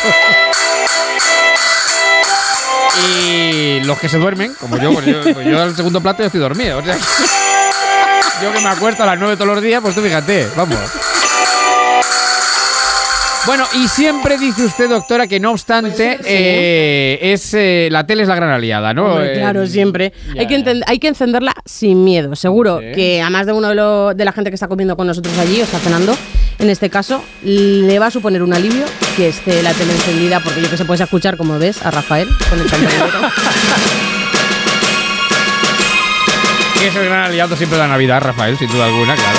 Y los que se duermen, como yo, pues yo, [laughs] pues yo al segundo plato ya estoy dormido. O sea, yo que me acuesto a las 9 todos los días, pues tú fíjate, vamos. Bueno, y siempre dice usted, doctora, que no obstante, eh, es eh, la tele es la gran aliada, ¿no? Hombre, Eh, claro, siempre. ya, Hay que, hay que encenderla sin miedo. Seguro que a más de uno de, lo- de la gente que está comiendo con nosotros allí o está cenando, en este caso, le va a suponer un alivio que esté la tele encendida, porque yo que se puede escuchar, como ves, a Rafael con el [laughs] que es el gran aliado siempre de la Navidad, Rafael, sin duda alguna, claro.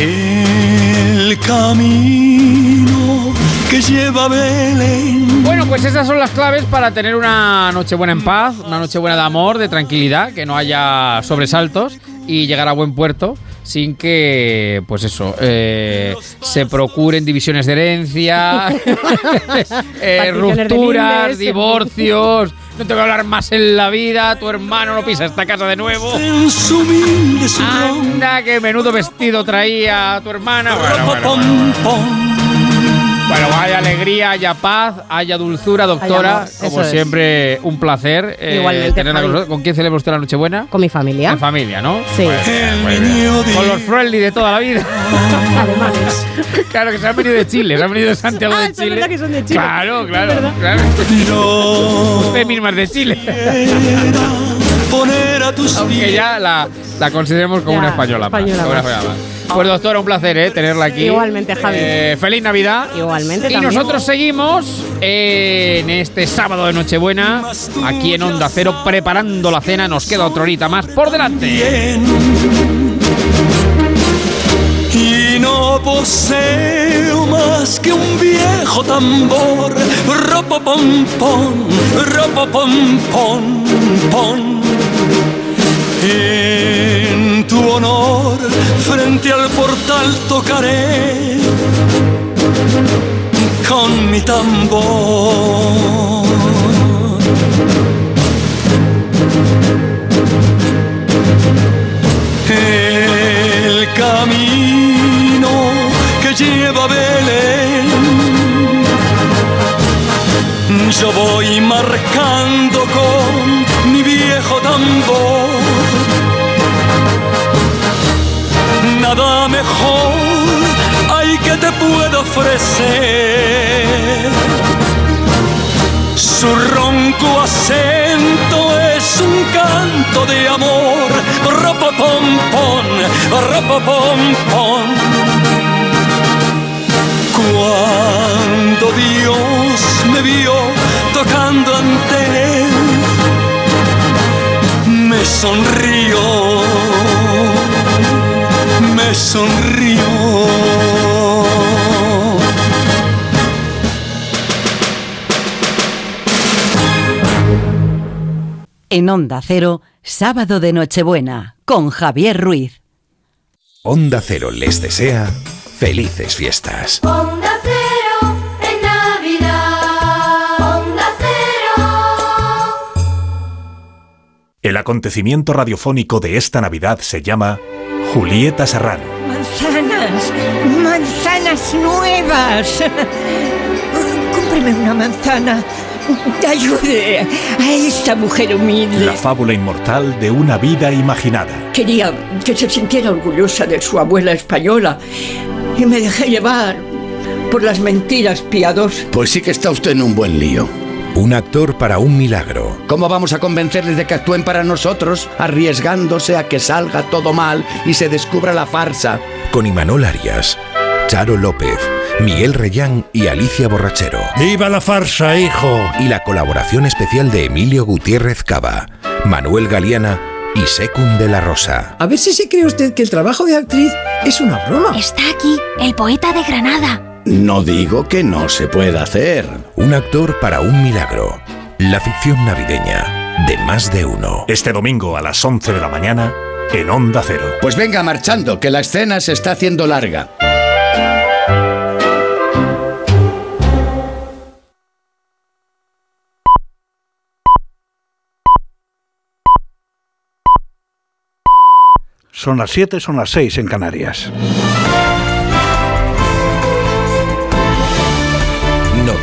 El camino que lleva Belén. Bueno, pues esas son las claves para tener una Nochebuena en paz, una Nochebuena de amor, de tranquilidad, que no haya sobresaltos y llegar a buen puerto sin que, pues eso, eh, se procuren divisiones de herencia, [laughs] eh, de rupturas, divorcios. No te voy a hablar más en la vida, tu hermano no pisa esta casa de nuevo. Anda, qué menudo vestido traía tu hermana. Bueno, bueno, bueno, bueno. Bueno, haya alegría, haya paz, haya dulzura, doctora. amor, Como eso es. siempre, un placer eh, tenerla con nosotros. ¿Con quién celebra usted la Nochebuena? Con mi familia. En familia, ¿no? Sí. Pues. Con los friendly de toda la vida. [laughs] [laughs] claro, que se han venido de Chile, se han venido de Santiago Ah, de es Chile. verdad que son de Chile. Claro, Es claro. claro. Usted misma es de Chile. Poner a tus Aunque ya la, la consideremos como Ya, una española, más, española como una más. española más. Pues doctora, un placer ¿eh? tenerla aquí. Igualmente, Javi. Eh, feliz Navidad. Igualmente Y también. nosotros seguimos en este sábado de Nochebuena, aquí en Onda Cero, preparando la cena. Nos queda otra horita más por delante. Y no poseo más que un viejo tambor. Ropo pom pom, ropo pom pom pom. En tu honor, frente al portal tocaré con mi tambor. El camino que lleva a Belén. Yo voy marcando con viejo tambor. Nada mejor hay que te puedo ofrecer. Su ronco acento es un canto de amor. Ropo pom pom, ropo pom pom. Cuando Dios me vio tocando ante él, me sonrió, me sonrió. En Onda Cero, sábado de Nochebuena, con Javier Ruiz. Onda Cero les desea felices fiestas. Onda El acontecimiento radiofónico de esta Navidad se llama Julieta Serrano. Manzanas, manzanas nuevas. Cómpreme una manzana. Ayude a esta mujer humilde. La fábula inmortal de una vida imaginada. Quería que se sintiera orgullosa de su abuela española y me dejé llevar por las mentiras piadosas. Pues sí que está usted en un buen lío. Un actor para un milagro. ¿Cómo vamos a convencerles de que actúen para nosotros, arriesgándose a que salga todo mal y se descubra la farsa? Con Imanol Arias, Charo López, Miguel Reyán y Alicia Borrachero. ¡Viva la farsa, hijo! Y la colaboración especial de Emilio Gutiérrez Cava, Manuel Galeana y Secund de la Rosa. A ver si se cree usted que el trabajo de actriz es una broma. Está aquí, el poeta de Granada. No digo que no se pueda hacer. Un actor para un milagro. La ficción navideña de más de uno. Este domingo a las 11 de la mañana en Onda Cero. Pues venga marchando, que la escena se está haciendo larga. Son las 7, son las 6 en Canarias.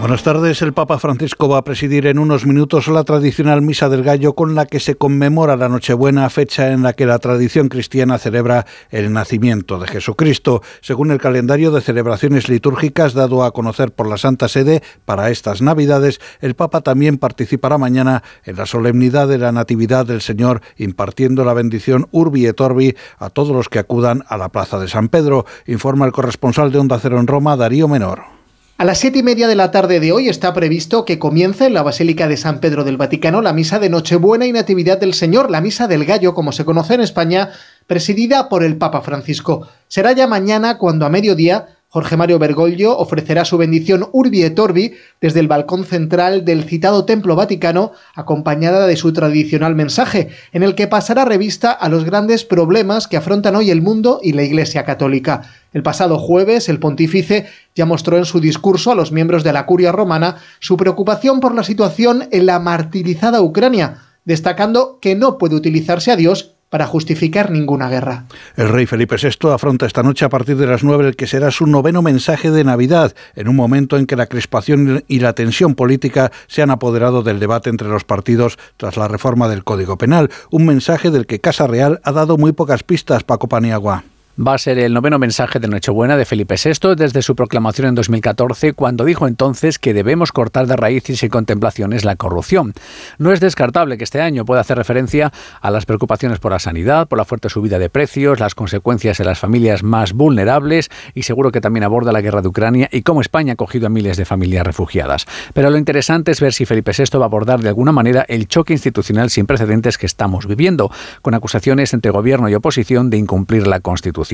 Buenas tardes. El Papa Francisco va a presidir en unos minutos la tradicional Misa del Gallo con la que se conmemora la Nochebuena, fecha en la que la tradición cristiana celebra el nacimiento de Jesucristo. Según el calendario de celebraciones litúrgicas dado a conocer por la Santa Sede para estas Navidades, el Papa también participará mañana en la solemnidad de la Natividad del Señor, impartiendo la bendición Urbi et Orbi a todos los que acudan a la Plaza de San Pedro, informa el corresponsal de Onda Cero en Roma, Darío Menor. A las siete y media de la tarde de hoy está previsto que comience en la Basílica de San Pedro del Vaticano la misa de Nochebuena y Natividad del Señor, la misa del gallo, como se conoce en España, presidida por el Papa Francisco. Será ya mañana cuando a mediodía Jorge Mario Bergoglio ofrecerá su bendición Urbi et Orbi desde el balcón central del citado Templo Vaticano, acompañada de su tradicional mensaje, en el que pasará revista a los grandes problemas que afrontan hoy el mundo y la Iglesia Católica. El pasado jueves, el pontífice ya mostró en su discurso a los miembros de la curia romana su preocupación por la situación en la martirizada Ucrania, destacando que no puede utilizarse a Dios para justificar ninguna guerra. El rey Felipe VI afronta esta noche a partir de las 9 el que será su noveno mensaje de Navidad, en un momento en que la crispación y la tensión política se han apoderado del debate entre los partidos tras la reforma del Código Penal, un mensaje del que Casa Real ha dado muy pocas pistas, Paco Paniagua va a ser el noveno mensaje de Nochebuena de Felipe VI desde su proclamación en 2014, cuando dijo entonces que debemos cortar de raíz y sin contemplaciones la corrupción. No es descartable que este año pueda hacer referencia a las preocupaciones por la sanidad, por la fuerte subida de precios, las consecuencias en las familias más vulnerables y seguro que también aborda la guerra de Ucrania y cómo España ha acogido a miles de familias refugiadas. Pero lo interesante es ver si Felipe VI va a abordar de alguna manera el choque institucional sin precedentes que estamos viviendo, con acusaciones entre gobierno y oposición de incumplir la Constitución.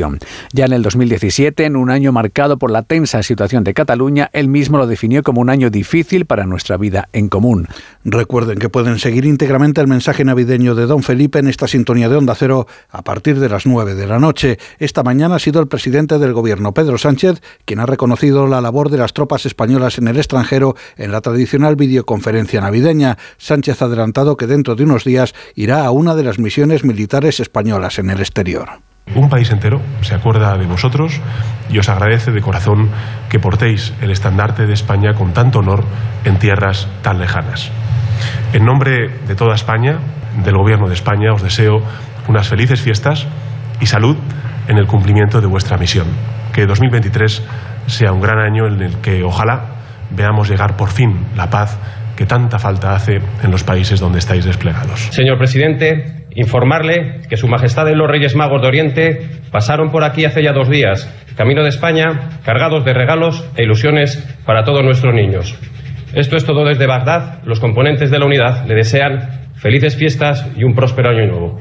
Ya en el 2017, en un año marcado por la tensa situación de Cataluña, él mismo lo definió como un año difícil para nuestra vida en común. Recuerden que pueden seguir íntegramente el mensaje navideño de Don Felipe en esta sintonía de Onda Cero a partir de las 9 de la noche. Esta mañana ha sido el presidente del gobierno, Pedro Sánchez, quien ha reconocido la labor de las tropas españolas en el extranjero en la tradicional videoconferencia navideña. Sánchez ha adelantado que dentro de unos días irá a una de las misiones militares españolas en el exterior. Un país entero se acuerda de vosotros y os agradece de corazón que portéis el estandarte de España con tanto honor en tierras tan lejanas. En nombre de toda España, del Gobierno de España, os deseo unas felices fiestas y salud en el cumplimiento de vuestra misión. Que 2023 sea un gran año en el que ojalá veamos llegar por fin la paz que tanta falta hace en los países donde estáis desplegados. Señor presidente, informarle que Su Majestad y los Reyes Magos de Oriente pasaron por aquí hace ya dos días, camino de España, cargados de regalos e ilusiones para todos nuestros niños. Esto es todo desde Bagdad. Los componentes de la unidad le desean felices fiestas y un próspero año nuevo.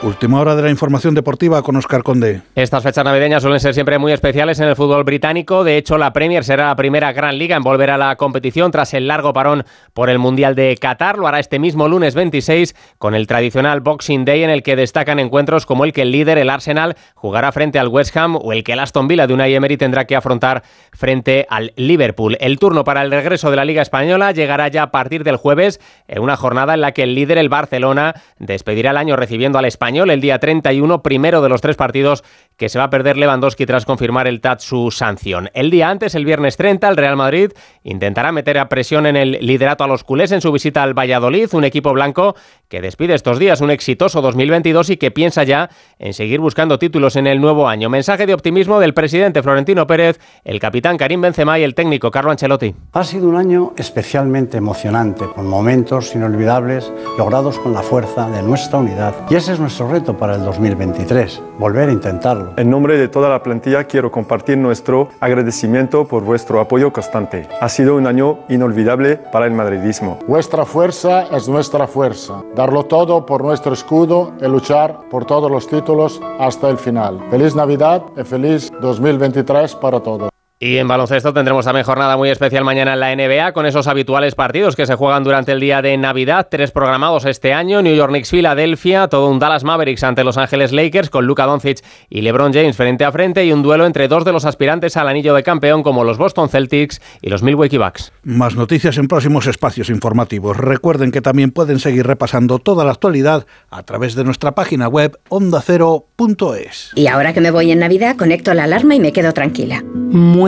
Última hora de la información deportiva con Oscar Conde. Estas fechas navideñas suelen ser siempre muy especiales en el fútbol británico. De hecho, la Premier será la primera gran liga en volver a la competición tras el largo parón por el Mundial de Qatar. Lo hará este mismo lunes 26 con el tradicional Boxing Day en el que destacan encuentros como el que el líder, el Arsenal, jugará frente al West Ham o el que el Aston Villa de Unai Emery tendrá que afrontar frente al Liverpool. El turno para el regreso de la Liga Española llegará ya a partir del jueves en una jornada en la que el líder, el Barcelona, despedirá el año recibiendo al Español el día 31, primero de los tres partidos que se va a perder Lewandowski tras confirmar el TAT su sanción. El día antes, el viernes 30, el Real Madrid intentará meter a presión en el liderato a los culés en su visita al Valladolid, un equipo blanco que despide estos días un exitoso 2022 y que piensa ya en seguir buscando títulos en el nuevo año. Mensaje de optimismo del presidente Florentino Pérez, el capitán Karim Benzema y el técnico Carlo Ancelotti. Ha sido un año especialmente emocionante, con momentos inolvidables logrados con la fuerza de nuestra unidad. Y ese es nuestro reto para el 2023, volver a intentarlo. En nombre de toda la plantilla quiero compartir nuestro agradecimiento por vuestro apoyo constante. Ha sido un año inolvidable para el madridismo. Vuestra fuerza es nuestra fuerza. Darlo todo por nuestro escudo y luchar por todos los títulos hasta el final. Feliz Navidad y feliz 2023 para todos. Y en baloncesto tendremos también jornada muy especial mañana en la NBA con esos habituales partidos que se juegan durante el día de Navidad, tres programados este año, New York Knicks Filadelfia, todo un Dallas Mavericks ante Los Ángeles Lakers con Luka Doncic y LeBron James frente a frente y un duelo entre dos de los aspirantes al anillo de campeón como los Boston Celtics y los Milwaukee Bucks. Más noticias en próximos espacios informativos. Recuerden que también pueden seguir repasando toda la actualidad a través de nuestra página web ondacero.es. Y ahora que me voy en Navidad, conecto la alarma y me quedo tranquila. Muy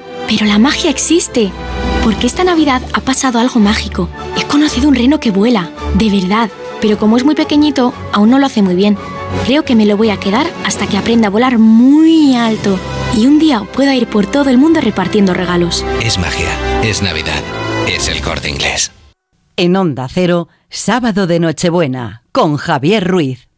Pero la magia existe. Porque esta Navidad ha pasado algo mágico. He conocido un reno que vuela. De verdad. Pero como es muy pequeñito, aún no lo hace muy bien. Creo que me lo voy a quedar hasta que aprenda a volar muy alto. Y un día pueda ir por todo el mundo repartiendo regalos. Es magia, es Navidad, es el corte inglés. En Onda Cero, sábado de Nochebuena, con Javier Ruiz.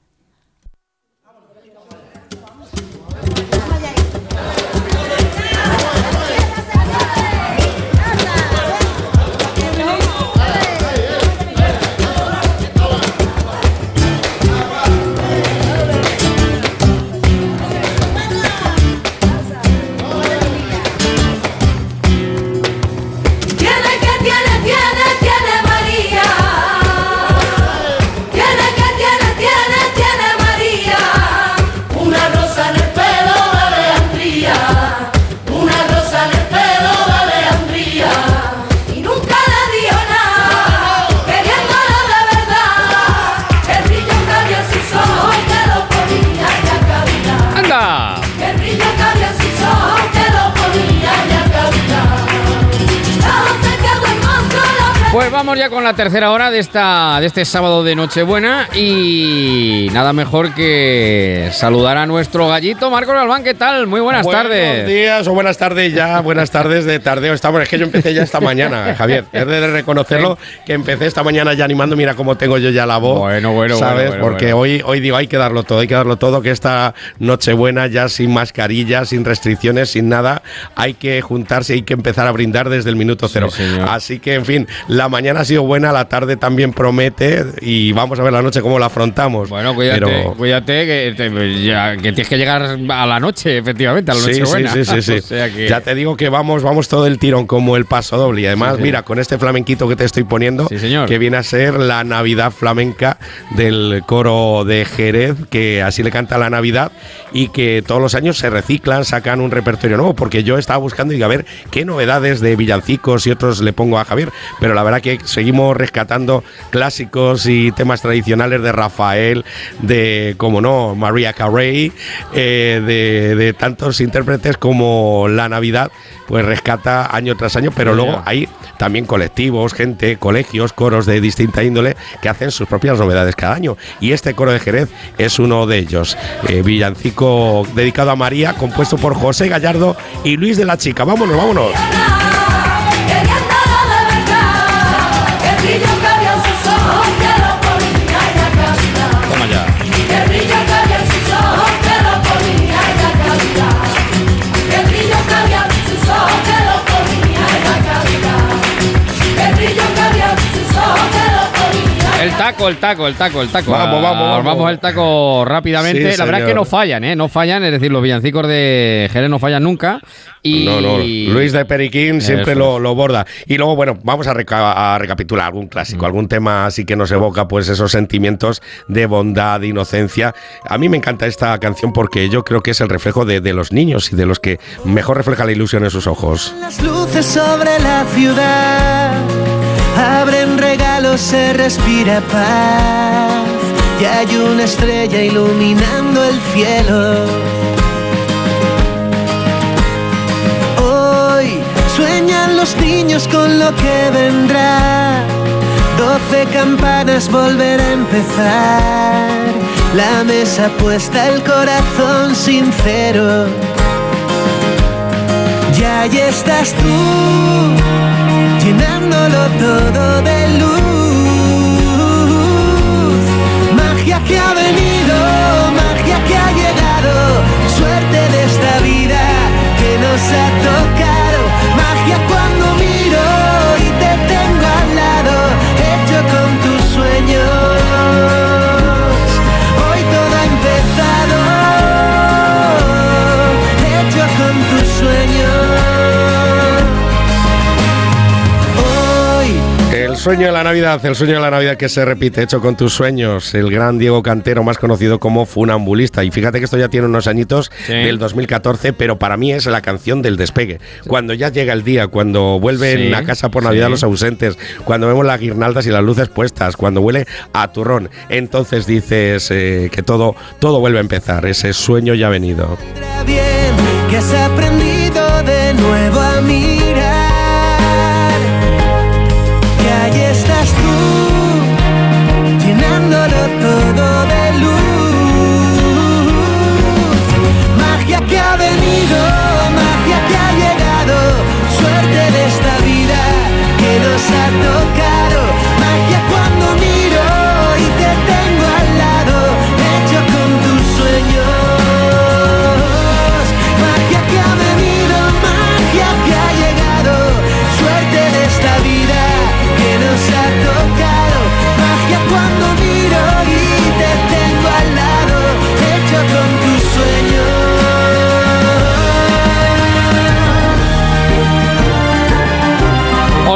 Vamos ya con la tercera hora de esta de este sábado de Nochebuena y nada mejor que saludar a nuestro gallito Marcos Galván, ¿qué tal? Muy buenas Buenos tardes. días o buenas tardes ya, buenas tardes de tardeo. Estamos, es que yo empecé ya esta mañana, [laughs] Javier. Es de reconocerlo que empecé esta mañana ya animando. Mira cómo tengo yo ya la voz. Bueno, bueno, ¿sabes? bueno, bueno, Porque bueno. hoy hoy digo hay que darlo todo, hay que darlo todo. Que esta Nochebuena ya sin mascarilla, sin restricciones, sin nada, hay que juntarse, hay que empezar a brindar desde el minuto cero. Así que, en fin, la mañana ha sido buena, la tarde también promete y vamos a ver la noche cómo la afrontamos. Bueno, cuídate, Pero- cuídate que, te- ya- que tienes que llegar a la noche, efectivamente, a la Sí, Nochebuena. Sí, sí, sí, sí. [laughs] O sea que- Ya te digo que vamos, vamos todo el tirón como el paso doble. Y además, Sí, sí. mira, con este flamenquito que te estoy poniendo, que viene a ser la Navidad flamenca del coro de Jerez, que así le canta la Navidad y que todos los años se reciclan, sacan un repertorio nuevo, porque yo estaba buscando y digo, a ver qué novedades de villancicos y otros le pongo a Javier, pero la verdad que seguimos rescatando clásicos y temas tradicionales de Rafael, de, como no, María Carey, eh, de, de tantos intérpretes como La Navidad, pues rescata año tras año, pero luego hay también colectivos, gente, colegios, coros de distinta índole que hacen sus propias novedades cada año. Y este coro de Jerez es uno de ellos. Eh, villancico dedicado a María, compuesto por José Gallardo y Luis de la Chica. Vámonos, vámonos. Taco, el taco, el taco, el taco. Vamos, vamos, vamos. Vamos el taco rápidamente. Sí, la verdad es que no fallan, ¿eh? No fallan, es decir, los villancicos de Jerez no fallan nunca. Y... No, no, Luis de Periquín siempre lo, lo borda. Y luego, bueno, vamos a, reca- a recapitular algún Mm. clásico, algún tema así que nos evoca pues esos sentimientos de bondad, de inocencia. A mí me encanta esta canción porque yo creo que es el reflejo de, de los niños y de los que mejor refleja la ilusión en sus ojos. Las luces sobre la ciudad abren regalos, se respira paz. Y hay una estrella iluminando el cielo. Hoy sueñan los niños con lo que vendrá. Doce campanas volver a empezar. La mesa puesta, el corazón sincero. Y ahí estás tú, llenándolo todo de luz. Magia que ha venido, magia que ha llegado, suerte de esta vida que nos ha tocado. Magia sueño de la Navidad, el sueño de la Navidad que se repite, hecho con tus sueños, el gran Diego Cantero, más conocido como Funambulista. Y fíjate que esto ya tiene unos añitos del 2014, pero para mí es la canción del despegue. Cuando ya llega el día, cuando vuelven Sí, a casa por Navidad sí. los ausentes, cuando vemos las guirnaldas y las luces puestas, cuando huele a turrón, entonces dices eh, que todo, todo vuelve a empezar. Ese sueño ya ha venido. bien que has aprendido de nuevo a mirar. Todo de luz. Magia que ha venido, magia que ha llegado, suerte de esta vida que nos ha tocado.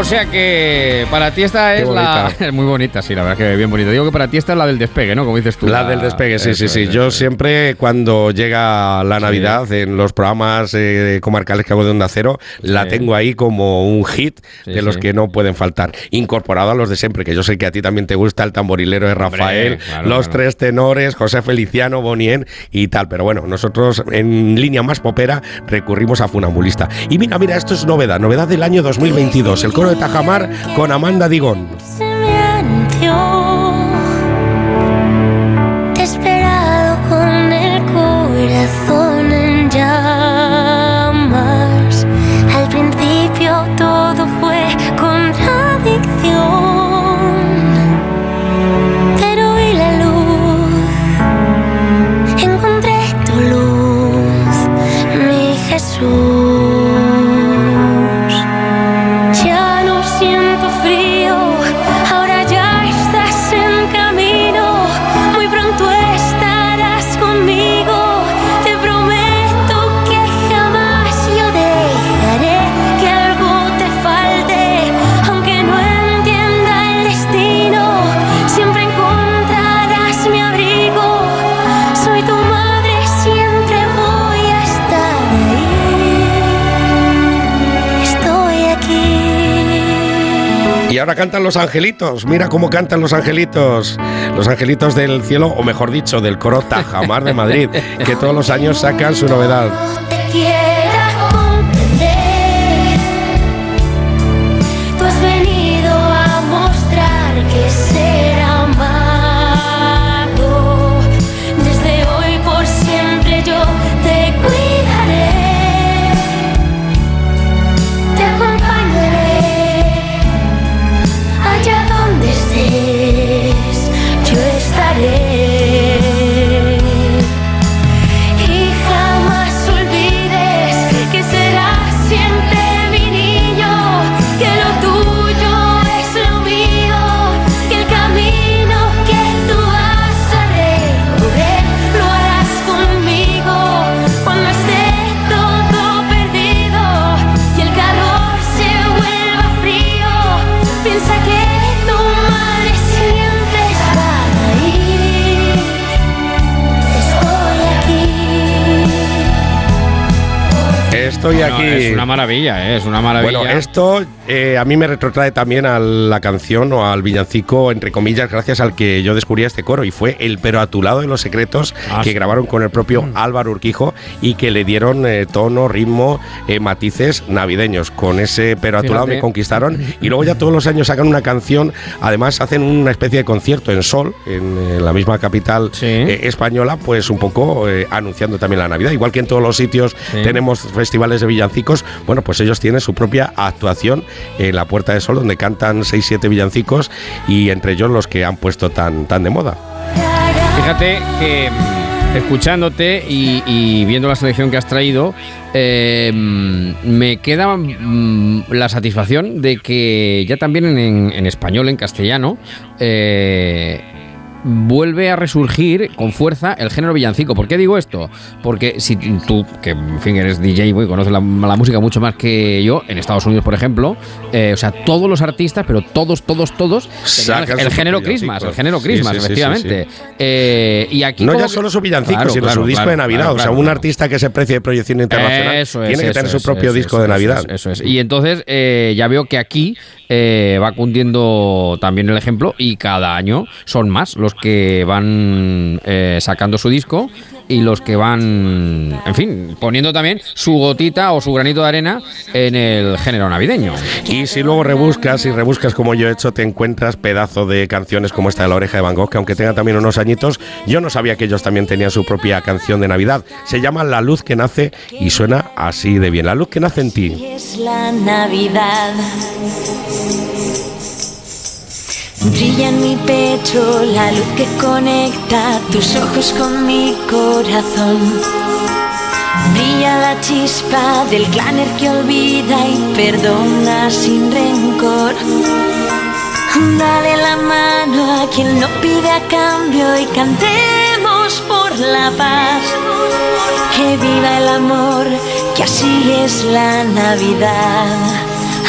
Sea que para ti esta es la. Es [laughs] muy bonita, sí, la verdad que bien bonita. Digo que para ti esta es la del despegue, ¿no? Como dices tú. La del despegue, sí, Eso sí, sí. Yo eso siempre cuando llega la Navidad en los programas eh, comarcales que hago de Onda Cero, la tengo ahí como un hit Sí, de los que no pueden faltar. Incorporado a los de siempre, que yo sé que a ti también te gusta el tamborilero de Rafael, claro, los claro. tres tenores, José Feliciano, Bonien y tal. Pero bueno, nosotros en línea más popera recurrimos a Funambulista. Y mira, mira, esto es novedad, novedad del año 2022. El coro de Tajamar con Amanda Digón. Ahora cantan los angelitos. Mira cómo cantan los angelitos. Los angelitos del cielo, o mejor dicho, del coro Tajamar de Madrid, que todos los años sacan su novedad. Estoy Bueno, aquí. es una maravilla, ¿eh? es una maravilla. Bueno, esto eh, a mí me retrotrae también a la canción o al villancico, entre comillas, gracias al que yo descubrí este coro y fue el Pero a tu lado de los secretos Ah, que sí. grabaron con el propio Álvaro Urquijo y que le dieron eh, tono, ritmo, eh, matices navideños. Con ese Pero a tu lado me conquistaron y luego ya todos los años sacan una canción, además hacen una especie de concierto en Sol, en, la misma capital eh, española, pues un poco eh, anunciando también la Navidad. Igual que en todos los sitios Sí. tenemos festivales de villancicos, bueno, pues ellos tienen su propia actuación en la Puerta de Sol, donde cantan 6-7 villancicos y entre ellos los que han puesto tan, tan de moda. Fíjate que mm, escuchándote y, viendo la selección que has traído, eh, mm, me queda mm, la satisfacción de que ya también en, en español, en castellano, eh, vuelve a resurgir con fuerza el género villancico. ¿Por qué digo esto? Porque si tú, que en fin eres DJ y conoces la, la música mucho más que yo, en Estados Unidos, por ejemplo, eh, o sea, todos los artistas, pero todos, todos, todos, el, el género. Christmas, el género Christmas, sí, sí, sí, efectivamente. Eh, y aquí no ya solo su villancico, Claro, sino claro, su disco claro, de Navidad. o sea, un artista que se precie de proyección internacional Eso es, tiene que eso tener su propio disco de Navidad. es, Eso es. Y entonces eh, ya veo que aquí eh, va cundiendo también el ejemplo y cada año son más los que van eh, sacando su disco y los que van, en fin, poniendo también su gotita o su granito de arena en el género navideño. Y si luego rebuscas y rebuscas como yo he hecho, te encuentras pedazo de canciones como esta de La Oreja de Van Gogh, que aunque tenga también unos añitos, yo no sabía que ellos también tenían su propia canción de Navidad. Se llama La Luz que Nace y suena así de bien. La Luz que Nace en ti. es la Navidad. Brilla en mi pecho la luz que conecta tus ojos con mi corazón. Brilla la chispa del claner que olvida y perdona sin rencor. Dale la mano a quien no pide a cambio y cantemos por la paz. Que viva el amor, que así es la Navidad.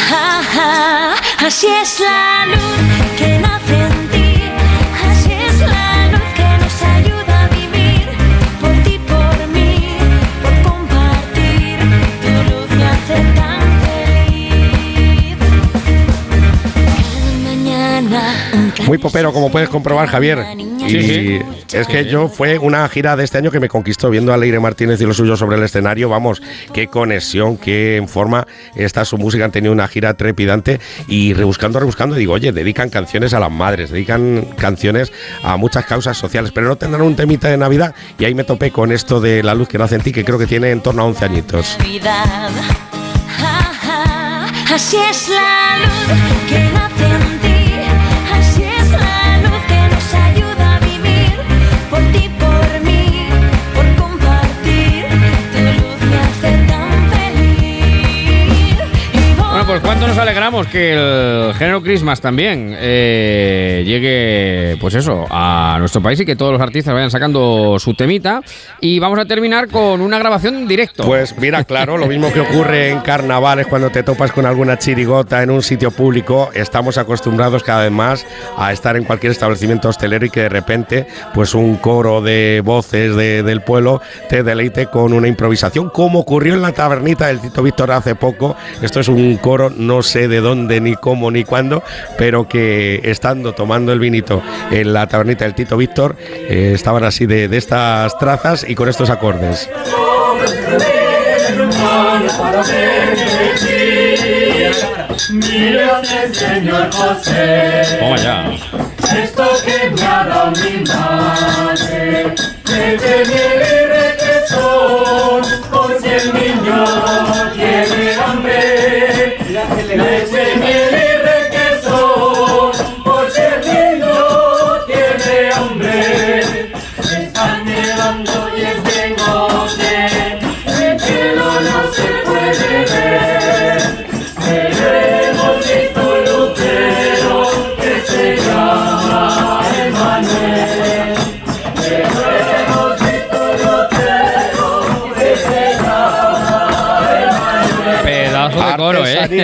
Ja, ja, así es la luz que nace en ti. Muy popero, como puedes comprobar, Javier. Y Sí, es que yo fue una gira de este año que me conquistó viendo a Leire Martínez y lo suyo sobre el escenario. Vamos, qué conexión, qué forma está su música. Han tenido una gira trepidante y rebuscando, rebuscando, digo, oye, dedican canciones a las madres, dedican canciones a muchas causas sociales, pero no tendrán un temita de Navidad. Y ahí me topé con esto de La Luz que nace en ti, que creo que tiene en torno a 11 añitos. Navidad. Ja, ja, Así es la luz que pues cuánto nos alegramos que el género Christmas también eh, llegue, pues eso, a nuestro país y que todos los artistas vayan sacando su temita. Y vamos a terminar con una grabación en directo. Pues mira, claro, lo mismo que ocurre en carnavales cuando te topas con alguna chirigota en un sitio público, estamos acostumbrados cada vez más a estar en cualquier establecimiento hostelero y que de repente, pues un coro de voces de- del pueblo te deleite con una improvisación, como ocurrió en la tabernita del Tito Víctor hace poco. Esto es un coro, no sé de dónde, ni cómo, ni cuándo, pero que estando tomando el vinito en la tabernita del Tito Víctor, eh, estaban así de, de estas trazas y con estos acordes. Señor José. Esto que me ha dado mi madre, desde miel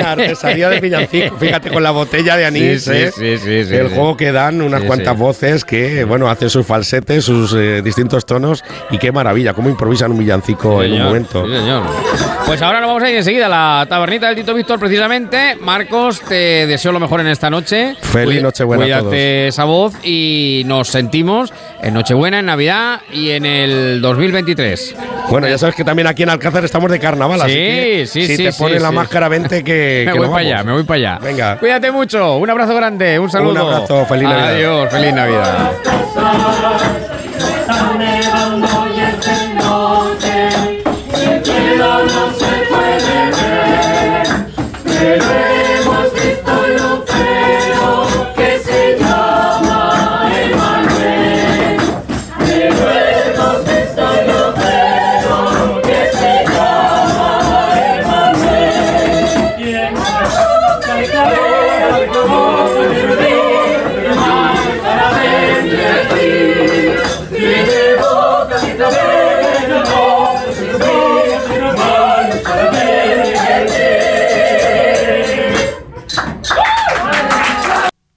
Artesanía, artesanía de villancico. [laughs] Fíjate con la botella de anís, Sí, sí, ¿eh? sí, sí, sí, El juego que dan unas cuantas voces que, bueno, hacen sus falsetes, sus eh, distintos tonos y qué maravilla, cómo improvisan un villancico en un señor, momento. sí, señor. Pues ahora nos vamos a ir enseguida a la tabernita del Tito Víctor, precisamente. Marcos, te deseo lo mejor en esta noche. Feliz Nochebuena a Cuídate esa voz y nos sentimos en Nochebuena, en Navidad y en el 2023. Bueno, ya sabes que también aquí en Alcázar estamos de carnaval, así Sí, que sí, si te pones la máscara, vente que, me que voy para allá, me voy para allá. Venga. Cuídate mucho, un abrazo grande, un saludo. Un abrazo, feliz Navidad. Adiós, feliz Navidad.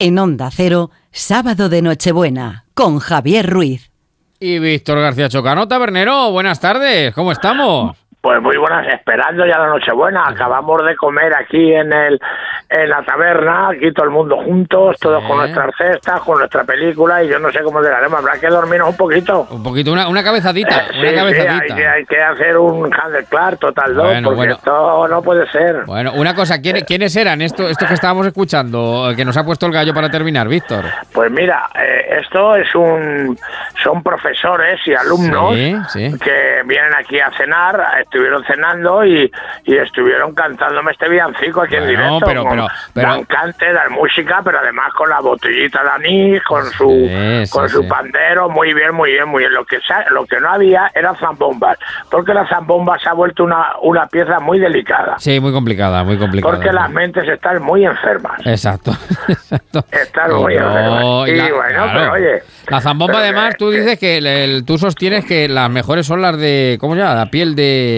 En Onda Cero, sábado de Nochebuena, con Javier Ruiz. Y Víctor García Chocano, tabernero, buenas tardes, ¿cómo estamos? Pues muy buenas, esperando ya la Nochebuena. Acabamos de comer aquí en el en la taberna, aquí todo el mundo juntos, todos con nuestras cestas, con nuestra película, y yo no sé cómo llegaremos. Habrá que dormirnos un poquito. Un poquito, una, una cabezadita, Sí, [laughs] una sí, cabezadita. hay, que, hay que hacer un Handleclar Total 2, Bueno, porque bueno. esto no puede ser. Bueno, una cosa, ¿quiénes, quiénes eran estos, estos que estábamos escuchando, eh, que nos ha puesto el gallo para terminar, Víctor? Pues mira, eh, esto es un son profesores y alumnos que vienen aquí a cenar, estuvieron cenando y, y estuvieron cantándome este villancico aquí en Bueno, directo. pero- con- pero- pero- dan cante, dan música, pero además con la botellita de anís, con su Sí, sí, con su sí. pandero, muy bien, muy bien, muy bien. Lo que lo que no había era zambombas, porque la zambomba se ha vuelto una, una pieza muy delicada, Sí, muy complicada, muy complicada. porque las mentes están muy enfermas. Exacto, [laughs] exacto. Están muy No, enfermas. y la- bueno, claro. pero oye, La zambomba, además, que- tú dices que el- el- tú sostienes que las mejores son las de, ¿cómo se llama? La piel de,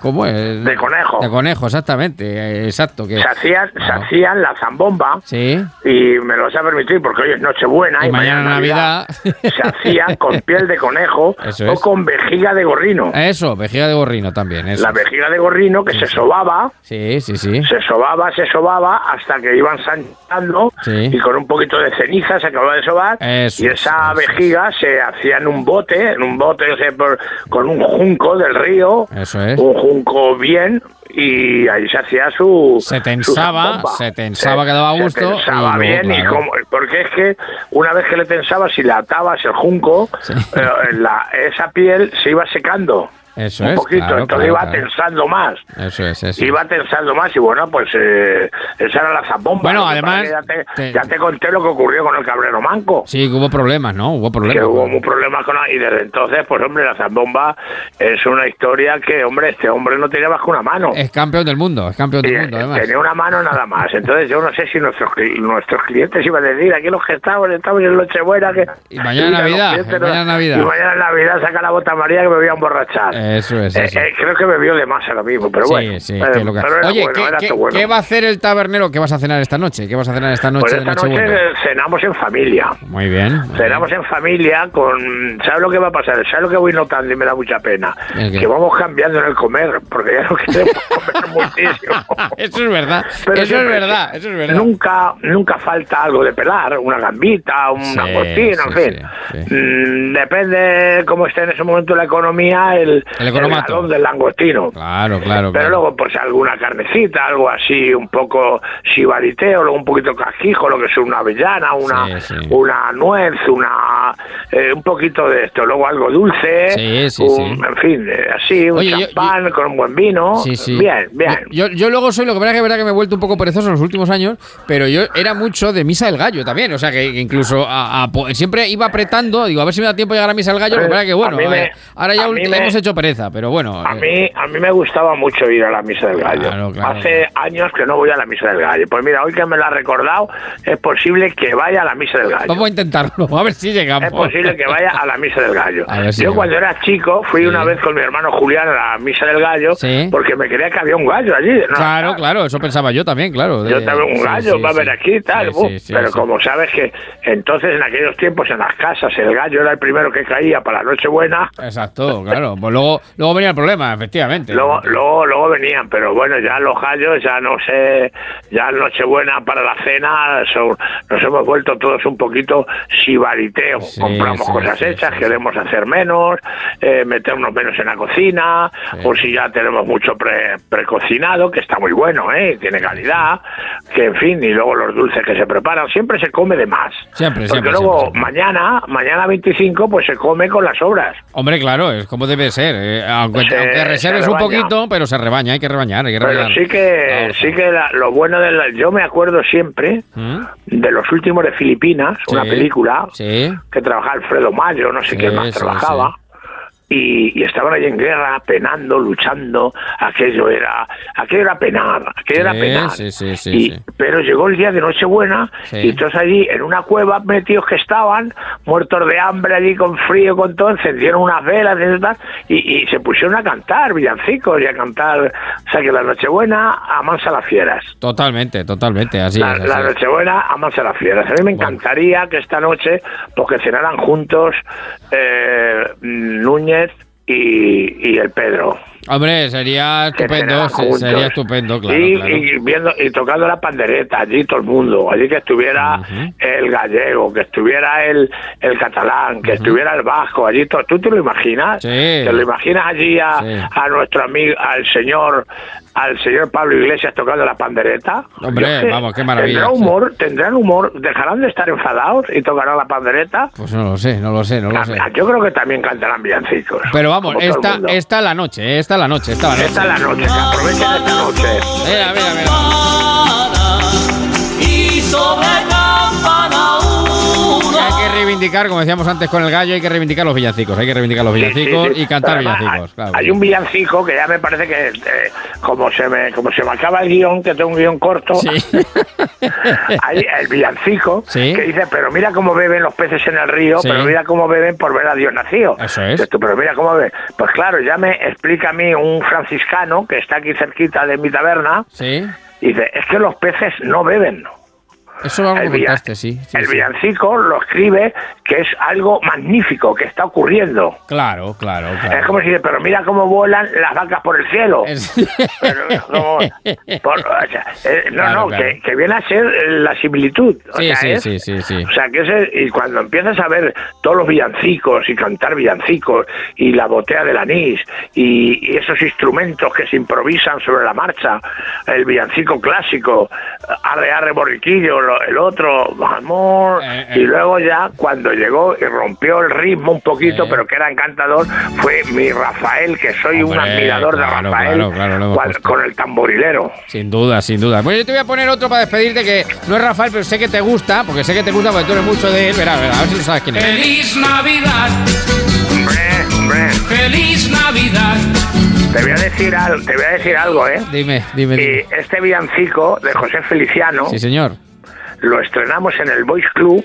¿cómo es? De conejo. De conejo, exactamente, exacto. Que, se hacían, se hacían la zambomba Sí. y me lo vas a permitir porque hoy es Nochebuena Y y, mañana Navidad. se hacían con [laughs] piel de conejo Eso o es. con vejiga de gorrino. Eso, vejiga de gorrino también, eso. La vejiga de gorrino que se sobaba, Sí, sí, sí. se sobaba, se sobaba hasta que iban sanchando Sí. y con un poquito de ceniza se acababa de sobar Eso y es, esa vejiga se hacía en un bote, en un bote o sea, por- con un junco del río, Eso es. un junco bien y ahí se hacía su Se tensaba, se tensaba que daba gusto. Se tensaba y bien y como, porque es que una vez que le tensabas y le atabas el junco, eh, la- esa piel se iba secando. Eso un es. poquito, claro, entonces claro, iba claro. tensando más. Eso es, eso. Iba tensando más y bueno, pues eh, esa era la zambomba. Bueno, además, Ya te, te- ya te conté lo que ocurrió con el cabrero manco. Sí, que hubo problemas, ¿no? Hubo problemas. Que hubo un problema con y desde entonces, pues hombre, la zambomba es una historia que, hombre, este hombre no tenía más que una mano. Es campeón del mundo, es campeón del mundo, además. Tenía una mano nada más. Entonces yo no sé si nuestros nuestros clientes iban a decir, aquí los que estamos, estamos en Nochebuena, que... Y mañana los Navidad, y mañana no- Navidad. Y mañana Navidad saca la bota María que me voy a emborrachar. Eso es, Eh, eso. eh, creo que bebió de más ahora mismo, pero Sí, bueno. sí, Eh, pero Oye, bueno, ¿qué, era qué- todo bueno. qué va a hacer el tabernero? ¿Qué vas a cenar esta noche? ¿Qué vas a cenar esta noche Pues esta noche cenamos en familia. Muy bien. Cenamos en familia con... ¿Sabes lo que va a pasar? ¿Sabes lo que voy notando y me da mucha pena? Que vamos cambiando en el comer, porque ya no [laughs] queremos comer muchísimo. [laughs] Eso es verdad. Pero eso es verdad. Eso es verdad. Nunca, nunca falta algo de pelar, una gambita, un Sí, langostino, sí, en fin. Mm, depende cómo esté en ese momento la economía, el, El economato. galón del langostino. Claro, claro. Pero claro. luego, pues alguna carnecita, algo así, un poco sibariteo, luego un poquito casquijo, lo que es una avellana, una, Sí, sí. una nuez, una eh, un poquito de esto, luego algo dulce, Sí, sí, un- sí. en fin, eh, así, un Oye, yo- champán con un buen vino. Sí, sí. Bien, bien. Yo, yo luego soy, lo que pasa es que verdad que me he vuelto un poco perezoso en los últimos años, pero yo era mucho de misa del gallo también. O sea, que, incluso a- a po- siempre iba apretando, digo, a ver si me da tiempo de llegar a misa del gallo, lo que pasa que bueno, A mí me- ahora ya me- hemos hecho pereza, pero bueno. A eh, mí, a mí me gustaba mucho ir a la misa del gallo. Claro, claro, Hace años que no voy a la misa del gallo. Pues mira, hoy que me lo ha recordado, es posible que vaya a la misa del gallo. Vamos a intentarlo, [laughs] a ver si llegamos. Es posible que vaya a la misa del gallo. Ver si Yo cuando era chico fui una vez con mi hermano Julián a la misa del gallo Sí. porque me creía que había un gallo allí. ¿no? Claro, claro, eso pensaba yo también, claro. Yo de- también un sí, gallo sí, va a sí. haber aquí y tal, Sí, sí, sí, pero sí. como sabes que entonces en aquellos tiempos en las casas el gallo era el primero que caía para la Nochebuena, Exacto, claro. Pues luego, luego venía el problema, efectivamente. luego, luego, luego venían, pero bueno, ya los gallos, ya no sé, ya en Nochebuena para la cena son- nos hemos vuelto todos un poquito sibariteo. Compramos sí, cosas sí, hechas, queremos hacer menos, eh, meternos menos en la cocina, o si ya tenemos mucho pre- precocinado, que está muy bueno, ¿eh? tiene calidad, que en fin, y luego los dulces que se preparan, siempre se come de más. Siempre, Porque siempre, luego siempre, mañana, mañana 25, pues se come con las obras. Hombre, claro, es como debe ser. eh, aunque, Se- aunque reserves se un poquito, pero se rebaña, hay que rebañar, hay que Pero rebañar. sí que, sí que la- lo bueno de la- yo me acuerdo siempre ¿Mm? de los últimos de Filipinas, una película Sí. que trabajaba Alfredo Mayo, no sé quién más trabajaba. Y, y estaban allí en guerra, penando, luchando. Aquello era, aquello era penar, aquello era penar. sí, sí, sí, Y-. Pero llegó el día de Nochebuena y entonces allí en una cueva metidos que estaban, muertos de hambre allí con frío, con todo, encendieron unas velas y, y, y se pusieron a cantar villancicos y a cantar, o sea que la Nochebuena amansa las fieras. Totalmente, totalmente, así La, es. así la es. Nochebuena amansa las fieras. A mí me encantaría que esta noche pues que cenaran juntos eh, Núñez y, y el Pedro. Hombre, sería estupendo, se- sería estupendo, claro, y, claro. y viendo y tocando la pandereta allí todo el mundo allí que estuviera el gallego que estuviera el, el catalán que estuviera el vasco allí to- tú te lo imaginas Sí. te lo imaginas allí a, Sí. a nuestro amigo al señor al señor Pablo Iglesias tocando la pandereta Hombre, sé, vamos, qué maravilla, tendrá sí. humor tendrán humor dejarán de estar enfadados y tocarán la pandereta Pues no lo sé, no lo sé, no lo sé. yo creo que también cantarán villancicos Pero vamos, esta, esta la noche, eh, esta la noche, esta la noche. esta es la noche que aprovechen esta noche Mira, mira, mira. y sobre reivindicar, como decíamos antes con el gallo, hay que reivindicar los villancicos, hay que reivindicar los villancicos Sí, sí, sí. y cantar además, villancicos. Claro. Hay un villancico que ya me parece que, eh, como se me como se me acaba el guion, que tengo un guion corto, [laughs] hay el villancico que dice, pero mira cómo beben los peces en el río, pero mira cómo beben por ver a Dios nacido. Eso es. Tú, pero mira cómo beben. Pues claro, ya me explica a mí un franciscano que está aquí cerquita de mi taberna, dice, es que los peces no beben. Eso lo El contaste, sí. sí, el sí. villancico lo escribe que es algo magnífico que está ocurriendo. Claro, claro, claro. Es como si dice, pero mira cómo vuelan las vacas por el cielo. [laughs] Pero, como- por- o sea, eh, no, Claro, no, claro. Que, que viene a ser la similitud. O Sí, sea, sí, es- sí, sí, sí. O sea, que ese, y cuando empiezas a ver todos los villancicos y cantar villancicos y la botea del anís y, y esos instrumentos que se improvisan sobre la marcha, el villancico clásico, arre, arre, borriquillo, lo- el otro, amor, Eh, y luego ya cuando llegó y rompió el ritmo un poquito, pero que era encantador, fue mi Rafael, que soy un admirador claro, de Rafael, claro, claro, lo hemos cual- puesto. con el tamborilero. Sin duda, sin duda. Bueno, yo te voy a poner otro para despedirte que no es Rafael, pero sé que te gusta, porque sé que te gusta porque tú eres mucho de él. Verá, verá, a ver si tú sabes quién es. Feliz Navidad, Hombre, feliz Navidad. Te voy a decir algo, te voy a decir algo, ¿eh? Dime, dime, dime. Y este villancico de José Feliciano Sí, señor. Lo estrenamos en el Boys Club,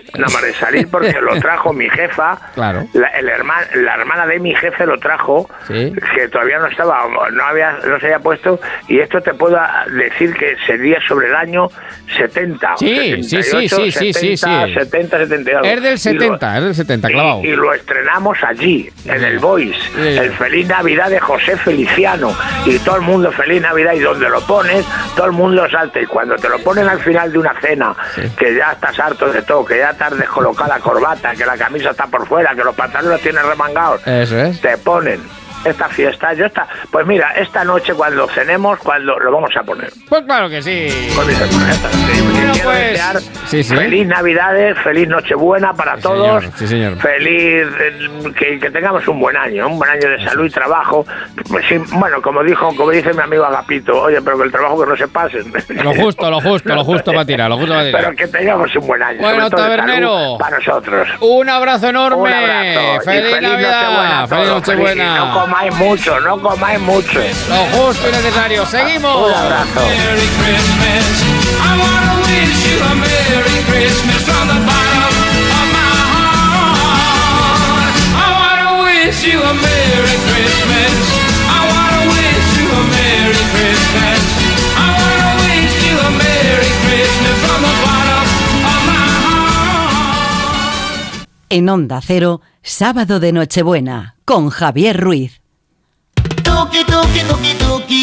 salir porque lo [laughs] trajo mi jefa, Claro. la, el herma- la hermana de mi jefe lo trajo, Sí. que todavía no estaba, no había, no se había puesto, y esto te puedo decir que sería sobre el año 70. o Sí, sí, sí, 78, sí, sí, sí, 70, sí. 70, 70 y algo. Es del Y lo- 70, es del 70, clavado. y, y lo estrenamos allí, en el Boys. El Feliz Navidad de José Feliciano. Y todo el mundo Feliz Navidad. Y donde lo pones, todo el mundo salta. Y cuando te lo ponen al final de una cena, que ya estás harto de todo, que ya estás descolocada la corbata, que la camisa está por fuera, que los pantalones los tienes remangados, Eso es. te ponen esta fiesta. Yo esta, pues mira, esta noche cuando cenemos, cuando lo vamos a poner. Pues claro que sí. Con mis hermanas, Bueno, quiero pues, desear sí, sí. feliz Navidades, feliz Nochebuena para todos. señor, sí, señor. Feliz eh, que, que tengamos un buen año, un buen año de salud y trabajo. Pues sí, bueno, como dijo, como dice mi amigo Agapito, oye, pero que el trabajo que no se pasen. Lo justo, lo justo, lo justo para tirar, lo justo para tirar. Pero que tengamos un buen año. Bueno, tabernero. Para nosotros. Un abrazo enorme. Un abrazo. y Feliz, feliz Navidad. Nochebuena Feliz. Nochebuena. Comáis mucho, no comáis mucho. Lo justo y necesario. Seguimos. Un abrazo. En Onda Cero, sábado de Nochebuena, con Javier Ruiz. Tuki, tuki, tuki, tuki.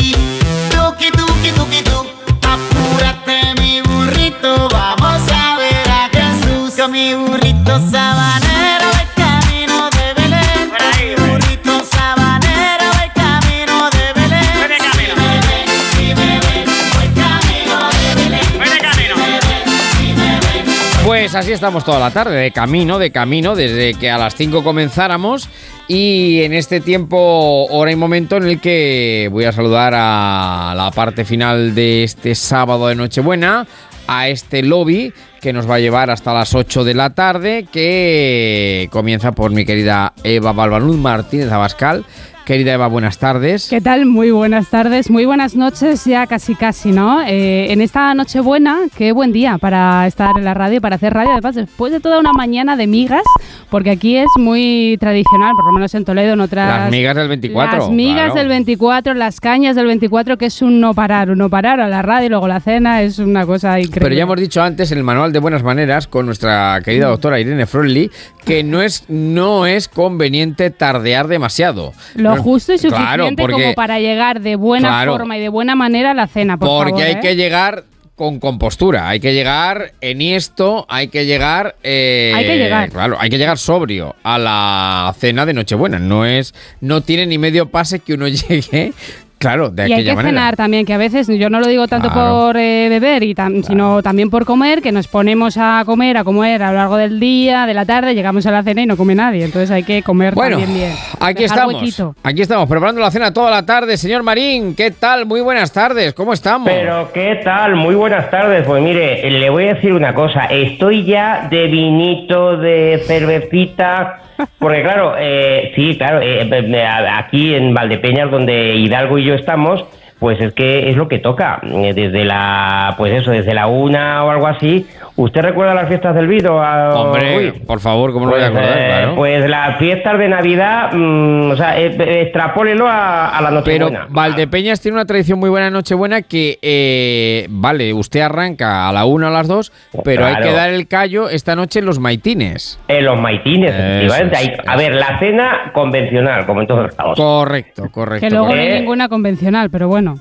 Tuki, tuki, tuki, tuki. Apúrate, mi burrito. Vamos a ver a Jesús. Con mi burrito sabanero. Voy camino de Belén. Mi burrito sabanero. Voy camino de Belén. Si me ven, si me ven. Voy camino de Belén. Si me ven, si me ven. Pues así estamos toda la tarde, de camino, de camino, desde que a las 5 comenzáramos. Y en este tiempo, hora y momento en el que voy a saludar a la parte final de este sábado de Nochebuena, a este lobby que nos va a llevar hasta las 8 de la tarde, que comienza por mi querida Eva Balbanud Martínez Abascal. Querida Eva, buenas tardes. ¿Qué tal? Muy buenas tardes, muy buenas noches, ya casi casi, ¿no? Eh, en esta Nochebuena, qué buen día para estar en la radio, para hacer radio, además después de toda una mañana de migas, porque aquí es muy tradicional, por lo menos en Toledo, en otras... Las migas del 24. Las migas claro. del 24, las cañas del 24, que es un no parar, un no parar a la radio y luego la cena, es una cosa increíble. Pero ya hemos dicho antes en el manual de buenas maneras con nuestra querida doctora Irene Frolli que no es, no es conveniente tardear demasiado. Justo y Claro, suficiente porque- como para llegar de buena Claro. forma y de buena manera a la cena, por Porque favor, hay ¿eh? que llegar con compostura, hay que llegar enhiesto, hay que llegar... eh, Hay que llegar. Claro, hay que llegar sobrio a la cena de Nochebuena. No es, no tiene ni medio pase que uno [laughs] llegue, claro, de y hay que manera. cenar también, que a veces yo no lo digo tanto Claro. por eh, beber, y tam- sino también por comer, que nos ponemos a comer, a comer a lo largo del día, de la tarde, llegamos a la cena y no come nadie. Entonces hay que comer Bueno, también bien. Aquí Dejar estamos, huequito. aquí estamos, preparando la cena toda la tarde. Señor Marín, ¿qué tal? Muy buenas tardes, ¿cómo estamos? Pero qué tal, muy buenas tardes. Pues mire, le voy a decir una cosa. Estoy ya de vinito, de cervecita, porque claro, eh, sí, claro, eh, eh, aquí en Valdepeñas, donde Hidalgo y yo estamos, pues es que es lo que toca. Eh, Desde la, pues eso, desde la una o algo así. ¿Usted recuerda las fiestas del Vido? a- Hombre, Ruiz? por favor, ¿cómo no lo voy a Pues, acordar? eh, Claro. pues las fiestas de Navidad, mm, o sea, eh, eh, extrapólelo a, a la noche Pero buena. Valdepeñas tiene una tradición muy buena en Nochebuena que, eh, vale, usted arranca a la una o a las dos, pero hay que dar el callo esta noche en los maitines. En los maitines, efectivamente. es, Hay- a ver, la cena convencional, como en todos lados. Correcto, correcto. Que luego no hay ninguna convencional, pero bueno.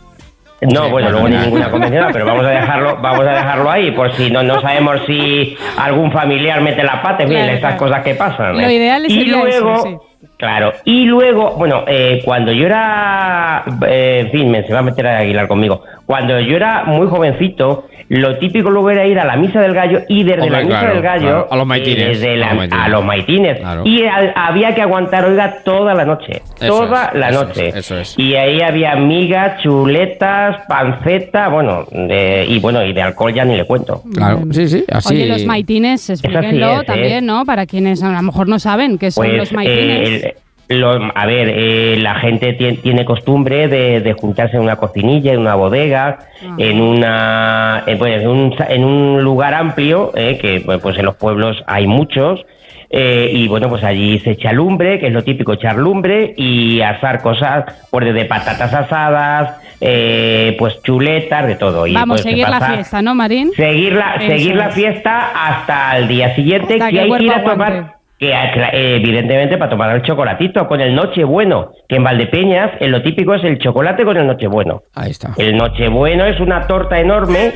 No, bueno, luego ni ninguna convencional, pero vamos a dejarlo, vamos a dejarlo ahí, por si no, no [laughs] sabemos si algún familiar mete la pata, en fin, Claro, estas claro. cosas que pasan. Lo ¿eh? ideal y sería luego, eso, sí. Claro, y luego, bueno, eh, cuando yo era, eh, en fin, me se va a meter a Aguilar conmigo, cuando yo era muy jovencito, lo típico luego era ir a la misa del gallo y desde Hombre, la misa claro, del gallo claro, a los maitines, desde la- a los maitines. a los maitines. Claro. y a- había que aguantar, oiga, toda la noche, Eso toda es, la eso noche. es, eso es. Y ahí había migas, chuletas, panceta, bueno, de- y bueno, y de alcohol ya ni le cuento. Claro, sí, sí, así. Oye, los maitines, explíquenlo es, también, ¿no? Para quienes a lo mejor no saben qué son Pues los maitines. eh, Lo- a ver, eh, la gente tie- tiene costumbre de, de juntarse en una cocinilla, en una bodega, en una en, pues, en un, sa- en un lugar amplio, eh, que pues en los pueblos hay muchos, eh, y bueno, pues allí se echa lumbre, que es lo típico, echar lumbre y asar cosas, pues desde patatas asadas, eh, pues chuletas, de todo. Y, Vamos, pues, se seguir la fiesta, ¿no, Marín? Seguir la, Eso seguir la es. fiesta hasta el día siguiente, Hasta que hay que ir a tomar. Que eh, evidentemente para tomar el chocolatito con el Nochebueno, que en Valdepeñas eh, lo típico es el chocolate con el Nochebueno. Ahí está. El Nochebueno es una torta enorme.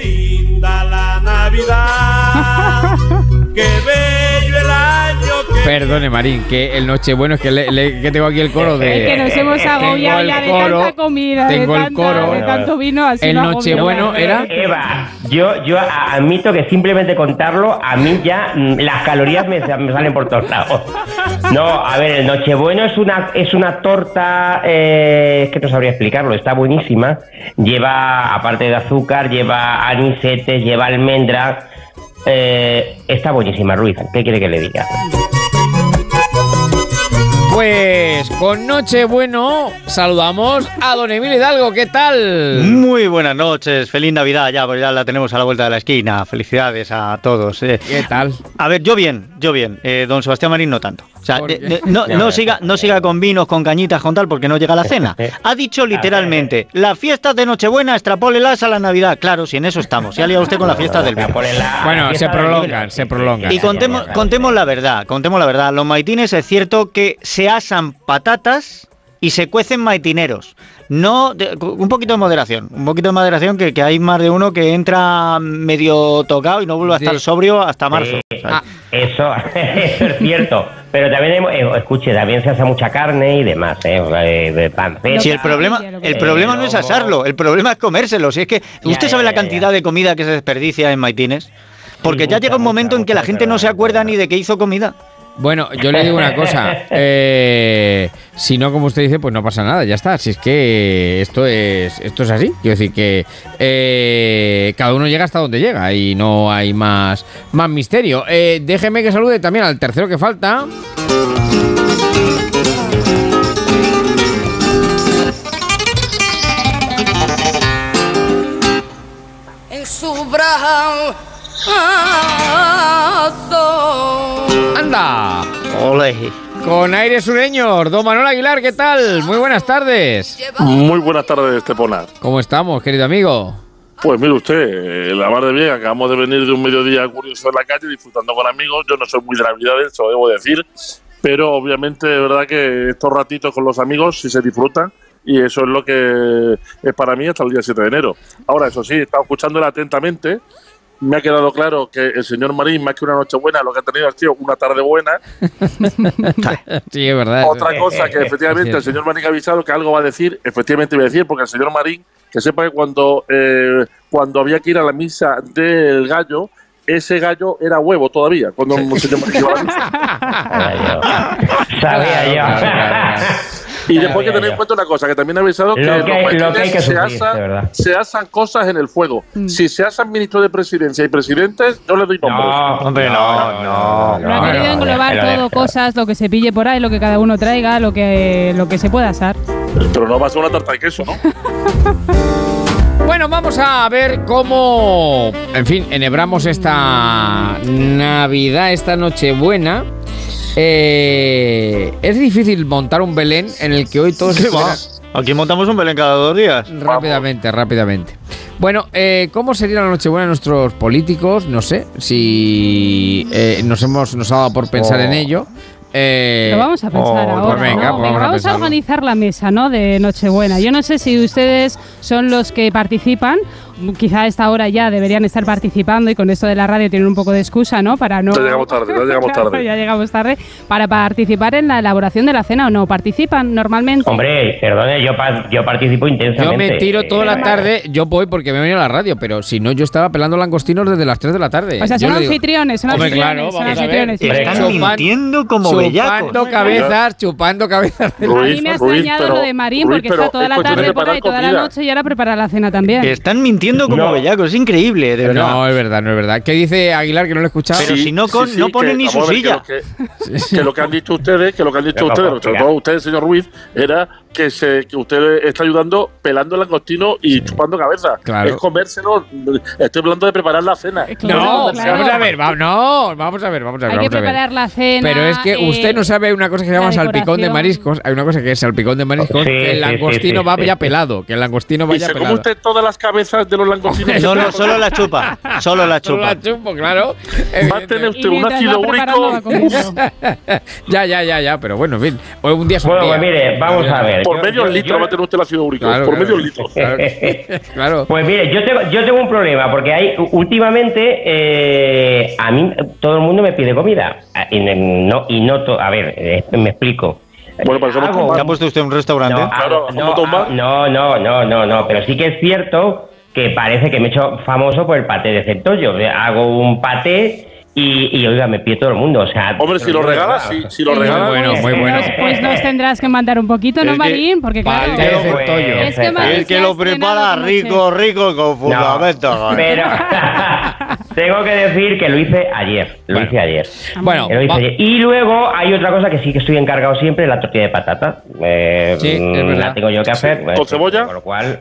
Qué bello el año que Perdone, Marín, que el Nochebueno es que, le- le- que tengo aquí el coro de. Es que nos hemos agobiado ya de coro, tanta comida, tengo de, el coro. de tanto vino. Así El. Nochebueno era- Eva, yo, yo admito que simplemente contarlo, a mí ya mm, las calorías me, sa- me salen por todos lados. No, a ver, el Nochebueno es una, es una torta, eh, es que no sabría explicarlo, está buenísima. Lleva, aparte de azúcar, lleva anisetes, lleva almendra. eh, está buenísima, Ruiz. ¿Qué quiere que le diga? Pues con Nochebueno saludamos a don Emilio Hidalgo. ¿Qué tal? Muy buenas noches, feliz Navidad ya, pues ya la tenemos a la vuelta de la esquina. Felicidades a todos. eh. ¿Qué tal? A ver, yo bien, yo bien. Eh, don Sebastián Marín no tanto. O sea, no, no siga, no siga con vinos, con cañitas, con tal, porque no llega la cena. [laughs] Ha dicho literalmente, las fiestas de Nochebuena, extrapólelas a la Navidad. Claro, si en eso estamos. Se ha liado usted con la fiesta del vino. Bueno, se prolongan, se prolongan. Y contemos, contemos la verdad, contemos la verdad. Los maitines es cierto que se asan patatas y se cuecen maitineros. No, de- un poquito de moderación, un poquito de moderación que, que hay más de uno que entra medio tocado y no vuelve a estar sobrio hasta marzo. Ah, eso, [laughs] eso es cierto. Pero también, hemos- eh, escuche, también se hace mucha carne y demás, ¿eh? O sea, eh, de panceta. Si el problema, el problema no es asarlo, el problema es comérselo. Si es que usted sabe la cantidad de comida que se desperdicia en maitines, porque ya llega un momento en que la gente no se acuerda ni de que hizo comida. Bueno, yo le digo una cosa. [laughs] eh, si no, como usted dice, pues no pasa nada, ya está. Si es que esto es, esto es así. Quiero decir que eh, cada uno llega hasta donde llega y no hay más, más misterio. Eh, déjeme que salude también al tercero que falta. en su brazo. ¡Anda! Ole. Con aire sureño, don Manuel Aguilar, ¿qué tal? Muy buenas tardes. Muy buenas tardes, Esteponar. ¿Cómo estamos, querido amigo? Pues mire usted, eh, la mar de bien, acabamos de venir de un mediodía curioso en la calle disfrutando con amigos. Yo no soy muy de Navidad, eso debo decir, pero obviamente es verdad que estos ratitos con los amigos sí se disfrutan y eso es lo que es para mí hasta el día 7 de enero. Ahora, eso sí, he estado escuchándole atentamente. Me ha quedado claro que el señor Marín, más que una noche buena, lo que ha tenido ha sido una tarde buena. [laughs] Sí, es verdad. Otra cosa que efectivamente el señor Marín ha avisado que algo va a decir, efectivamente va a decir, porque el señor Marín, que sepa que cuando, eh, cuando había que ir a la misa del gallo, ese gallo era huevo todavía, cuando el señor Marín iba a la misa. [laughs] Sabía yo. Y después hay que tener en cuenta una cosa, que también ha avisado que, Lo los que- lo que hay que se, sufrir, asan, se asan cosas en el fuego. Si se asan ministros de presidencia y presidentes, yo le doy nombres. No, hombre, no, no. No ha querido englobar todo, cosas, lo que se pille por ahí, lo que cada uno traiga, lo que, lo que se pueda asar. Pero no va a ser una tarta de queso, ¿no? [laughs] Bueno, vamos a ver cómo, en fin, enhebramos esta Navidad, esta Nochebuena. Eh, es difícil montar un Belén en el que hoy todos ¿Qué va? Aquí montamos un Belén cada dos días. Rápidamente, rápidamente. Bueno, eh, ¿cómo sería la Nochebuena de nuestros políticos? No sé si eh, nos hemos nos ha dado por pensar Oh. en ello. Eh, Lo vamos a pensar oh, ahora. pues venga, ¿no? pues Venga, vamos a a organizar la mesa, ¿no? De Nochebuena. Yo no sé si ustedes son los que participan. Quizá a esta hora ya deberían estar participando y con esto de la radio tienen un poco de excusa, ¿no? Para no. Ya llegamos tarde, ya llegamos [laughs] tarde. ya llegamos tarde. Para participar en la elaboración de la cena o no. ¿Participan normalmente? Hombre, perdone, yo, pa- yo participo Yo intensamente. me tiro toda la Eh, tarde, yo voy porque me he venido a la radio, pero si no, yo estaba pelando langostinos desde las 3 de la tarde. O sea, Yo son anfitriones, son Hombre, anfitriones. claro, son. Están mintiendo como chupando bellacos. cabezas, chupando cabezas. a mí me ha extrañado lo de Marín porque está toda la tarde por ahí, toda la noche y ahora prepara la cena también. Están mintiendo como No. bellaco, es increíble, de verdad. No, es verdad, no es verdad. ¿Qué dice Aguilar que no lo he escuchado? Pero si no con- no ponen ni su ver, silla. Que lo que, [laughs] que lo que han dicho ustedes, que lo que han dicho ustedes, sobre todo usted, señor Ruiz, era que se que usted está ayudando pelando el langostino y chupando cabeza. Claro. Es comérselo. Estoy hablando de preparar la cena. No, vamos a ver, va- no, vamos a ver, vamos a ver. Hay que preparar la cena. Pero es que eh, usted no sabe, una cosa que se llama la salpicón de mariscos. Hay una cosa que es salpicón de mariscos, Sí, que el langostino sí, va sí, ya sí. pelado, que el langostino ¿Y vaya se come pelado. usted todas las cabezas de los langostinos? No, no, [laughs] solo la chupa, solo la Solo chupa. la chupo, claro. Va a tener usted un ácido úrico. [laughs] ya, ya, ya, ya, pero bueno, en fin. Hoy un día es un Bueno, día. pues mire, vamos a ver. Por Yo- medio yo- litro yo- va a tener usted el ácido úrico. Claro, por claro. medio litro. [laughs] Claro. Pues mire, yo tengo, yo tengo un problema, porque hay últimamente eh, a mí todo el mundo me pide comida. Ah, Y no, y no to- a ver, eh, me explico. Bueno, ¿Te ha puesto usted un restaurante? No, ah, no, no, no, no, no, pero sí que es cierto que parece que me he hecho famoso por el paté de centollo. Hago un paté y, y, oiga, me pide todo el mundo. O sea, Hombre, si lo regalas, si, si lo regalas. Bueno, muy bueno. Pues, pues nos tendrás que mandar un poquito, ¿no, Marín? Porque claro. Paté de centollo. Es que Marín El que lo prepara rico, rico con fundamento. joder. Pero [laughs] tengo que decir que lo hice ayer. Lo hice ayer. Bueno, lo hice ayer. Y luego hay otra cosa que sí que estoy encargado siempre, la tortilla de patata. Eh, Sí, es mm, la tengo yo que hacer. ¿Con cebolla? Con lo cual...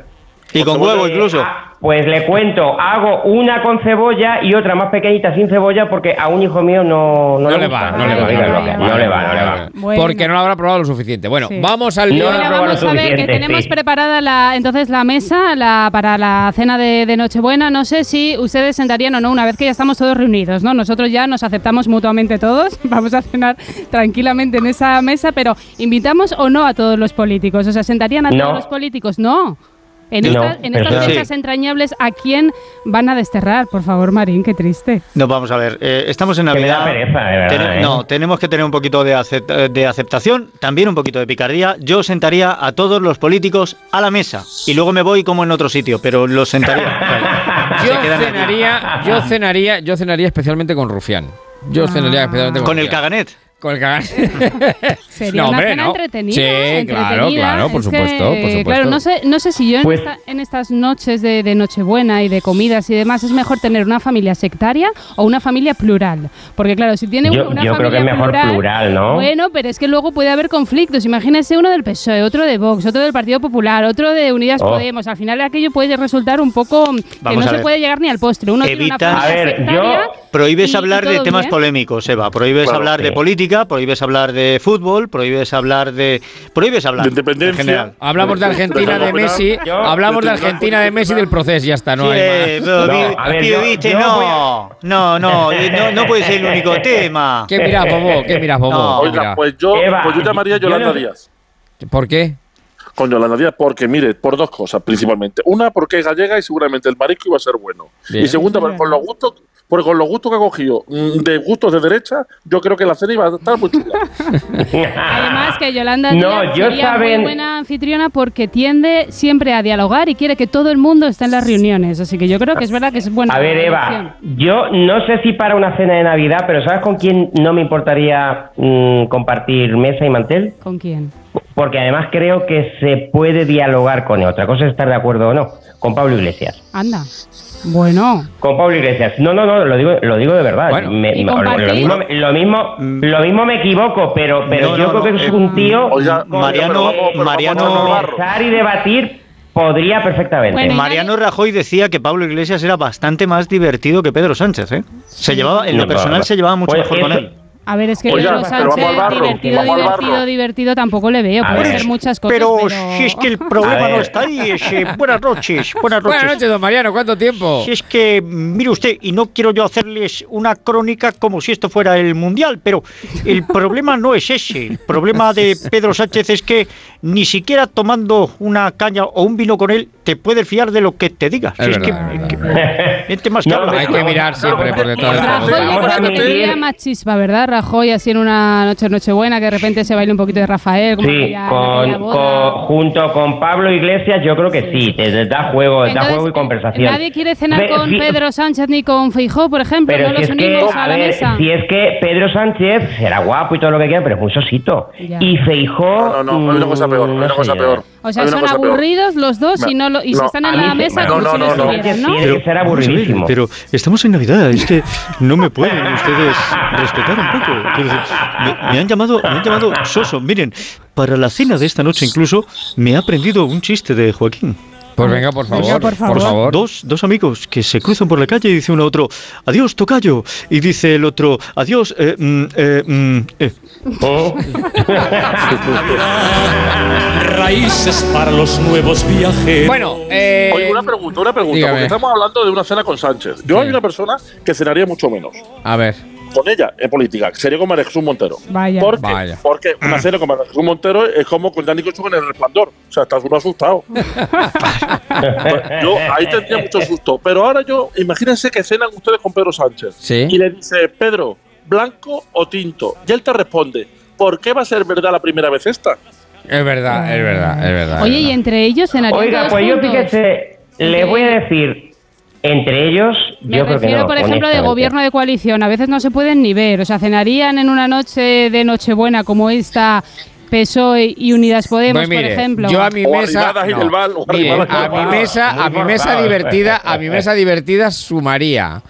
Y con huevo incluso. Ah, Pues le cuento, hago una con cebolla y otra más pequeñita sin cebolla porque a un hijo mío no, no, No le va, no le va, no le va, no le va, no le va. Bueno. Porque no lo habrá probado lo suficiente. Bueno, Sí. vamos al No, lío. vamos lo a ver que tenemos sí. preparada la, entonces la mesa la, para la cena de, de Nochebuena. No sé si ustedes sentarían o no una vez que ya estamos todos reunidos, ¿no? Nosotros ya nos aceptamos mutuamente todos. [laughs] Vamos a cenar tranquilamente en esa mesa, pero ¿invitamos o no a todos los políticos? O sea, ¿sentarían a No. todos los políticos? No. En, No, estas- en sí. fechas entrañables, ¿a quién van a desterrar? Por favor, Marín, qué triste. No, vamos a ver, eh, estamos en Que me da Navidad. pereza, de verdad, ¿eh? No, tenemos que tener un poquito de, acep- de aceptación, también un poquito de picardía. Yo sentaría a todos los políticos a la mesa y luego me voy como en otro sitio, pero los sentaría. [laughs] Yo cenaría, yo cenaría, yo cenaría especialmente con Rufián. Yo cenaría especialmente con Con el caganet. Con el caganet. [laughs] Sería No, una hombre, cena no. entretenida. Sí, entretenida. claro, claro, por Es supuesto, que, por supuesto. Claro, no sé, no sé si yo en, Pues- esta- en estas noches de, de Nochebuena y de comidas y demás es mejor tener una familia sectaria o una familia plural. Porque claro, si tiene Yo- una yo creo familia que es mejor plural, ¿no? Bueno, pero es que luego puede haber conflictos. Imagínese uno del PSOE, otro de Vox, otro del Partido Popular, otro de Unidas Oh. Podemos. Al final aquello puede resultar un poco que no se ver. puede llegar ni al postre. Uno tiene una Evita- familia A ver, sectaria yo- Prohíbes y- y hablar de temas bien. polémicos, Eva. Prohíbes hablar de sí. Política, prohíbes hablar de fútbol, prohíbes hablar de. Prohíbes hablar. De independencia. En general. Hablamos de Argentina de Messi, Yo- hablamos de Argentina de Messi del proceso, ya está, no Sí, hay más. pero No, vi- a ver, yo- viste, yo no, voy no, no, eh, no, no puede ser el único [laughs] tema. ¿Qué miras, Bobo? ¿Qué miras, Bobo? No. ¿Qué Oiga, pues yo, pues yo llamaría a yo Yolanda no- Díaz. ¿Por qué? Con Yolanda Díaz, porque mire, por dos cosas principalmente. Una, porque es gallega y seguramente el marisco iba a ser bueno. Bien. Y segunda, porque con los gustos, porque con los gustos que ha cogido mm, de gustos de derecha, yo creo que la cena iba a estar muy chula. [laughs] Además que Yolanda No, Díaz yo sería muy saben- buena anfitriona porque tiende siempre a dialogar y quiere que todo el mundo esté en las reuniones. Así que yo creo que es verdad que es buena A ver. Eva, yo no sé si para una cena de Navidad, pero ¿sabes con quién no me importaría mm, compartir mesa y mantel? ¿Con quién? Porque además creo que se puede dialogar con él. Otra cosa es estar de acuerdo o no. Con Pablo Iglesias. Anda. Bueno. Con Pablo Iglesias. No, no, no, lo digo, lo digo de verdad. Bueno. Me- ¿Y lo, mismo, lo, mismo, lo mismo me equivoco, pero, pero No, yo no, creo no, que es eh, un tío Oiga, Mariano- Mariano- conversar y debatir podría perfectamente. Bueno, Mariano Rajoy decía que Pablo Iglesias era bastante más divertido que Pedro Sánchez, ¿eh? Se llevaba, en lo personal se llevaba mucho pues mejor con él. A ver, es que Pedro pero vamos Sánchez, al barro, divertido, vamos al divertido, barro. divertido, tampoco le veo. A Puede ver. ser muchas cosas, Pero, pero... si es que el [laughs] problema no está ahí, es, eh, buenas noches, [laughs] buenas noches. Buenas noches, don Mariano, ¿cuánto tiempo? Si es que, mire usted, y no quiero yo hacerles una crónica como si esto fuera el Mundial, pero el problema no es ese. El problema de [laughs] Pedro Sánchez es que ni siquiera tomando una caña o un vino con él te puedes fiar de lo que te diga. Es Si es verdad, que, es que- verdad. gente más No. Hay que mirar siempre por detrás de Rajoy tendría más chispa, ¿verdad? Rajoy así en una noche nochebuena que de repente se baile un poquito de Rafael. Como Sí, aquella- con, aquella boda. con- junto con Pablo Iglesias yo creo que sí, te, te da juego, da Entonces, juego y conversación. Nadie quiere cenar con Pedro Sánchez ni con Feijó, por ejemplo. Pero no si los es, que, unimos a a la mesa. si es que Pedro Sánchez será guapo y todo lo que quiera, pero es un sosito. Ya. Y Feijó... No, no, no, hay una cosa peor, hay una no cosa peor. O sea, son peor. aburridos los dos y Me- no y No, están en la mesa no, como no, si no, no. Pero estamos en Navidad, es que no me pueden ustedes respetar un poco. Decir, Me, me han llamado, me han llamado soso. Miren, para la cena de esta noche incluso me ha aprendido un chiste de Joaquín. Pues venga, por favor, por favor. Dos, dos amigos que se cruzan por la calle y dice uno a otro, adiós, tocayo. Y dice el otro, adiós, eh, mm, eh, mm, eh". [laughs] Raíces para los nuevos viajeros. Bueno, eh, Oye, una pregunta, una pregunta, dígame. porque estamos hablando de una cena con Sánchez. Yo hay una persona que cenaría mucho menos. A ver. Con ella, en política, sería con María Jesús Montero. Vaya. ¿Por qué? Vaya. Porque una cena con María Jesús Montero es como con Dani Cocho en el resplandor. O sea, estás uno asustado. [laughs] yo ahí tendría mucho susto. Pero ahora yo, imagínense que cenan ustedes con Pedro Sánchez. Sí. Y le dice, Pedro, ¿blanco o tinto? Y él te responde, ¿por qué va a ser verdad la primera vez esta? Es verdad, es verdad, es verdad. Oye, y entre ellos cenarían Oiga, pues yo juntos? fíjese, le voy a decir, entre ellos, Me yo creo que refiero, no. por ejemplo, de gobierno de coalición. A veces no se pueden ni ver. O sea, cenarían en una noche de Nochebuena como esta PSOE y Unidas Podemos, Pues mire, por ejemplo. yo a mi mesa, no. Mire, a mi mesa, a mi mesa divertida, a mi mesa divertida sumaría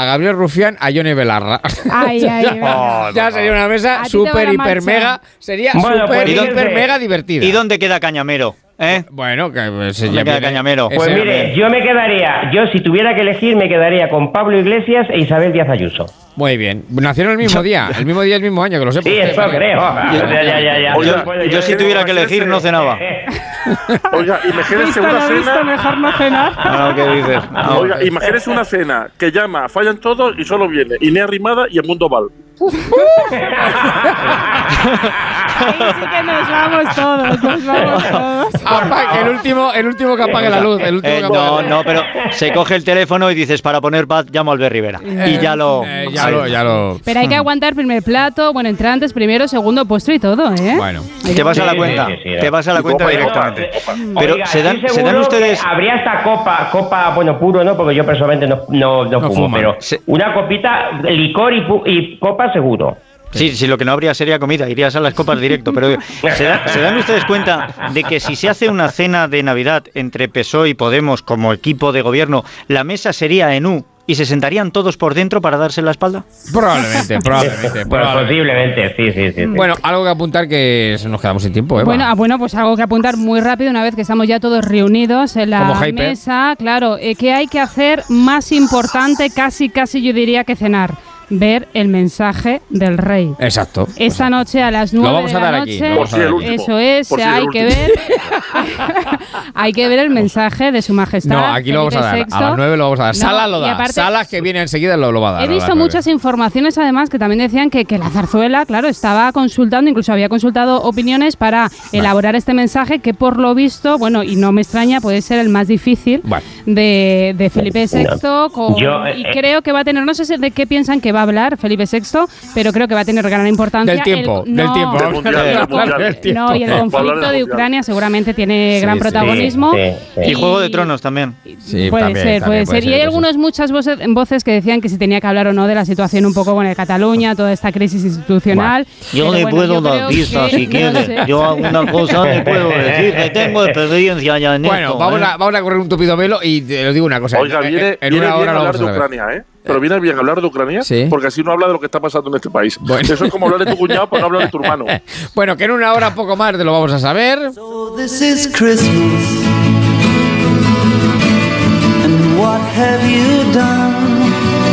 a Gabriel Rufián, a Johnny Belarra. Ay, [laughs] ay, ya, ya sería una mesa súper, hiper, marcha. mega. Sería Bueno, súper, pues, hiper, fíjense. mega divertida. ¿Y dónde queda Cañamero? ¿Eh? Bueno, que pues, ¿Dónde ya queda viene- Cañamero? ese- Pues mire, yo me quedaría, yo si tuviera que elegir, me quedaría con Pablo Iglesias e Isabel Díaz Ayuso. Muy bien. Nacieron el mismo día, el mismo día, el mismo año, que lo sepa Sí, usted, eso creo. Yo si tuviera que elegir no cenaba. [laughs] Oiga, imagínense Visto una cena... mejor no cenar. [laughs] Ah, ¿qué dices? Oiga, imagínense una cena que llama, fallan todos y solo viene Inés Arrimada y el mundo Val. Ahí sí que nos vamos todos, nos vamos [laughs] todos. Apa- el último, el último que apague la luz. El último Eh, que apague no, la no, pero se coge el teléfono y dices, para poner paz, llamo a Albert Rivera. Y ya lo... Eh, ya lo, ya lo. Pero hay que aguantar primer plato, bueno, entrantes, primero, segundo, postre y todo, ¿eh? Bueno. Te vas a la cuenta, sí, sí, sí. te vas a la cuenta directamente. copa, Pero Oiga, se dan, se dan ustedes... Habría esta copa, copa, bueno, puro no, porque yo personalmente no, no, no No fumo, fuma. pero Se- una copita, licor y, y copa seguro. Sí, sí, lo que no habría sería comida, irías a las copas directo, pero ¿se, da- se dan ustedes cuenta de que si se hace una cena de Navidad entre PSOE y Podemos como equipo de gobierno, la mesa sería en U y se sentarían todos por dentro para darse la espalda? Probablemente, probablemente. [laughs] Pues probablemente. posiblemente, sí, sí, sí. sí. Bueno, algo que apuntar que nos quedamos sin tiempo, Eva. Bueno, ah, bueno, pues algo que apuntar muy rápido una vez que estamos ya todos reunidos en la mesa. Claro, eh, ¿qué hay que hacer más importante, casi, casi yo diría que cenar? Ver el mensaje del rey. Exacto. Esta noche a las Lo 9 vamos de a la dar aquí, noche. lo vamos a dar aquí. Eso es, si el hay que ver. [laughs] hay que ver el mensaje de su majestad. No, aquí lo vamos a dar. A las VI. 9 lo vamos a dar. No, Sala lo da. aparte- Salas que viene enseguida lo, lo va a dar. He visto 9. muchas informaciones además que también decían que, que la zarzuela, claro, estaba consultando, incluso había consultado opiniones para elaborar este mensaje que por lo visto, bueno, y no me extraña, puede ser el más difícil de, de Felipe VI. con- Yo, eh, y creo que va a tener, no sé si- de qué piensan que va a hablar Felipe VI, pero creo que va a tener gran importancia. Del tiempo, el- del no, tiempo. Del mundial, del Vamos a hablar mundial. del tiempo. No, y el conflicto de. Ucrania seguramente tiene Sí, gran sí, protagonismo. sí, sí. Y Juego de Tronos también. Sí, puede también, ser, puede ser. Y hay algunas muchas voces, voces que decían que si tenía que hablar o no de la situación un poco con el Cataluña, toda esta crisis institucional. Yo le bueno, puedo yo dar pistas si no quiere. sé. Yo alguna cosa le puedo decir, que tengo experiencia ya en Bueno, esto. vamos, ¿eh? a, vamos a correr un tupido velo y te os digo una cosa. Oiga, en- viene, en, en viene una hora lo vamos. Ucrania, ¿eh? Pero viene bien hablar de Ucrania Sí. porque así no habla de lo que está pasando en este país. Bueno. Eso es como hablar de tu cuñado, pero no hablar de tu hermano. [laughs] Bueno, que en una hora poco más de lo vamos a saber. This is Christmas. And what have you done?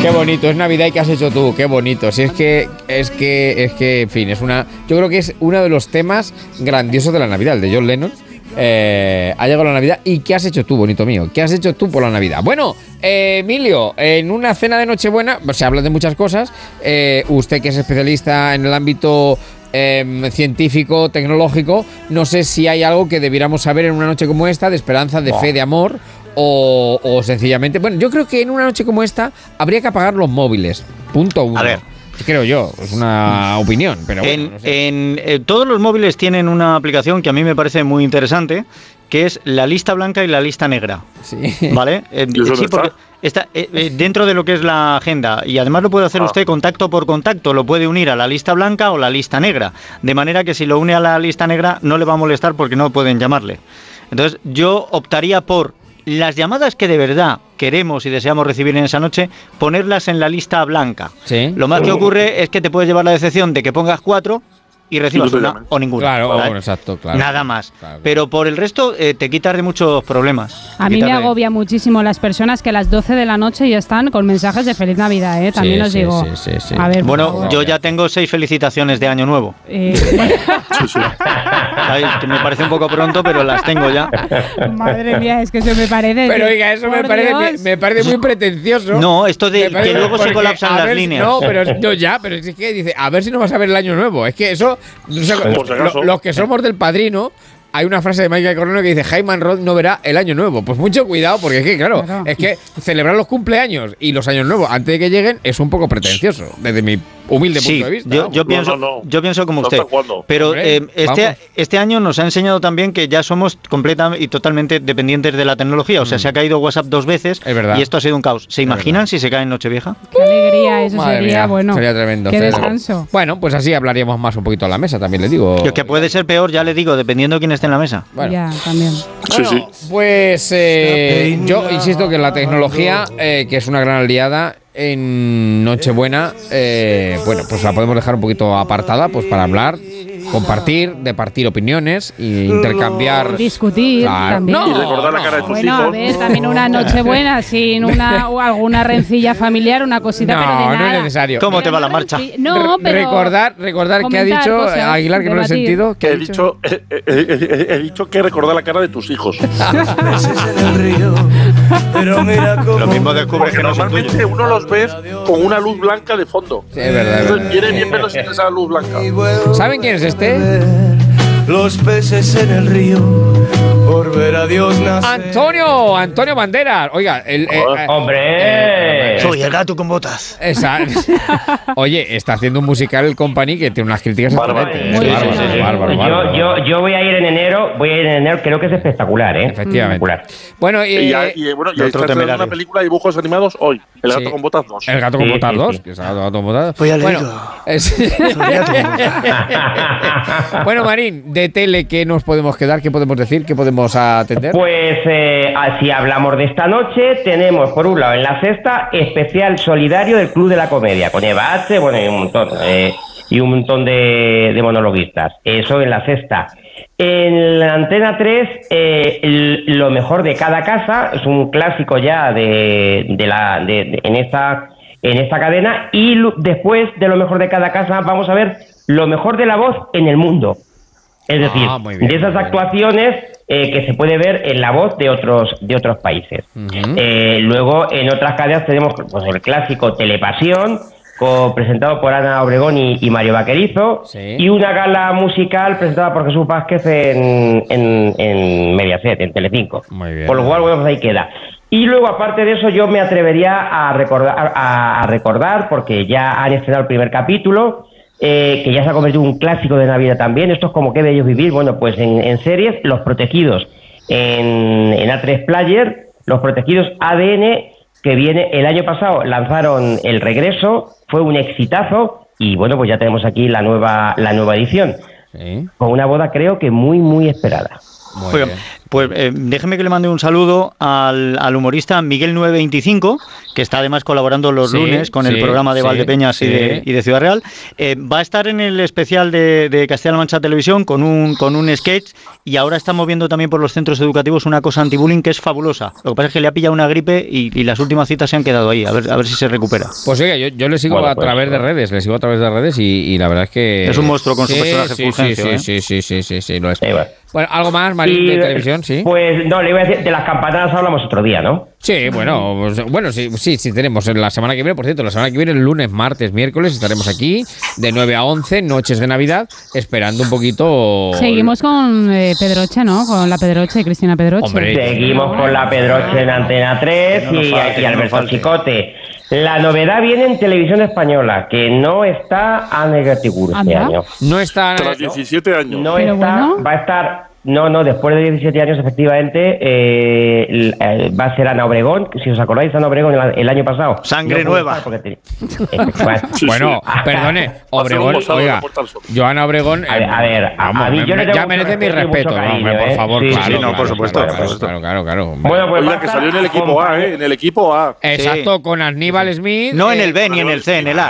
Qué bonito, es Navidad y qué has hecho tú, qué bonito. Si es que, es que, es que, en fin, es una. Yo creo que es uno de los temas grandiosos de la Navidad, el de John Lennon. Eh, ha llegado la Navidad y ¿qué has hecho tú, bonito mío? ¿Qué has hecho tú por la Navidad? Bueno, eh, Emilio, en una cena de Nochebuena se habla de muchas cosas. Eh, usted que es especialista en el ámbito em, científico, tecnológico, no sé si hay algo que debiéramos saber en una noche como esta, de esperanza, de fe, de amor, o, o sencillamente. Bueno, yo creo que en una noche como esta habría que apagar los móviles. Punto uno. A ver. Creo yo, es una opinión, pero bueno, en, no sé. en, eh, todos los móviles tienen una aplicación que a mí me parece muy interesante, que es la lista blanca y la lista negra. Sí. ¿Vale? [laughs] Eh, ¿Y eso sí, porque está eh, eh, dentro de lo que es la agenda. Y además lo puede hacer Ah. usted contacto por contacto. Lo puede unir a la lista blanca o la lista negra. De manera que si lo une a la lista negra no le va a molestar porque no pueden llamarle. Entonces yo optaría por las llamadas que de verdad queremos y deseamos recibir en esa noche, ponerlas en la lista blanca. Sí. Lo más que ocurre es que te puedes llevar la decepción de que pongas cuatro y recibas una o ninguna. Claro, ¿vale? bueno, exacto, claro. Nada más. Pero por el resto eh, te quitas de muchos problemas. A mí me de- agobia muchísimo las personas que a las 12 de la noche ya están con mensajes de Feliz Navidad, ¿eh? También Sí, os sí, digo. sí, sí, sí. A ver, bueno, yo ya tengo seis felicitaciones de Año Nuevo. Eh, [laughs] me parece un poco pronto, pero las tengo ya. madre mía, es que eso me parece. Pero oiga, eso me parece, me, me parece muy pretencioso. No, esto de que luego se colapsan las ver, líneas. No, pero no, ya, pero es que dice, a ver si no vas a ver el año nuevo. Es que eso, lo- los que somos del padrino. Hay una frase de Michael Corleone que dice Jaime Rod no verá el año nuevo. Pues mucho cuidado, porque es que, claro, Claro. es que celebrar los cumpleaños y los años nuevos antes de que lleguen es un poco pretencioso, desde mi humilde Sí, punto de vista. yo, pienso, yo pienso como usted. Pero eh, este, este año nos ha enseñado también que ya somos completamente y totalmente dependientes de la tecnología. O sea, se ha caído WhatsApp dos veces Mm. Es verdad. y esto ha sido un caos. ¿Se imaginan si se cae en Nochevieja? Qué alegría, eso Madre sería mía, bueno. Sería tremendo. Qué descanso. Bueno, pues así hablaríamos más un poquito a la mesa, también le digo. Yo que puede ser peor, ya le digo, dependiendo de quién esté en la mesa. Bueno. Ya, también. Bueno, Pues eh, yo insisto que la tecnología, eh, que es una gran aliada en Nochebuena, eh, bueno, pues la podemos dejar un poquito apartada, pues para hablar, compartir, departir opiniones e intercambiar. Discutir Claro. también. No, Y recordar la cara de tus Bueno, a hijos. ver, también una [laughs] noche buena, sin una o alguna rencilla familiar, una cosita, pero de No, no nada. es necesario. ¿Cómo te va la marcha? No, pero recordar, recordar que ha dicho cosas, Aguilar que no lo he debatir. sentido. Que he dicho, he, he- he- he dicho que recordar la cara de tus hijos. [laughs] Pero mira [laughs] cómo Lo mismo descubres que no normalmente uno los ves con una luz blanca de fondo. Sí, es verdad, es Entonces verdad. viene bien verlos sin esa luz blanca. ¿Saben quién es los peces en el río por ver a Dios nacer. Antonio, Antonio Banderas. Oiga, el, eh, eh, ¡Hombre! Soy el gato con botas. [laughs] Oye, está haciendo un musical el Company que tiene unas críticas Bárbaro. excelentes. Sí, Bárbaro, sí, sí, sí. bárbaro, Yo, bárbaro. yo, yo voy a ir en enero, voy a ir en enero, creo que es espectacular, ¿eh? Efectivamente. Bueno, y, Y, ya- y, bueno, y otro está una película de dibujos animados hoy. El gato Sí. con botas 2. el gato con Sí, botas sí, 2. sí. que es el gato con botas. Bueno, [laughs] bueno, Marín, de tele, ¿qué nos podemos quedar? ¿Qué podemos decir? ¿Qué podemos atender? Pues eh, así hablamos de esta noche. Tenemos por un lado en la sexta especial solidario del Club de la Comedia con Eva H. Bueno, y un montón eh, y un montón de, de monologuistas. Eso en la sexta. En la antena 3, eh, el- lo mejor de cada casa es un clásico ya de, de la de- en esta en esta cadena y después de lo mejor de cada casa vamos a ver lo mejor de la voz en el mundo. Es decir, Ah, bien, de esas actuaciones eh, que se puede ver en la voz de otros de otros países. Eh, luego en otras cadenas tenemos pues, el clásico Telepasión, presentado por Ana Obregón y, y Mario Vaquerizo, Sí. y una gala musical presentada por Jesús Vázquez en, en, en Mediaset, en Telecinco. Por lo cual, bueno, pues ahí queda. Y luego, aparte de eso, yo me atrevería a recordar, a, a recordar porque ya han estrenado el primer capítulo, eh, que ya se ha convertido en un clásico de Navidad también. Esto es como que de ellos vivir. Bueno, pues en, en series, Los Protegidos en, en A3 Player, Los Protegidos ADN, que viene el año pasado, lanzaron El Regreso, fue un exitazo y bueno, pues ya tenemos aquí la nueva, la nueva edición. Sí, Con una boda creo que muy, muy esperada. muy bien. Pues eh, déjeme que le mande un saludo al, al humorista Miguel925, que está además colaborando los Sí, lunes con el programa de sí, Valdepeñas y, de, y de Ciudad Real. Eh, va a estar en el especial de, de Castilla-La Mancha Televisión con un, con un sketch y ahora estamos viendo también por los centros educativos una cosa anti-bullying que es fabulosa. Lo que pasa es que le ha pillado una gripe y, y las últimas citas se han quedado ahí, a ver, a ver si se recupera. Pues oiga, yo, yo le sigo Bueno, a pues, través de bueno. redes, le sigo a través de redes y, y la verdad es que... Es un monstruo con su personaje sí, Fulgencio, sí, ¿eh? sí, sí, sí, sí, es. Va. Bueno, algo más, Marín, de Y, sí. Pues no, le iba a decir, de las campanadas hablamos otro día, ¿no? Sí, bueno, pues, bueno, sí, sí, sí, tenemos la semana que viene, por cierto, la semana que viene, el lunes, martes, miércoles, estaremos aquí de 9 a 11, noches de Navidad, esperando un poquito... Seguimos con eh, Pedroche, ¿no? Con la Pedroche, Cristina Pedroche. Hombre. Seguimos con la Pedroche en Antena 3 Que no nos y, falte, y Alberto. Chicote. La novedad viene en televisión española, que no está a Negatigur este año. No está... Tras 17 años. No Pero está, bueno. va a estar No, no, después de 17 años, efectivamente, eh, eh, va a ser Ana Obregón. Si os acordáis, Ana Obregón el, el año pasado. Sangre No nueva. te- [laughs] bueno, perdone, Obregón, oiga, Joana Obregón. A ver, a ver, a- vamos, a mí yo me- ya merece mi respeto no, cariño, por ¿eh? favor, Sí, claro, sí, no, claro, por supuesto, claro, por claro, supuesto. claro, claro, claro. Bueno, pues Oiga, que salió en el equipo A, ¿eh? En el equipo A. Exacto, con Aníbal Smith. No en eh, el B ni en el C, en el A.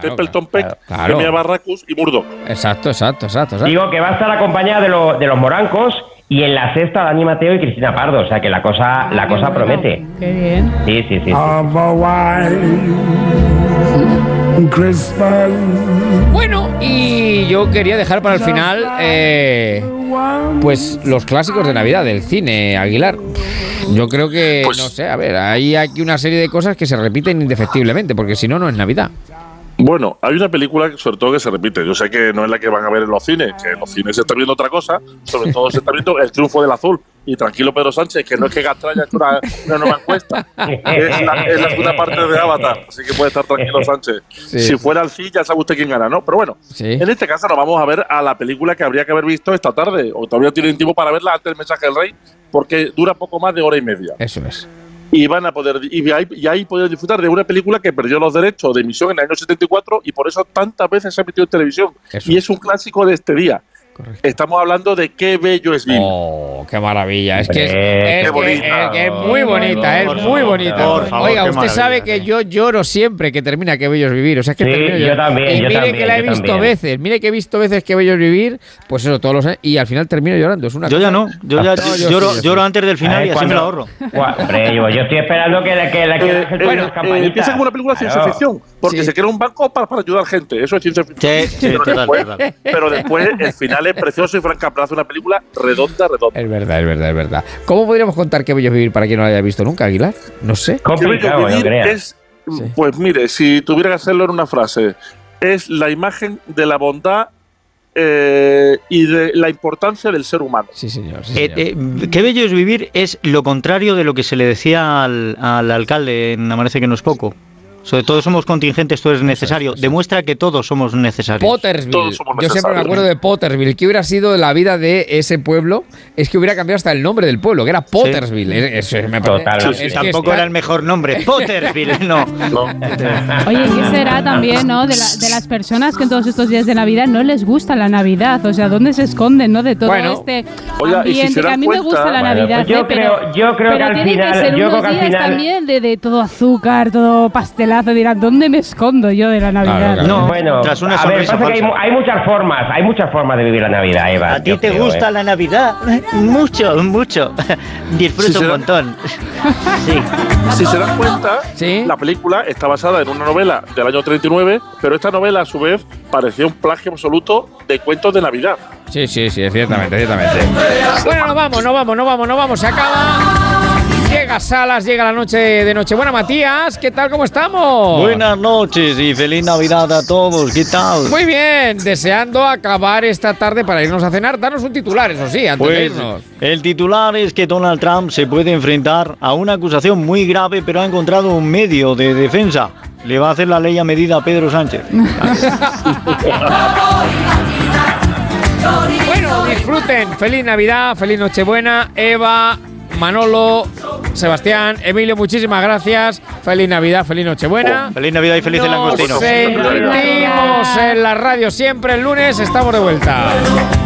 Templeton Peck, Barracus y Murdo. Exacto, exacto, exacto. Digo que va a estar acompañada de, lo- de los morancos y en la sexta Dani Mateo y Cristina Pardo. O sea que la cosa, la cosa promete. Qué bien. Sí, sí, sí. sí. Bueno, y yo quería dejar para el final, eh, pues los clásicos de Navidad del cine, Aguilar. Yo creo que, Pues no sé, a ver, hay aquí una serie de cosas que se repiten indefectiblemente, porque si no, no es Navidad. Bueno, hay una película sobre todo que se repite. Yo sé que no es la que van a ver en los cines, que en los cines se está viendo otra cosa. Sobre todo se está viendo El triunfo del azul. Y tranquilo, Pedro Sánchez, que no es que Gastra haya hecho una, una nueva encuesta. Es la, es la segunda parte de Avatar. Así que puede estar tranquilo, Sánchez. Sí. Si fuera al CID, ya sabe usted quién gana, ¿no? Pero bueno, en este caso nos vamos a ver a la película que habría que haber visto esta tarde. O todavía tienen tiempo para verla antes del mensaje del rey, porque dura poco más de hora y media Eso es. Y van a poder y ahí, y ahí poder disfrutar de una película que perdió los derechos de emisión en el año 74 y por eso tantas veces se ha emitido en televisión. Y es un clásico de este día estamos hablando de qué bello es vivir Oh, qué maravilla. Es que es, muy bonita, es muy bonita. favor, Oiga, usted sabe que yo lloro siempre que termina Qué bello es vivir. O sea, es que Sí, termino yo también, Y yo mire también, que la he visto también. veces, mire que he visto veces Qué bello es vivir, pues eso, todos los años, y al final termino llorando. Es una Yo cosa- ya no, yo ya [laughs] No, yo lloro, sí, yo sí. lloro antes del final y así me lo ahorro. Hombre, yo, estoy esperando que la que la que Eh, la gente eh, eh, campanitas. empieza como una película de ciencia ficción porque se crea un banco para, para ayudar gente eso es ciencia ficción Sí, sí, pero, total, después, total. pero después el final es precioso y Frank Capra hace una película redonda redonda Es verdad, es verdad, es verdad. ¿Cómo podríamos contar Qué bello es vivir para quien no lo haya visto nunca, Aguilar? No sé. Qué bello vivir es, pues mire, si tuviera que hacerlo en una frase, es la imagen de la bondad eh, y de la importancia del ser humano. Sí, señor. Eh, eh, qué bello es vivir es lo contrario de lo que se le decía al, al alcalde en Amanece que no es poco. Sobre todo somos contingentes, todo es necesario. Demuestra que todos somos necesarios. Pottersville. Yo siempre me acuerdo de Pottersville. ¿Qué hubiera sido la vida de ese pueblo? Es que hubiera cambiado hasta el nombre del pueblo, que era Pottersville. Es- eso me parece- es que Tampoco está- era el mejor nombre. [laughs] Pottersville, no. Oye, ¿qué será también, no? De, la- de las personas que en todos estos días de Navidad no les gusta la Navidad. O sea, ¿dónde se esconden, no? De todo Bueno. este Oiga, y si que a mí me cuenta- gusta la Bueno, Navidad, pues yo ¿eh? pero, creo- yo creo que pero al tienen final- que ser yo unos creo que al días final- también de, de todo azúcar, todo Dirán, ¿dónde me escondo yo de la Navidad? bueno, tras una a ver, sonrisa pasa que hay, muchas formas, hay muchas formas de vivir la Navidad, Eva. ¿A ti te gusta la Navidad? Mucho, mucho. [laughs] Disfruto Sí, un será- montón. [laughs] Si se dan cuenta, la película está basada en una novela del año 39, pero esta novela a su vez parecía un plagio absoluto de cuentos de Navidad. Sí, sí, sí, ciertamente, ciertamente. Bueno, nos vamos, nos vamos, nos vamos, nos vamos. Se acaba. Llega Salas, llega la noche de Nochebuena. Matías, ¿qué tal? ¿Cómo estamos? Buenas noches y feliz Navidad a todos. ¿Qué tal? Muy bien, deseando acabar esta tarde para irnos a cenar. Danos un titular, eso sí, antes de Pues irnos. el titular es que Donald Trump se puede enfrentar a una acusación muy grave, pero ha encontrado un medio de defensa. Le va a hacer la ley a medida a Pedro Sánchez. [laughs] [laughs] Bueno, disfruten. Feliz Navidad, feliz Nochebuena. Eva, Manolo, Sebastián, Emilio, muchísimas gracias. Feliz Navidad, feliz Nochebuena. Feliz Navidad y feliz el langostino. Nos sentimos en la radio siempre el lunes. Estamos de vuelta.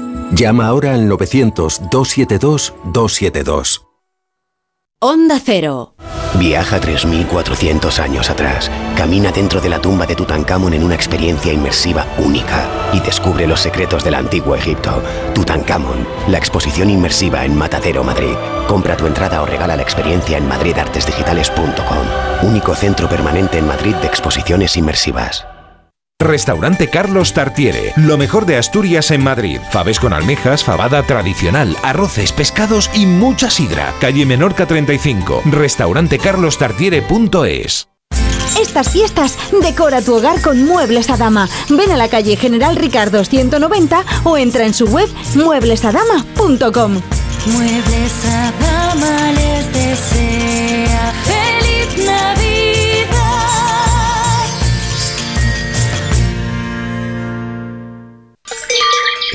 Llama ahora al 900-272-272. Onda Cero. Viaja 3.400 años atrás, camina dentro de la tumba de Tutankamón en una experiencia inmersiva única y descubre los secretos del antiguo Egipto. Tutankamón, la exposición inmersiva en Matadero, Madrid. Compra tu entrada o regala la experiencia en madridartesdigitales.com. Único centro permanente en Madrid de exposiciones inmersivas. Restaurante Carlos Tartiere, lo mejor de Asturias en Madrid. Faves con almejas, fabada tradicional, arroces, pescados y mucha sidra. Calle Menorca 35. Restaurantecarlostartiere.es. Estas fiestas decora tu hogar con Muebles a Dama. Ven a la calle General Ricardo 190 o entra en su web mueblesadama.com. Muebles a dama les desea feliz Navidad.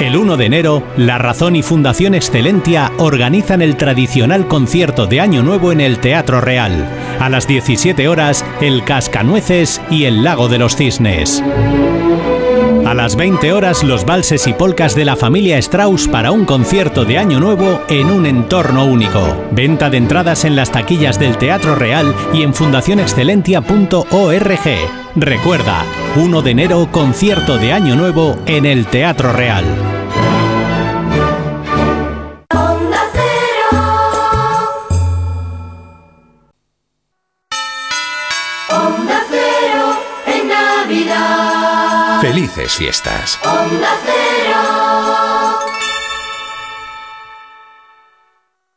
El 1 de enero, La Razón y Fundación Excelentia organizan el tradicional concierto de Año Nuevo en el Teatro Real. A las 17 horas, El Cascanueces y El Lago de los Cisnes. A las 20 horas, los valses y polcas de la familia Strauss para un concierto de Año Nuevo en un entorno único. Venta de entradas en las taquillas del Teatro Real y en fundacionexcelentia.org. Recuerda, 1 de enero, concierto de Año Nuevo en el Teatro Real. Onda Cero. Onda Cero en Navidad. Felices fiestas. Onda Cero.